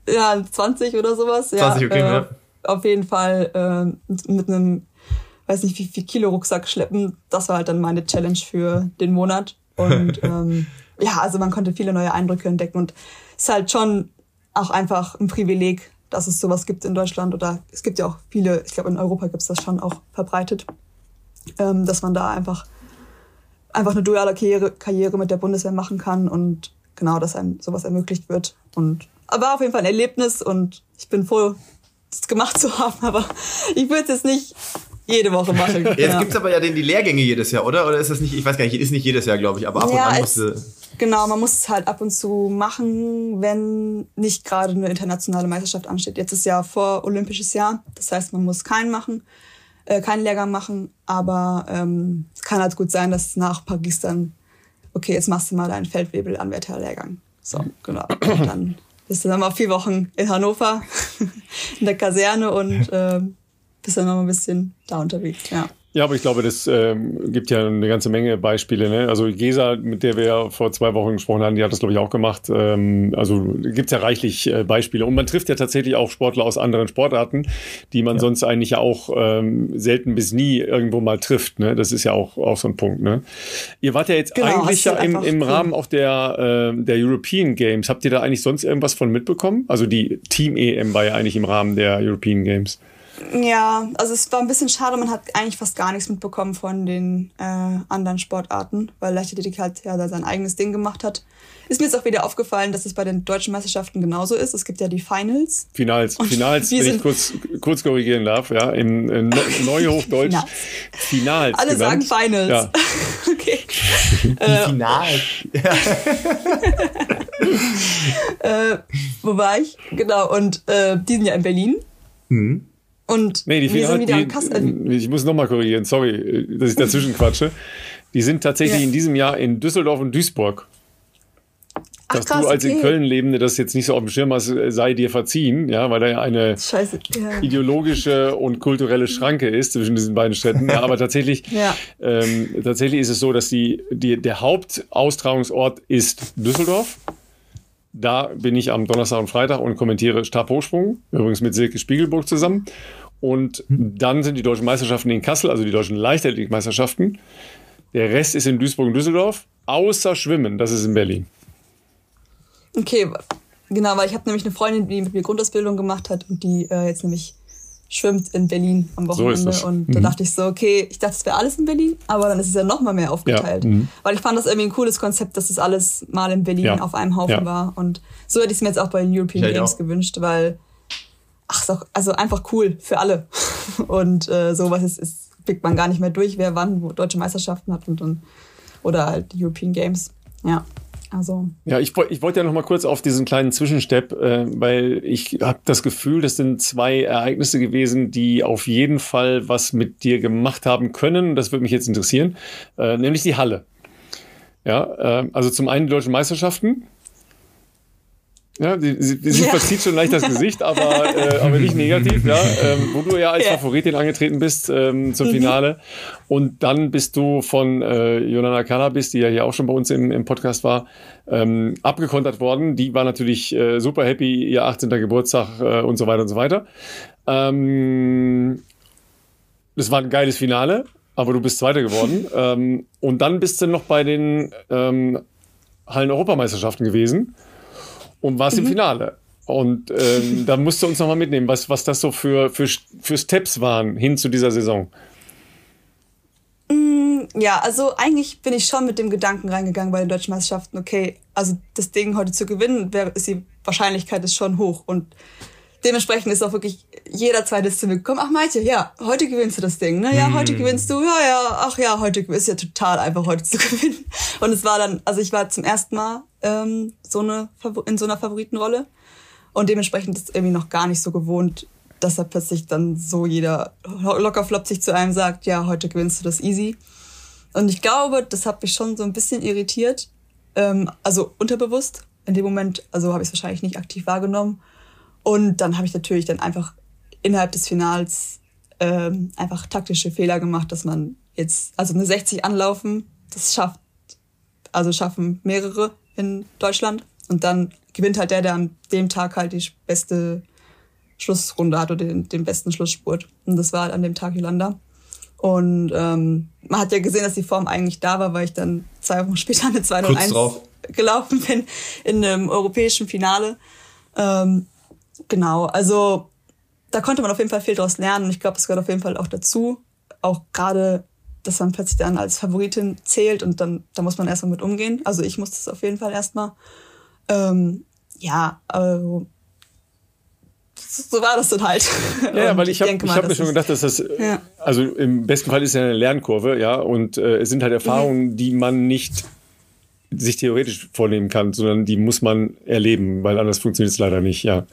Ja, 20 oder sowas. 20, okay, äh, ja. Auf jeden Fall äh, mit einem weiß nicht, wie viel Kilo Rucksack schleppen. Das war halt dann meine Challenge für den Monat. Und ähm, ja, also man konnte viele neue Eindrücke entdecken und es ist halt schon auch einfach ein Privileg, dass es sowas gibt in Deutschland oder es gibt ja auch viele, ich glaube in Europa gibt es das schon auch verbreitet, ähm, dass man da einfach einfach eine duale Karriere, Karriere mit der Bundeswehr machen kann und genau, dass einem sowas ermöglicht wird. Und war auf jeden Fall ein Erlebnis und ich bin froh, das gemacht zu haben, aber ich würde es jetzt nicht jede Woche machen. Jetzt ja. gibt es aber ja den, die Lehrgänge jedes Jahr, oder? Oder ist das nicht, ich weiß gar nicht, ist nicht jedes Jahr, glaube ich, aber ab ja, und an musste. Genau, man muss es halt ab und zu machen, wenn nicht gerade eine internationale Meisterschaft ansteht. Jetzt ist ja vor Olympisches Jahr, das heißt, man muss keinen machen, äh, keinen Lehrgang machen, aber ähm, es kann halt gut sein, dass nach Paris dann, okay, jetzt machst du mal deinen Feldwebel-Anwärterlehrgang. So, genau. Und dann bist du dann mal vier Wochen in Hannover in der Kaserne und ähm, bist dann noch ein bisschen da unterwegs, ja. Ja, aber ich glaube, das ähm, gibt ja eine ganze Menge Beispiele. Ne? Also Gesa, mit der wir ja vor zwei Wochen gesprochen haben, die hat das, glaube ich, auch gemacht. Ähm, also gibt es ja reichlich äh, Beispiele. Und man trifft ja tatsächlich auch Sportler aus anderen Sportarten, die man ja. sonst eigentlich ja auch ähm, selten bis nie irgendwo mal trifft. Ne? Das ist ja auch, auch so ein Punkt. Ne? Ihr wart ja jetzt genau, eigentlich ja im, im Rahmen auch der, äh, der European Games. Habt ihr da eigentlich sonst irgendwas von mitbekommen? Also die Team-EM war ja eigentlich im Rahmen der European Games. Ja, also es war ein bisschen schade, man hat eigentlich fast gar nichts mitbekommen von den äh, anderen Sportarten, weil Leichtathletik halt ja sein eigenes Ding gemacht hat. Ist mir jetzt auch wieder aufgefallen, dass es bei den deutschen Meisterschaften genauso ist. Es gibt ja die Finals. Finals, Und Finals, wenn ich kurz, kurz korrigieren darf, ja, in, in Neuhochdeutsch. Finals. Finals Alle genannt. sagen Finals. Ja. okay. Die äh, Finals. äh, wo war ich? Genau, und äh, die sind ja in Berlin. Mhm. Und nee, die wir sind wieder die, Kassel. Ich muss nochmal korrigieren, sorry, dass ich dazwischen quatsche. Die sind tatsächlich ja. in diesem Jahr in Düsseldorf und Duisburg. Ach, dass krass, du als okay. in Köln lebende das jetzt nicht so auf dem Schirm hast, sei dir verziehen, ja, weil da ja eine Scheiße, ja. ideologische und kulturelle Schranke ist zwischen diesen beiden Städten. Ja, aber tatsächlich, ja. ähm, tatsächlich ist es so, dass die, die, der Hauptaustragungsort ist Düsseldorf. Da bin ich am Donnerstag und Freitag und kommentiere Stabhochsprung, übrigens mit Silke Spiegelburg zusammen. Und dann sind die deutschen Meisterschaften in Kassel, also die deutschen Leichtathletikmeisterschaften. Der Rest ist in Duisburg und Düsseldorf, außer Schwimmen, das ist in Berlin. Okay, genau, weil ich habe nämlich eine Freundin, die mit mir Grundausbildung gemacht hat und die äh, jetzt nämlich schwimmt in Berlin am Wochenende. So und da mhm. dachte ich so, okay, ich dachte, es wäre alles in Berlin, aber dann ist es ja noch mal mehr aufgeteilt. Ja. Mhm. Weil ich fand das irgendwie ein cooles Konzept, dass das alles mal in Berlin ja. auf einem Haufen ja. war. Und so hätte ich es mir jetzt auch bei den European Games gewünscht, weil, ach, ist also einfach cool für alle. und äh, sowas ist, ist, blickt man gar nicht mehr durch, wer wann wo deutsche Meisterschaften hat und dann, oder halt die European Games. Ja. Also. Ja, ich, ich wollte ja noch mal kurz auf diesen kleinen Zwischenstepp, äh, weil ich habe das Gefühl, das sind zwei Ereignisse gewesen, die auf jeden Fall was mit dir gemacht haben können. Das würde mich jetzt interessieren, äh, nämlich die Halle. Ja, äh, also zum einen die deutschen Meisterschaften, ja, sie, sie, sie ja. verzieht schon leicht das Gesicht, aber, äh, aber nicht negativ, ja. Ähm, wo du ja als ja. Favoritin angetreten bist ähm, zum mhm. Finale. Und dann bist du von äh, Jonana Cannabis, die ja hier auch schon bei uns im, im Podcast war, ähm, abgekontert worden. Die war natürlich äh, super happy, ihr 18. Geburtstag äh, und so weiter und so weiter. Ähm, das war ein geiles Finale, aber du bist Zweiter geworden. ähm, und dann bist du noch bei den ähm, Hallen-Europameisterschaften gewesen und warst mhm. im Finale. Und ähm, da musst du uns nochmal mitnehmen, was, was das so für, für, für Steps waren hin zu dieser Saison. Mm, ja, also eigentlich bin ich schon mit dem Gedanken reingegangen bei den deutschen Meisterschaften, okay, also das Ding heute zu gewinnen, ist die Wahrscheinlichkeit ist schon hoch. Und dementsprechend ist auch wirklich jeder zweite zu mir gekommen, ach Maite, ja, heute gewinnst du das Ding, ne? Ja, heute mm. gewinnst du, ja, ja, ach ja, heute ist ja total einfach, heute zu gewinnen. Und es war dann, also ich war zum ersten Mal ähm, so eine, in so einer Favoritenrolle. Und dementsprechend ist irgendwie noch gar nicht so gewohnt, dass er plötzlich dann so jeder locker flopsig zu einem sagt, ja, heute gewinnst du das easy. Und ich glaube, das hat mich schon so ein bisschen irritiert. Ähm, also unterbewusst. In dem Moment, also habe ich es wahrscheinlich nicht aktiv wahrgenommen. Und dann habe ich natürlich dann einfach innerhalb des Finals ähm, einfach taktische Fehler gemacht, dass man jetzt, also eine 60 anlaufen, das schafft, also schaffen mehrere in Deutschland. Und dann gewinnt halt der, der an dem Tag halt die beste Schlussrunde hat oder den, den besten Schlussspurt. Und das war halt an dem Tag Yolanda. Und ähm, man hat ja gesehen, dass die Form eigentlich da war, weil ich dann zwei Wochen später eine 201 gelaufen bin in einem europäischen Finale. Ähm, genau, also da konnte man auf jeden Fall viel daraus lernen. Und ich glaube, es gehört auf jeden Fall auch dazu. Auch gerade dass man plötzlich dann als Favoritin zählt und dann da muss man erstmal mit umgehen. Also ich muss das auf jeden Fall erstmal. Ähm, ja, also so war das dann halt. Ja, weil ich habe hab mir schon gedacht, dass das, ja. also im besten Fall ist ja eine Lernkurve, ja, und äh, es sind halt Erfahrungen, mhm. die man nicht sich theoretisch vornehmen kann, sondern die muss man erleben, weil anders funktioniert es leider nicht, ja.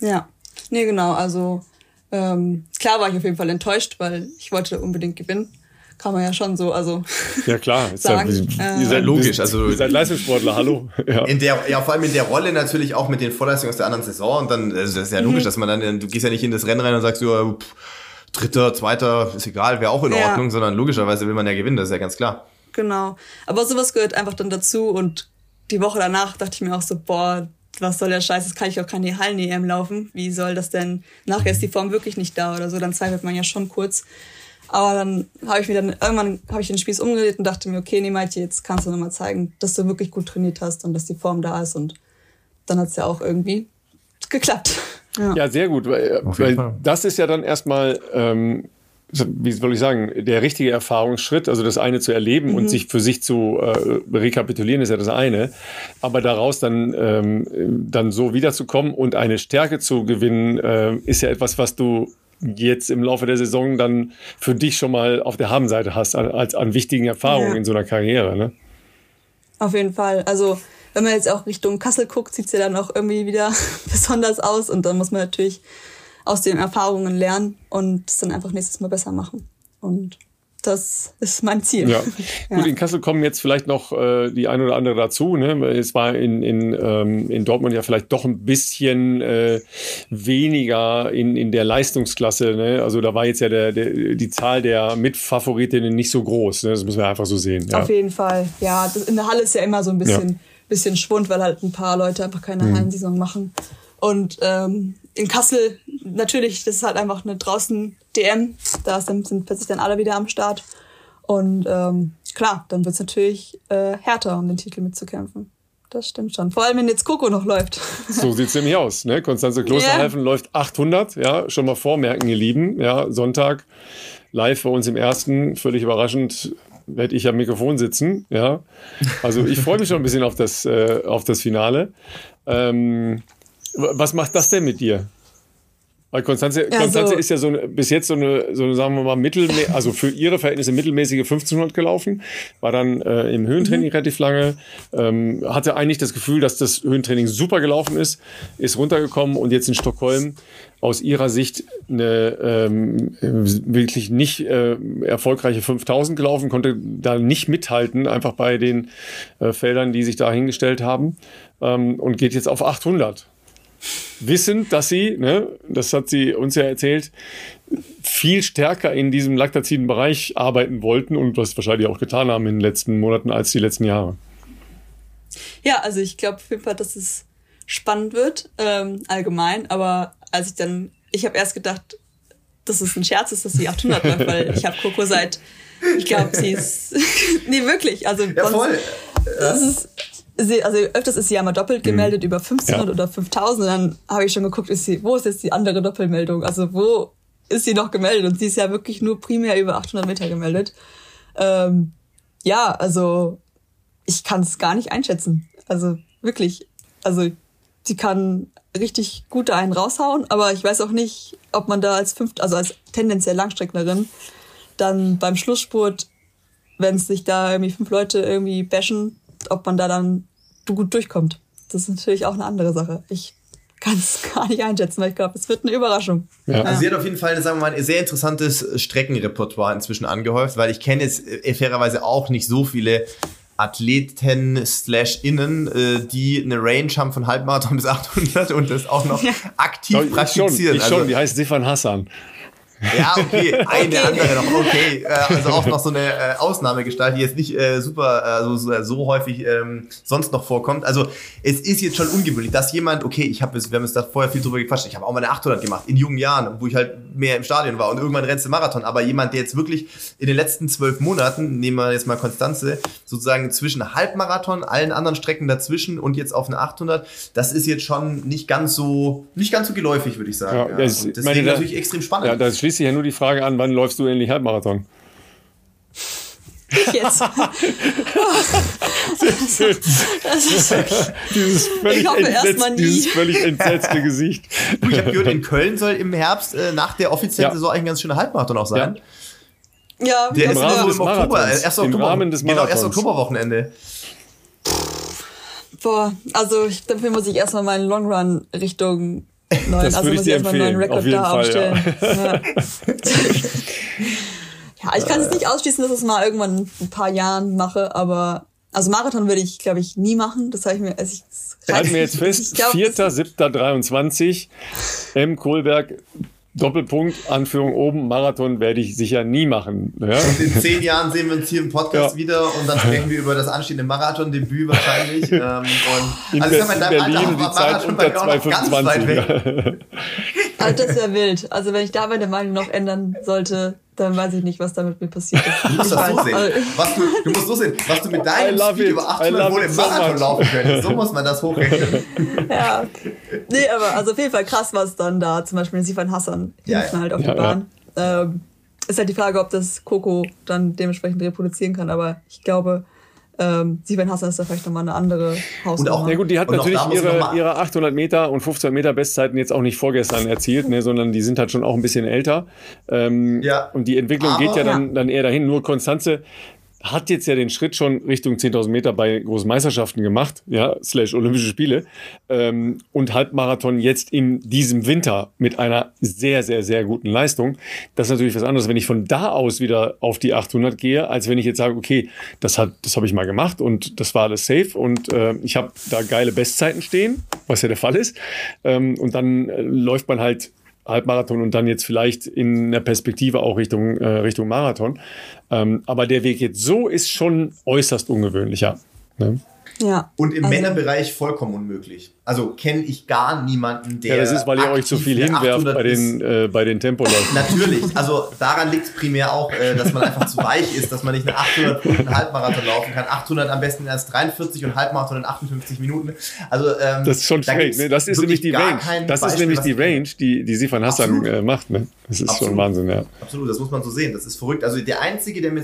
Ja, nee, genau, also ähm, klar war ich auf jeden Fall enttäuscht, weil ich wollte unbedingt gewinnen kann man ja schon so, also. Ja klar, sagen. Ja, ihr seid logisch, also. Ihr seid Leistungssportler, hallo. Ja. In der, ja, vor allem in der Rolle natürlich auch mit den Vorleistungen aus der anderen Saison und dann, also das ist ja logisch, mhm. dass man dann, du gehst ja nicht in das Rennen rein und sagst, ja, pff, Dritter, Zweiter, ist egal, wäre auch in ja. Ordnung, sondern logischerweise will man ja gewinnen, das ist ja ganz klar. Genau. Aber sowas gehört einfach dann dazu und die Woche danach dachte ich mir auch so, boah, was soll der Scheiß, das kann ich auch keine Hallen-EM laufen. Wie soll das denn, nachher ist die Form wirklich nicht da oder so, dann zweifelt man ja schon kurz. Aber dann habe ich mir dann, irgendwann habe ich den Spieß umgedreht und dachte mir, okay, Nemaitje, jetzt kannst du nochmal zeigen, dass du wirklich gut trainiert hast und dass die Form da ist. Und dann hat es ja auch irgendwie geklappt. Ja, ja sehr gut, weil, weil das ist ja dann erstmal, ähm, wie soll ich sagen, der richtige Erfahrungsschritt, also das eine zu erleben mhm. und sich für sich zu äh, rekapitulieren, ist ja das eine. Aber daraus dann, ähm, dann so wiederzukommen und eine Stärke zu gewinnen, äh, ist ja etwas, was du jetzt im Laufe der Saison dann für dich schon mal auf der Habenseite hast, als an wichtigen Erfahrungen ja. in so einer Karriere. Ne? Auf jeden Fall. Also wenn man jetzt auch Richtung Kassel guckt, sieht es ja dann auch irgendwie wieder besonders aus und dann muss man natürlich aus den Erfahrungen lernen und es dann einfach nächstes Mal besser machen. Und das ist mein Ziel. Ja. ja. Gut, in Kassel kommen jetzt vielleicht noch äh, die ein oder andere dazu. Ne? Es war in, in, ähm, in Dortmund ja vielleicht doch ein bisschen äh, weniger in, in der Leistungsklasse. Ne? Also da war jetzt ja der, der, die Zahl der Mitfavoritinnen nicht so groß. Ne? Das müssen wir einfach so sehen. Ja. Auf jeden Fall. Ja, das, in der Halle ist ja immer so ein bisschen, ja. bisschen Schwund, weil halt ein paar Leute einfach keine mhm. Hallensaison machen. Und ähm, in Kassel natürlich, das ist halt einfach eine draußen DM. Da sind, sind plötzlich dann alle wieder am Start. Und ähm, klar, dann wird's natürlich äh, härter, um den Titel mitzukämpfen. das stimmt schon. Vor allem, wenn jetzt Coco noch läuft. So sieht's nämlich aus. Ne? Konstanze Klosterhalfen yeah. läuft 800, ja, schon mal vormerken, ihr Lieben. Ja, Sonntag live bei uns im ersten, völlig überraschend werde ich am Mikrofon sitzen. Ja, also ich freue mich schon ein bisschen auf das, äh, auf das Finale. Ähm, was macht das denn mit dir? Weil Konstanze, ja, Konstanze so ist ja so eine, bis jetzt so eine, so eine, sagen wir mal, mittelmäßige, also für ihre Verhältnisse mittelmäßige 1500 gelaufen, war dann äh, im Höhentraining mhm. relativ lange, ähm, hatte eigentlich das Gefühl, dass das Höhentraining super gelaufen ist, ist runtergekommen und jetzt in Stockholm aus ihrer Sicht eine ähm, wirklich nicht äh, erfolgreiche 5000 gelaufen, konnte da nicht mithalten, einfach bei den äh, Feldern, die sich da hingestellt haben ähm, und geht jetzt auf 800 wissend, dass sie, ne, das hat sie uns ja erzählt, viel stärker in diesem laktaziden Bereich arbeiten wollten und was wahrscheinlich auch getan haben in den letzten Monaten als die letzten Jahre. Ja, also ich glaube auf jeden Fall, dass es spannend wird, ähm, allgemein, aber als ich dann, ich habe erst gedacht, dass es ein Scherz ist, dass sie 800 läuft, weil ich habe Coco seit, ich glaube, sie ist, nee, wirklich, also ja, voll. Das ist, sie, also öfters ist sie ja mal doppelt mhm. gemeldet mhm. über 1500 ja. oder 5000. Dann habe ich schon geguckt, ist sie, wo ist jetzt die andere Doppelmeldung? Also wo ist sie noch gemeldet? Und sie ist ja wirklich nur primär über 800 Meter gemeldet. Ähm, ja, also ich kann es gar nicht einschätzen. Also wirklich. Also sie kann richtig gut einen raushauen, aber ich weiß auch nicht, ob man da als fünft, also als tendenziell Langstrecknerin dann beim Schlussspurt, wenn sich da irgendwie fünf Leute irgendwie bashen, ob man da dann gut durchkommt. Das ist natürlich auch eine andere Sache. Ich kann es gar nicht einschätzen, weil ich glaube, es wird eine Überraschung. Ja. Also sie hat auf jeden Fall, sagen wir mal, ein sehr interessantes Streckenrepertoire inzwischen angehäuft, weil ich kenne jetzt äh, fairerweise auch nicht so viele Athleten slash innen, äh, die eine Range haben von Halbmarathon bis 800 und das auch noch aktiv ich praktizieren. Schon, ich also, schon, die heißt Sifan Hassan. Ja, okay, eine okay. andere noch, okay. Äh, also auch noch so eine äh, Ausnahmegestalt, die jetzt nicht äh, super, also so, so häufig ähm, sonst noch vorkommt. Also es ist jetzt schon ungewöhnlich, dass jemand, okay, ich habe wir haben uns da vorher viel drüber gequatscht, ich habe auch mal eine 800 gemacht, in jungen Jahren, wo ich halt mehr im Stadion war und irgendwann rennst du Marathon. Aber jemand, der jetzt wirklich in den letzten zwölf Monaten, nehmen wir jetzt mal Konstanze, sozusagen zwischen Halbmarathon, allen anderen Strecken dazwischen und jetzt auf eine 800, das ist jetzt schon nicht ganz so, nicht ganz so geläufig, würde ich sagen. Ja, ja. deswegen meine, natürlich extrem spannend. Ja, das schließt sich ja nur die Frage an, wann läufst du endlich Halbmarathon? Ich jetzt. das ist dieses völlig, ich hoffe entsetzt, dieses völlig entsetzte Gesicht. Ich habe gehört, in Köln soll im Herbst äh, nach der offiziellen ja. Saison eigentlich ein ganz schöner Halbmarathon auch sein. Ja, ja der ist Rahmen im Oktober, 1. Oktober, Im Rahmen des Marathons. Genau, 1. Oktoberwochenende. Boah, also ich, dafür muss ich erstmal meinen Longrun Richtung neuen, das also muss ich erstmal einen neuen Rekord da Fall, aufstellen. Ja. Ja. ja. ich kann es nicht ausschließen, dass ich es mal irgendwann in ein paar Jahren mache, aber also Marathon würde ich, glaube ich, nie machen. Das habe ich mir, also ich, Halten wir jetzt fest, 4.7.23, M. Kohlberg, Doppelpunkt, Anführung oben, Marathon werde ich sicher nie machen. Ja? Und in zehn Jahren sehen wir uns hier im Podcast ja. wieder und dann sprechen wir über das anstehende Marathon-Debüt wahrscheinlich. ähm, und in, also ich in Berlin Alter, die Zeit unter 2,25. Also das wäre wild. Also wenn ich da meine Meinung noch ändern sollte, dann weiß ich nicht, was da mit mir passiert ist. Du musst das so sehen. Was du, du musst so sehen, was du mit deinem Speed über 800 wohl im Marathon so laufen könntest. So muss man das hochrechnen. ja. Nee, aber also auf jeden Fall krass, was dann da zum Beispiel Sifan Hassan ja, ja. halt auf ja, die Bahn. Ja. Ähm, ist halt die Frage, ob das Coco dann dementsprechend reproduzieren kann, aber ich glaube, ähm, Sieben Hassan ist da vielleicht nochmal eine andere Hausnummer. Und auch, ja gut, die hat natürlich ihre, ihre 800 Meter und 15 Meter Bestzeiten jetzt auch nicht vorgestern erzielt, ne, sondern die sind halt schon auch ein bisschen älter. Ähm, ja. Und die Entwicklung Aber, geht ja dann, dann eher dahin. Nur Konstanze hat jetzt ja den Schritt schon Richtung 10.000 Meter bei großen Meisterschaften gemacht, ja, slash Olympische Spiele ähm, und Halbmarathon jetzt in diesem Winter mit einer sehr, sehr, sehr guten Leistung. Das ist natürlich was anderes, wenn ich von da aus wieder auf die 800 gehe, als wenn ich jetzt sage, okay, das hat, das habe ich mal gemacht und das war alles safe und äh, ich habe da geile Bestzeiten stehen, was ja der Fall ist. Ähm, und dann äh, läuft man halt Halbmarathon und dann jetzt vielleicht in der Perspektive auch Richtung, äh, Richtung Marathon. Ähm, aber der Weg jetzt so ist schon äußerst ungewöhnlicher. Ne? Ja. Und im Also- Männerbereich vollkommen unmöglich. Also kenne ich gar niemanden, der. Ja, das ist, weil ihr euch zu viel hinwerft 800 bei den, äh, bei den Tempoläufen. Natürlich, also daran liegt es primär auch, äh, dass man einfach zu weich ist, dass man nicht eine 800 Minuten Halbmarathon laufen kann. 800 am besten erst 43 und Halbmarathon in 58 Minuten. Also ähm, Das ist schon da schräg. Ne? Das ist nämlich die Range. Das ist Beispiel, nämlich was die. Range, die, die Sifan Hassan äh, macht. Ne? Das ist Absolut. schon Wahnsinn, ja. Absolut, das muss man so sehen. Das ist verrückt. Also der einzige, der mir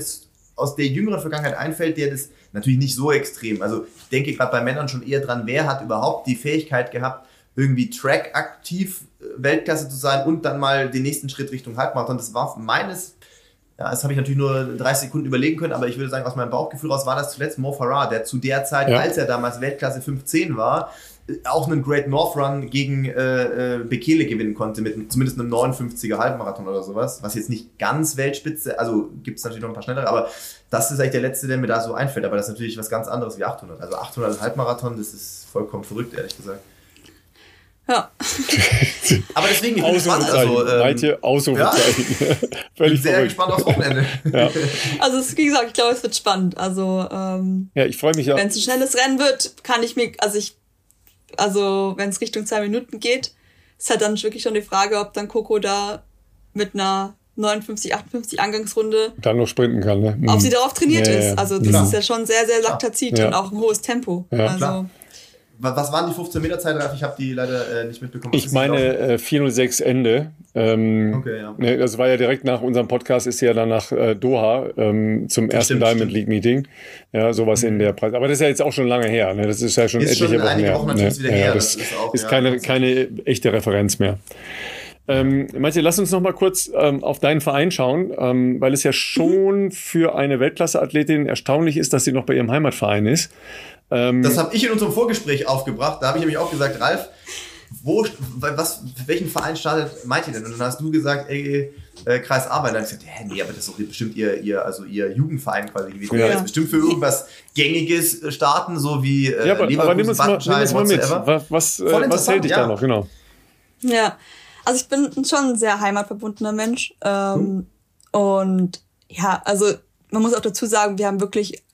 aus der jüngeren Vergangenheit einfällt, der das natürlich nicht so extrem. Also ich denke gerade bei Männern schon eher dran, wer hat überhaupt die Fähigkeit gehabt, irgendwie Track aktiv äh, Weltklasse zu sein und dann mal den nächsten Schritt Richtung Halbmarathon. Das war meines, ja, das habe ich natürlich nur 30 Sekunden überlegen können, aber ich würde sagen, aus meinem Bauchgefühl raus war das zuletzt Mo Farah, der zu der Zeit, Ja. als er damals Weltklasse 15 war, auch einen Great North Run gegen äh, äh, Bekele gewinnen konnte, mit zumindest einem 59er Halbmarathon oder sowas, was jetzt nicht ganz Weltspitze, also gibt es natürlich noch ein paar schnellere, aber das ist eigentlich der letzte, der mir da so einfällt, aber das ist natürlich was ganz anderes wie 800. Also 800 Halbmarathon, das ist vollkommen verrückt, ehrlich gesagt. Ja. Aber deswegen, ich bin gespannt, also, ähm, Malte, Ausrufezeichen. Völlig bin sehr verrückt. gespannt aufs Wochenende. Ja. Also es, wie gesagt, ich glaube, es wird spannend. Also ähm, ja, ich freue mich ja. wenn es ein schnelles Rennen wird, kann ich mir, also ich, also wenn es Richtung zwei Minuten geht, ist halt dann wirklich schon die Frage, ob dann Coco da mit einer 59, 58 Angangsrunde, Dann noch sprinten kann. Ne? ob Mhm. sie darauf trainiert Ja, ja, ist. ja. Also das Klar. ist ja schon sehr, sehr Laktazid Ja. und auch ein hohes Tempo. Ja. also, Klar. Was waren die 15 Meter Zeit, Ralf? Ich habe die leider äh, nicht mitbekommen. Was Ich meine äh, 406 Ende. Ähm, Okay, ja. ne, das war ja direkt nach unserem Podcast, ist sie ja dann nach äh, Doha ähm, zum ersten Stimmt, Diamond stimmt. League Meeting. Ja, sowas in der Preis. Aber das ist ja jetzt auch schon lange her. Ne? Das ist ja schon Ist etliche schon Wochen her. Wochen natürlich ne? wieder ja, her, Das, das ist auch, ist keine, das- keine echte Referenz mehr. Ähm, Malte, lass uns noch mal kurz ähm, auf deinen Verein schauen, ähm, weil es ja schon für eine Weltklasse-Athletin erstaunlich ist, dass sie noch bei ihrem Heimatverein ist. Ähm, Das habe ich in unserem Vorgespräch aufgebracht. Da habe ich nämlich auch gesagt, Ralf, wo, was, welchen Verein startet meint ihr denn? Und dann hast du gesagt, ey, äh, Kreis Arbeit. Dann habe ich gesagt, hä, nee, aber das ist doch bestimmt ihr, ihr, also ihr Jugendverein quasi gewesen. Ja. Jetzt bestimmt für irgendwas Gängiges äh, starten, so wie äh, ja, aber, aber nimm uns mal, nimm uns mal mit. Was, was, äh, was hält dich ja. da noch? Genau. Ja, also ich bin schon ein sehr heimatverbundener Mensch. Ähm, Und ja, also man muss auch dazu sagen, wir haben wirklich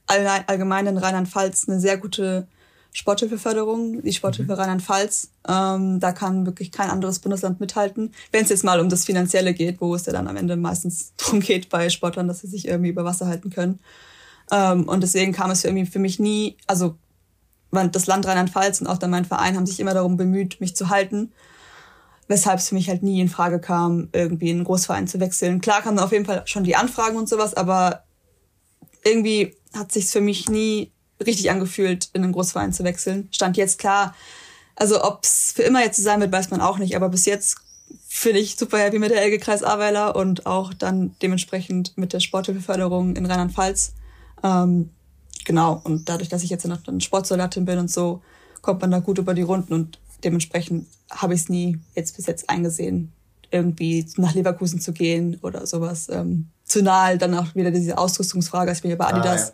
allgemein in Rheinland-Pfalz eine sehr gute Sporthilfeförderung, die Sporthilfe Rheinland-Pfalz. Ähm, da kann wirklich kein anderes Bundesland mithalten. Wenn es jetzt mal um das Finanzielle geht, wo es ja dann am Ende meistens drum geht bei Sportlern, dass sie sich irgendwie über Wasser halten können. Ähm, und deswegen kam es für, irgendwie für mich nie, also das Land Rheinland-Pfalz und auch dann mein Verein haben sich immer darum bemüht, mich zu halten. Weshalb es für mich halt nie in Frage kam, irgendwie in einen Großverein zu wechseln. Klar kamen auf jeden Fall schon die Anfragen und sowas, aber irgendwie hat sich's für mich nie richtig angefühlt, in einen Großverein zu wechseln. Stand jetzt klar. Also ob's für immer jetzt so sein wird, weiß man auch nicht. Aber bis jetzt finde ich super happy mit der LG Kreis Ahrweiler und auch dann dementsprechend mit der Sporthilfeförderung in Rheinland-Pfalz. Ähm, genau. Und dadurch, dass ich jetzt noch eine Sportsoldatin bin und so, kommt man da gut über die Runden und dementsprechend habe ich es nie jetzt bis jetzt eingesehen, irgendwie nach Leverkusen zu gehen oder sowas. Ähm, nahe dann auch wieder diese Ausrüstungsfrage. Ich bin ja bei Ah, Adidas ja.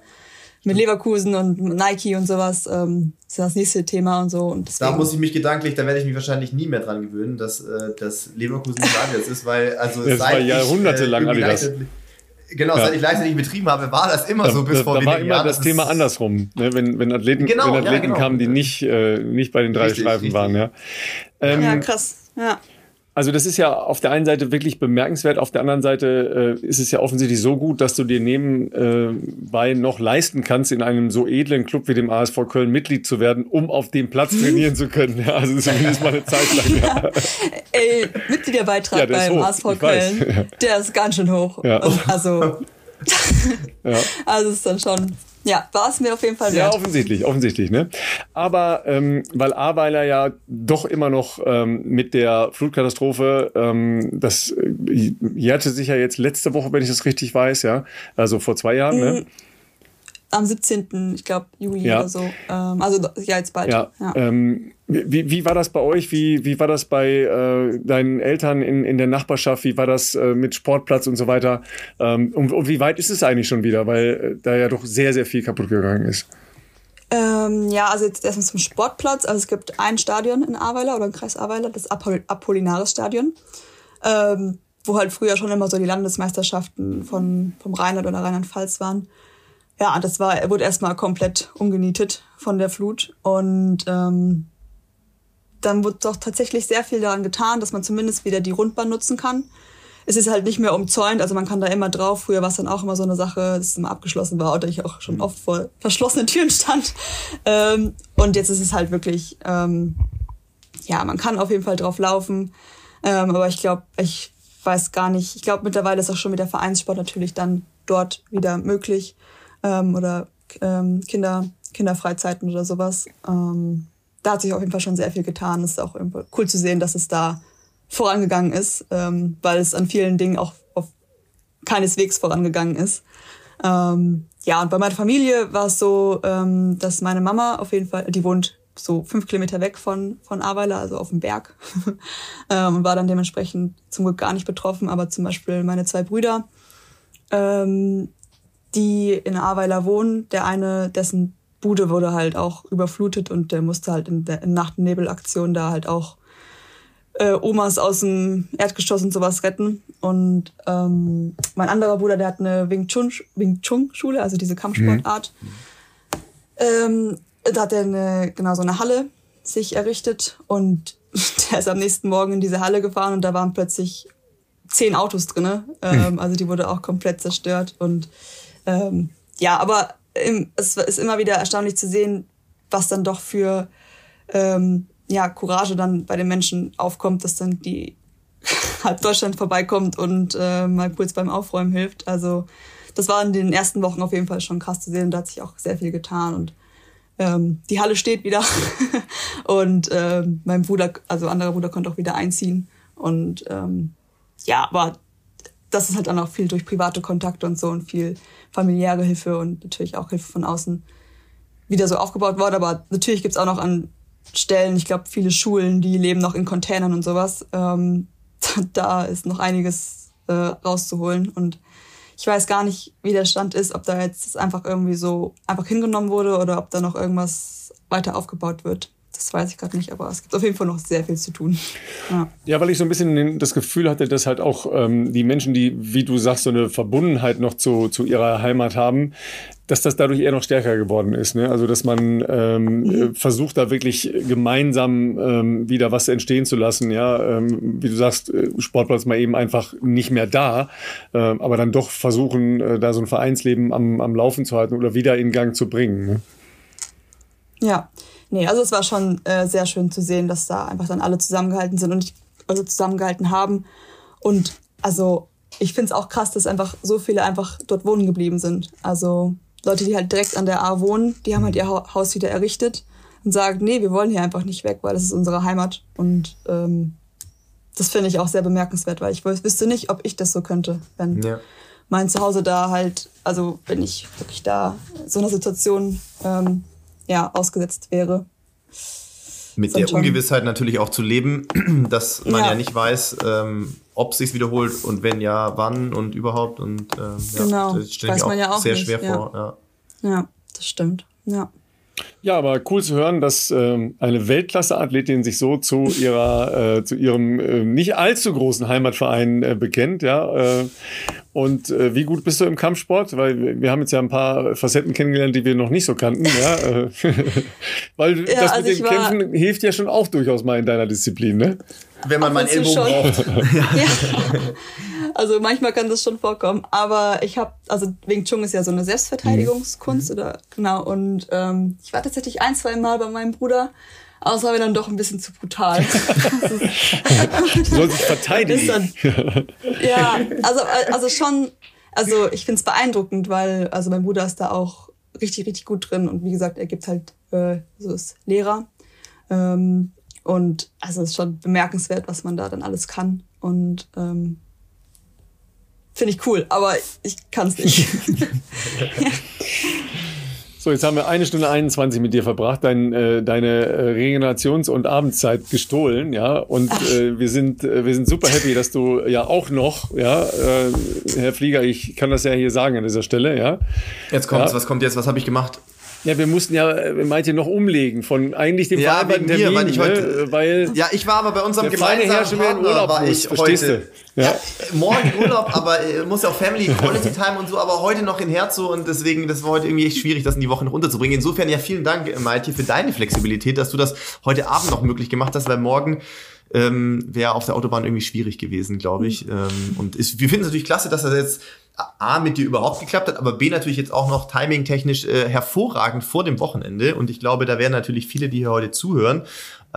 mit Leverkusen und Nike und sowas. Ähm, ist das nächste Thema und so. Und Da muss ich mich gedanklich, da werde ich mich wahrscheinlich nie mehr dran gewöhnen, dass, äh, dass Leverkusen nicht Adidas ist, weil also Das war seit ich, jahrhundertelang irgendwie Adidas. Leichtathlet- Genau, Ja. seit ich Leichtathletik betrieben habe, war das immer so bis da, vor da war wenigen immer Jahren. das ist- Thema andersrum, ne? wenn, wenn Athleten, Genau, wenn ja, Athleten genau. kamen, die nicht, äh, nicht bei den drei Richtig, Streifen richtig. waren. Ja. Ähm, ja, krass. Ja. Also das ist ja auf der einen Seite wirklich bemerkenswert, auf der anderen Seite äh, ist es ja offensichtlich so gut, dass du dir nebenbei noch leisten kannst, in einem so edlen Club wie dem ASV Köln Mitglied zu werden, um auf dem Platz trainieren zu können. Ja, also zumindest mal eine Zeit lang. Ja. Ey, Mitgliederbeitrag Ja, beim hoch, ASV ich weiß. Köln, der ist ganz schön hoch. Ja. Also, also ist dann schon, ja, war es mir auf jeden Fall Ja, wert. offensichtlich, offensichtlich. Ne? Aber ähm, weil Ahrweiler ja doch immer noch ähm, mit der Flutkatastrophe, ähm, das äh, jährte sich ja jetzt letzte Woche, wenn ich das richtig weiß, ja, also vor zwei Jahren. Ne? Am 17., ich glaube, Juli Ja. oder so. Ähm, also ja, jetzt bald. Ja. Ja. Ähm, wie, wie war das bei euch? Wie, wie war das bei äh, deinen Eltern in, in der Nachbarschaft? Wie war das äh, mit Sportplatz und so weiter? Ähm, und, und wie weit ist es eigentlich schon wieder? Weil äh, da ja doch sehr, sehr viel kaputt gegangen ist. Ähm, ja, also jetzt erstmal zum Sportplatz. Also es gibt ein Stadion in Ahrweiler oder im Kreis Ahrweiler, das Apoll Apollinaris-Stadion, ähm, wo halt früher schon immer so die Landesmeisterschaften von, vom Rheinland oder Rheinland-Pfalz waren. Ja, das war, wurde erstmal komplett umgenietet von der Flut. Und ähm, dann wurde doch tatsächlich sehr viel daran getan, dass man zumindest wieder die Rundbahn nutzen kann. Es ist halt nicht mehr umzäunt, also man kann da immer drauf. Früher war es dann auch immer so eine Sache, dass es immer abgeschlossen war oder ich auch schon oft vor verschlossenen Türen stand. Ähm, und jetzt ist es halt wirklich, ähm, ja, man kann auf jeden Fall drauf laufen. Ähm, aber ich glaube, ich weiß gar nicht, ich glaube mittlerweile ist auch schon mit der Vereinssport natürlich dann dort wieder möglich ähm, oder ähm, Kinder, Kinderfreizeiten oder sowas. Ähm, da hat sich auf jeden Fall schon sehr viel getan. Es ist auch cool zu sehen, dass es da vorangegangen ist, ähm, weil es an vielen Dingen auch auf keineswegs vorangegangen ist. Ähm, ja, und bei meiner Familie war es so, ähm, dass meine Mama auf jeden Fall, die wohnt so fünf Kilometer weg von, von Aweiler, also auf dem Berg, ähm, und war dann dementsprechend zum Glück gar nicht betroffen, aber zum Beispiel meine zwei Brüder, ähm, die in Aweiler wohnen. Der eine, dessen Bude wurde halt auch überflutet und der musste halt in der in Nacht- und Nebelaktion da halt auch äh, Omas aus dem Erdgeschoss und sowas retten. Und ähm, mein anderer Bruder, der hat eine Wing Chun, Wing Chun Schule, also diese Kampfsportart. Mhm. Ähm, da hat er eine, genau so eine Halle sich errichtet und der ist am nächsten Morgen in diese Halle gefahren und da waren plötzlich zehn Autos drinne. Ähm, mhm. also die wurde auch komplett zerstört und ähm, ja, aber im, es ist immer wieder erstaunlich zu sehen, was dann doch für ähm, ja, Courage dann bei den Menschen aufkommt, dass dann die halb Deutschland vorbeikommt und äh, mal kurz beim Aufräumen hilft. Also das war in den ersten Wochen auf jeden Fall schon krass zu sehen. Da hat sich auch sehr viel getan und ähm, die Halle steht wieder und ähm, mein Bruder, also anderer Bruder, konnte auch wieder einziehen und ähm, ja, aber das ist halt dann auch viel durch private Kontakte und so und viel familiäre Hilfe und natürlich auch Hilfe von außen wieder so aufgebaut worden. Aber natürlich gibt's auch noch an Stellen, ich glaube, viele Schulen, die leben noch in Containern und sowas. Ähm, da ist noch einiges äh, rauszuholen. Und ich weiß gar nicht, wie der Stand ist, ob da jetzt einfach irgendwie so einfach hingenommen wurde oder ob da noch irgendwas weiter aufgebaut wird. Das weiß ich gerade nicht, aber es gibt auf jeden Fall noch sehr viel zu tun. Ja, ja weil ich so ein bisschen das Gefühl hatte, dass halt auch ähm, die Menschen, die, wie du sagst, so eine Verbundenheit noch zu, zu ihrer Heimat haben, dass das dadurch eher noch stärker geworden ist. Ne? Also dass man ähm, mhm. versucht, da wirklich gemeinsam ähm, wieder was entstehen zu lassen. Ja, ähm, wie du sagst, äh, Sportplatz mal eben einfach nicht mehr da, äh, aber dann doch versuchen, äh, da so ein Vereinsleben am, am Laufen zu halten oder wieder in Gang zu bringen. Ne? Ja, nee, also es war schon äh, sehr schön zu sehen, dass da einfach dann alle zusammengehalten sind und ich, also zusammengehalten haben. Und also ich finde es auch krass, dass einfach so viele einfach dort wohnen geblieben sind. Also Leute, die halt direkt an der A wohnen, die haben halt ihr Haus wieder errichtet und sagen, nee, wir wollen hier einfach nicht weg, weil das ist unsere Heimat. Und ähm, das finde ich auch sehr bemerkenswert, weil ich wüsste nicht, ob ich das so könnte, wenn ja. mein Zuhause da halt, also wenn ich wirklich da so einer Situation ähm, ja, ausgesetzt wäre. Mit der Ungewissheit natürlich auch zu leben, dass man ja, ja nicht weiß, ähm, ob es sich wiederholt und wenn ja, wann und überhaupt. Und ähm, ja, genau. das stelle ich mir auch, ja auch sehr nicht. schwer ja. vor. Ja. ja, das stimmt. Ja. Ja, aber cool zu hören, dass ähm, eine Weltklasse-Athletin sich so zu ihrer, äh, zu ihrem äh, nicht allzu großen Heimatverein äh, bekennt, ja. Äh, und äh, wie gut bist du im Kampfsport? Weil wir haben jetzt ja ein paar Facetten kennengelernt, die wir noch nicht so kannten, ja. Äh, weil ja, das also mit dem Kämpfen hilft ja schon auch durchaus mal in deiner Disziplin, ne? Wenn man meinen Ellbogen braucht. ja. Also manchmal kann das schon vorkommen, aber ich habe, also Wing Chun ist ja so eine Selbstverteidigungskunst mhm. oder genau und ähm, ich war tatsächlich ein, zwei Mal bei meinem Bruder, aber es war mir dann doch ein bisschen zu brutal. du sollst dich verteidigen. Dann, ja, also also schon, also ich finde es beeindruckend, weil also mein Bruder ist da auch richtig richtig gut drin und wie gesagt, er gibt halt äh, so ist Lehrer. Ähm, und also es ist schon bemerkenswert, was man da dann alles kann. Und ähm, Finde ich cool, aber ich kann es nicht. So, jetzt haben wir eine Stunde 21 mit dir verbracht, dein, äh, deine äh, Regenerations- und Abendzeit gestohlen, ja. Und äh, wir sind äh, wir sind super happy, dass du ja auch noch, ja, äh, Herr Flieger, ich kann das ja hier sagen an dieser Stelle, ja. Jetzt kommt's, ja. was kommt jetzt? Was habe ich gemacht? Ja, wir mussten ja, äh, meint ihr, noch umlegen von eigentlich dem Ja, wegen mir, Termin, weil ich heute- ne? weil Ja, ich war aber bei unserem gemeinsamen Partner Urlaub war ich verstehst heute. du? Ja. Ja. äh, morgen Urlaub, aber muss ja auch Family Quality Time und so, aber heute noch in Herzo und deswegen, das war heute irgendwie echt schwierig, das in die Woche noch unterzubringen. Insofern ja vielen Dank, Maite, für deine Flexibilität, dass du das heute Abend noch möglich gemacht hast, weil morgen ähm, wäre auf der Autobahn irgendwie schwierig gewesen, glaube ich. Ähm, und ist, wir finden es natürlich klasse, dass das jetzt A, mit dir überhaupt geklappt hat, aber B, natürlich jetzt auch noch timingtechnisch äh, hervorragend vor dem Wochenende. Und ich glaube, da werden natürlich viele, die hier heute zuhören,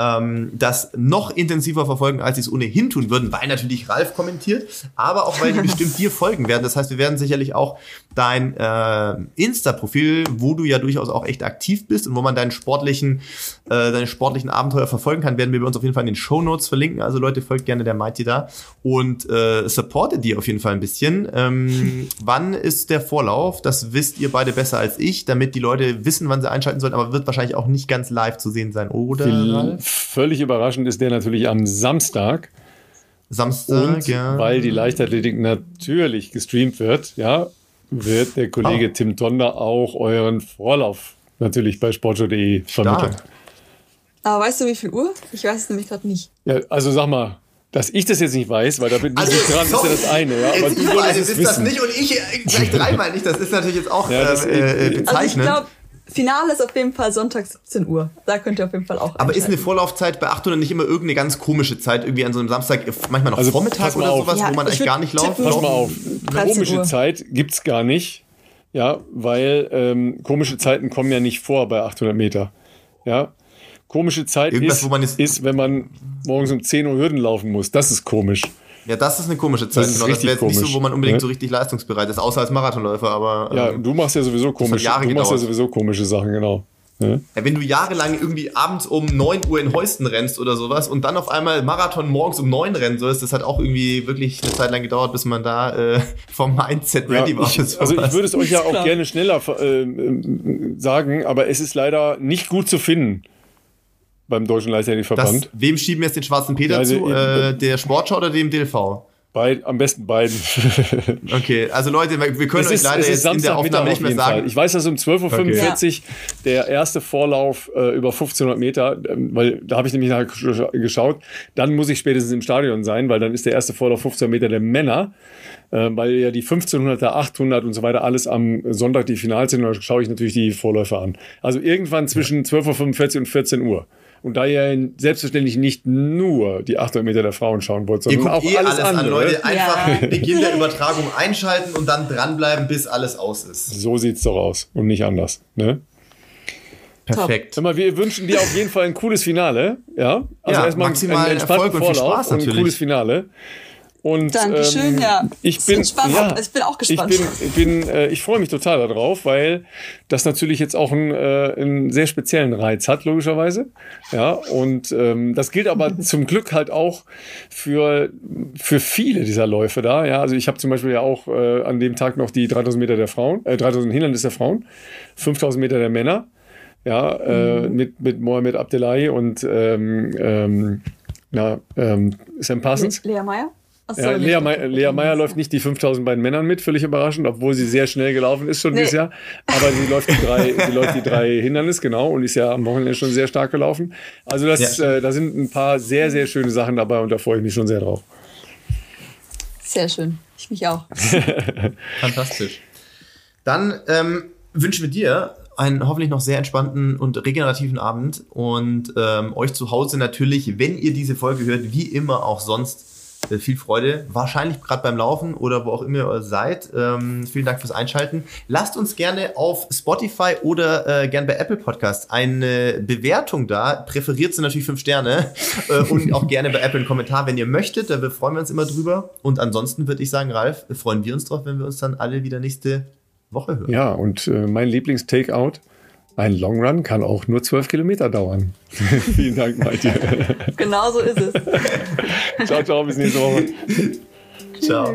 ähm, das noch intensiver verfolgen, als sie es ohnehin tun würden, weil natürlich Ralf kommentiert, aber auch weil die bestimmt dir folgen werden. Das heißt, wir werden sicherlich auch dein äh, Insta-Profil, wo du ja durchaus auch echt aktiv bist und wo man deinen sportlichen, äh, deine sportlichen Abenteuer verfolgen kann, werden wir bei uns auf jeden Fall in den Show Notes verlinken. Also Leute, folgt gerne der Mighty da und äh, supportet die auf jeden Fall ein bisschen. Ähm, wann ist der Vorlauf? Das wisst ihr beide besser als ich, damit die Leute wissen, wann sie einschalten sollen, aber wird wahrscheinlich auch nicht ganz live zu sehen sein, oder? viel, Ralf? Völlig überraschend ist der natürlich am Samstag. Samstag, Und ja. weil die Leichtathletik natürlich gestreamt wird, ja, wird der Kollege Oh. Tim Tonder auch euren Vorlauf natürlich bei sportshow.de vermitteln. Aber weißt du, wie viel Uhr? Ich weiß es nämlich gerade nicht. Ja, also sag mal, dass ich das jetzt nicht weiß, weil da bin ich Also, nicht dran, ist ja das eine. Ja, aber Jetzt du es wisst das nicht und ich äh, gleich dreimal nicht. Das ist natürlich jetzt auch Ja, das- äh, äh, Also ich bezeichnend. glaube, Finale ist auf jeden Fall Sonntag 17 Uhr. Da könnt ihr auf jeden Fall auch aber ist eine. Vorlaufzeit bei 800 nicht immer irgendeine ganz komische Zeit, irgendwie an so einem Samstag, manchmal noch Also, Vormittag oder auf. sowas, Ja, wo man ich eigentlich gar nicht laufen tippen- Pass mal auf, 13 komische Uhr. Zeit gibt's gar nicht. Ja, weil ähm, komische Zeiten kommen ja nicht vor bei 800 Meter. Ja, komische Zeit Irgendwas, ist, wo man jetzt- ist, wenn man morgens um 10 Uhr Hürden laufen muss. Das ist komisch. Ja, das ist eine komische Zeit. Das genau. Das wäre jetzt nicht so, komisch, wo man unbedingt ne? so richtig leistungsbereit ist, außer als Marathonläufer. Aber Ja, ähm, du machst ja sowieso komische, Jahre du machst ja sowieso komische Sachen, genau. Ja? ja, wenn du jahrelang irgendwie abends um 9 Uhr in Heusten rennst oder sowas und dann auf einmal Marathon morgens um 9 rennen sollst, das hat auch irgendwie wirklich eine Zeit lang gedauert, bis man da äh, vom Mindset Ja, ready war. ich, also ich würde es euch ja auch klar. gerne schneller äh, äh, sagen, aber es ist leider nicht gut zu finden beim Deutschen das, Leichtathletikverband. wem schieben wir jetzt den schwarzen Peter Ja, also, zu? äh, der Sportschau oder dem DLV? Beid, am besten beiden. Okay, also Leute, wir können Es euch ist, leider ist jetzt in der Aufnahme auf nicht mehr sagen. Fall. Ich weiß, dass um 12.45 Uhr der erste Vorlauf äh, über 1500 Meter, ähm, weil da habe ich nämlich nachher gesch- geschaut, dann muss ich spätestens im Stadion sein, weil dann ist der erste Vorlauf 1500 Meter der Männer, äh, weil ja die 1500er, 800 und so weiter alles am Sonntag die Finals sind, und da schaue ich natürlich die Vorläufer an. Also irgendwann zwischen 12.45 Uhr und 14 Uhr. Und da ihr selbstverständlich nicht nur die 800 Meter der Frauen schauen wollt, Ihr sondern guckt auch eh alles, alles, an, andere. Leute. Einfach Ja. mit Beginn der Übertragung einschalten und dann dranbleiben, bis alles aus ist. So sieht's doch aus und nicht anders. Ne? Perfekt. Sag mal, wir wünschen dir auf jeden Fall ein cooles Finale. Ja, also Ja, erstmal einen entspannten Erfolg und viel Vorlauf Spaß und ein cooles Finale. Und, Dankeschön, ähm, ja. Ich bin, ja, Ich bin auch gespannt. Ich bin, ich, bin, äh, ich freue mich total darauf, weil das natürlich jetzt auch einen, äh, einen sehr speziellen Reiz hat, logischerweise. Ja, und ähm, das gilt aber zum Glück halt auch für, für viele dieser Läufe da. Ja, also ich habe zum Beispiel ja auch äh, an dem Tag noch die 3000 Meter der Frauen, äh, 3000 Hindernis der Frauen, 5000 Meter der Männer. Ja, äh, mit, mit Mohamed Abdelai und ähm, ähm, na, ähm, Sam Parsons. Lea Meyer? Achso, Ja. Lea, Meier, Lea Meyer läuft nicht die 5000 bei den Männern mit, völlig überraschend, obwohl sie sehr schnell gelaufen ist schon Nee. dieses Jahr. Aber sie läuft die drei, sie läuft die drei Hindernis, genau, und ist ja am Wochenende schon sehr stark gelaufen. Also das, Ja. äh, da sind ein paar sehr, sehr schöne Sachen dabei und da freue ich mich schon sehr drauf. Sehr schön. Ich mich auch. Fantastisch. Dann ähm, wünschen wir dir einen hoffentlich noch sehr entspannten und regenerativen Abend und ähm, euch zu Hause natürlich, wenn ihr diese Folge hört, wie immer auch sonst viel Freude. Wahrscheinlich gerade beim Laufen oder wo auch immer ihr seid. Ähm, vielen Dank fürs Einschalten. Lasst uns gerne auf Spotify oder äh, gern bei Apple Podcasts eine Bewertung da. Präferiert sind natürlich fünf Sterne äh, und auch gerne bei Apple einen Kommentar, wenn ihr möchtet. Da freuen wir uns immer drüber. Und ansonsten würde ich sagen, Ralf, freuen wir uns drauf, wenn wir uns dann alle wieder nächste Woche hören. Ja, und äh, mein Lieblings-Takeout, ein Long Run kann auch nur 12 Kilometer dauern. Vielen Dank, Malte. Genau so ist es. ciao, ciao, bis nächste Woche. Ciao.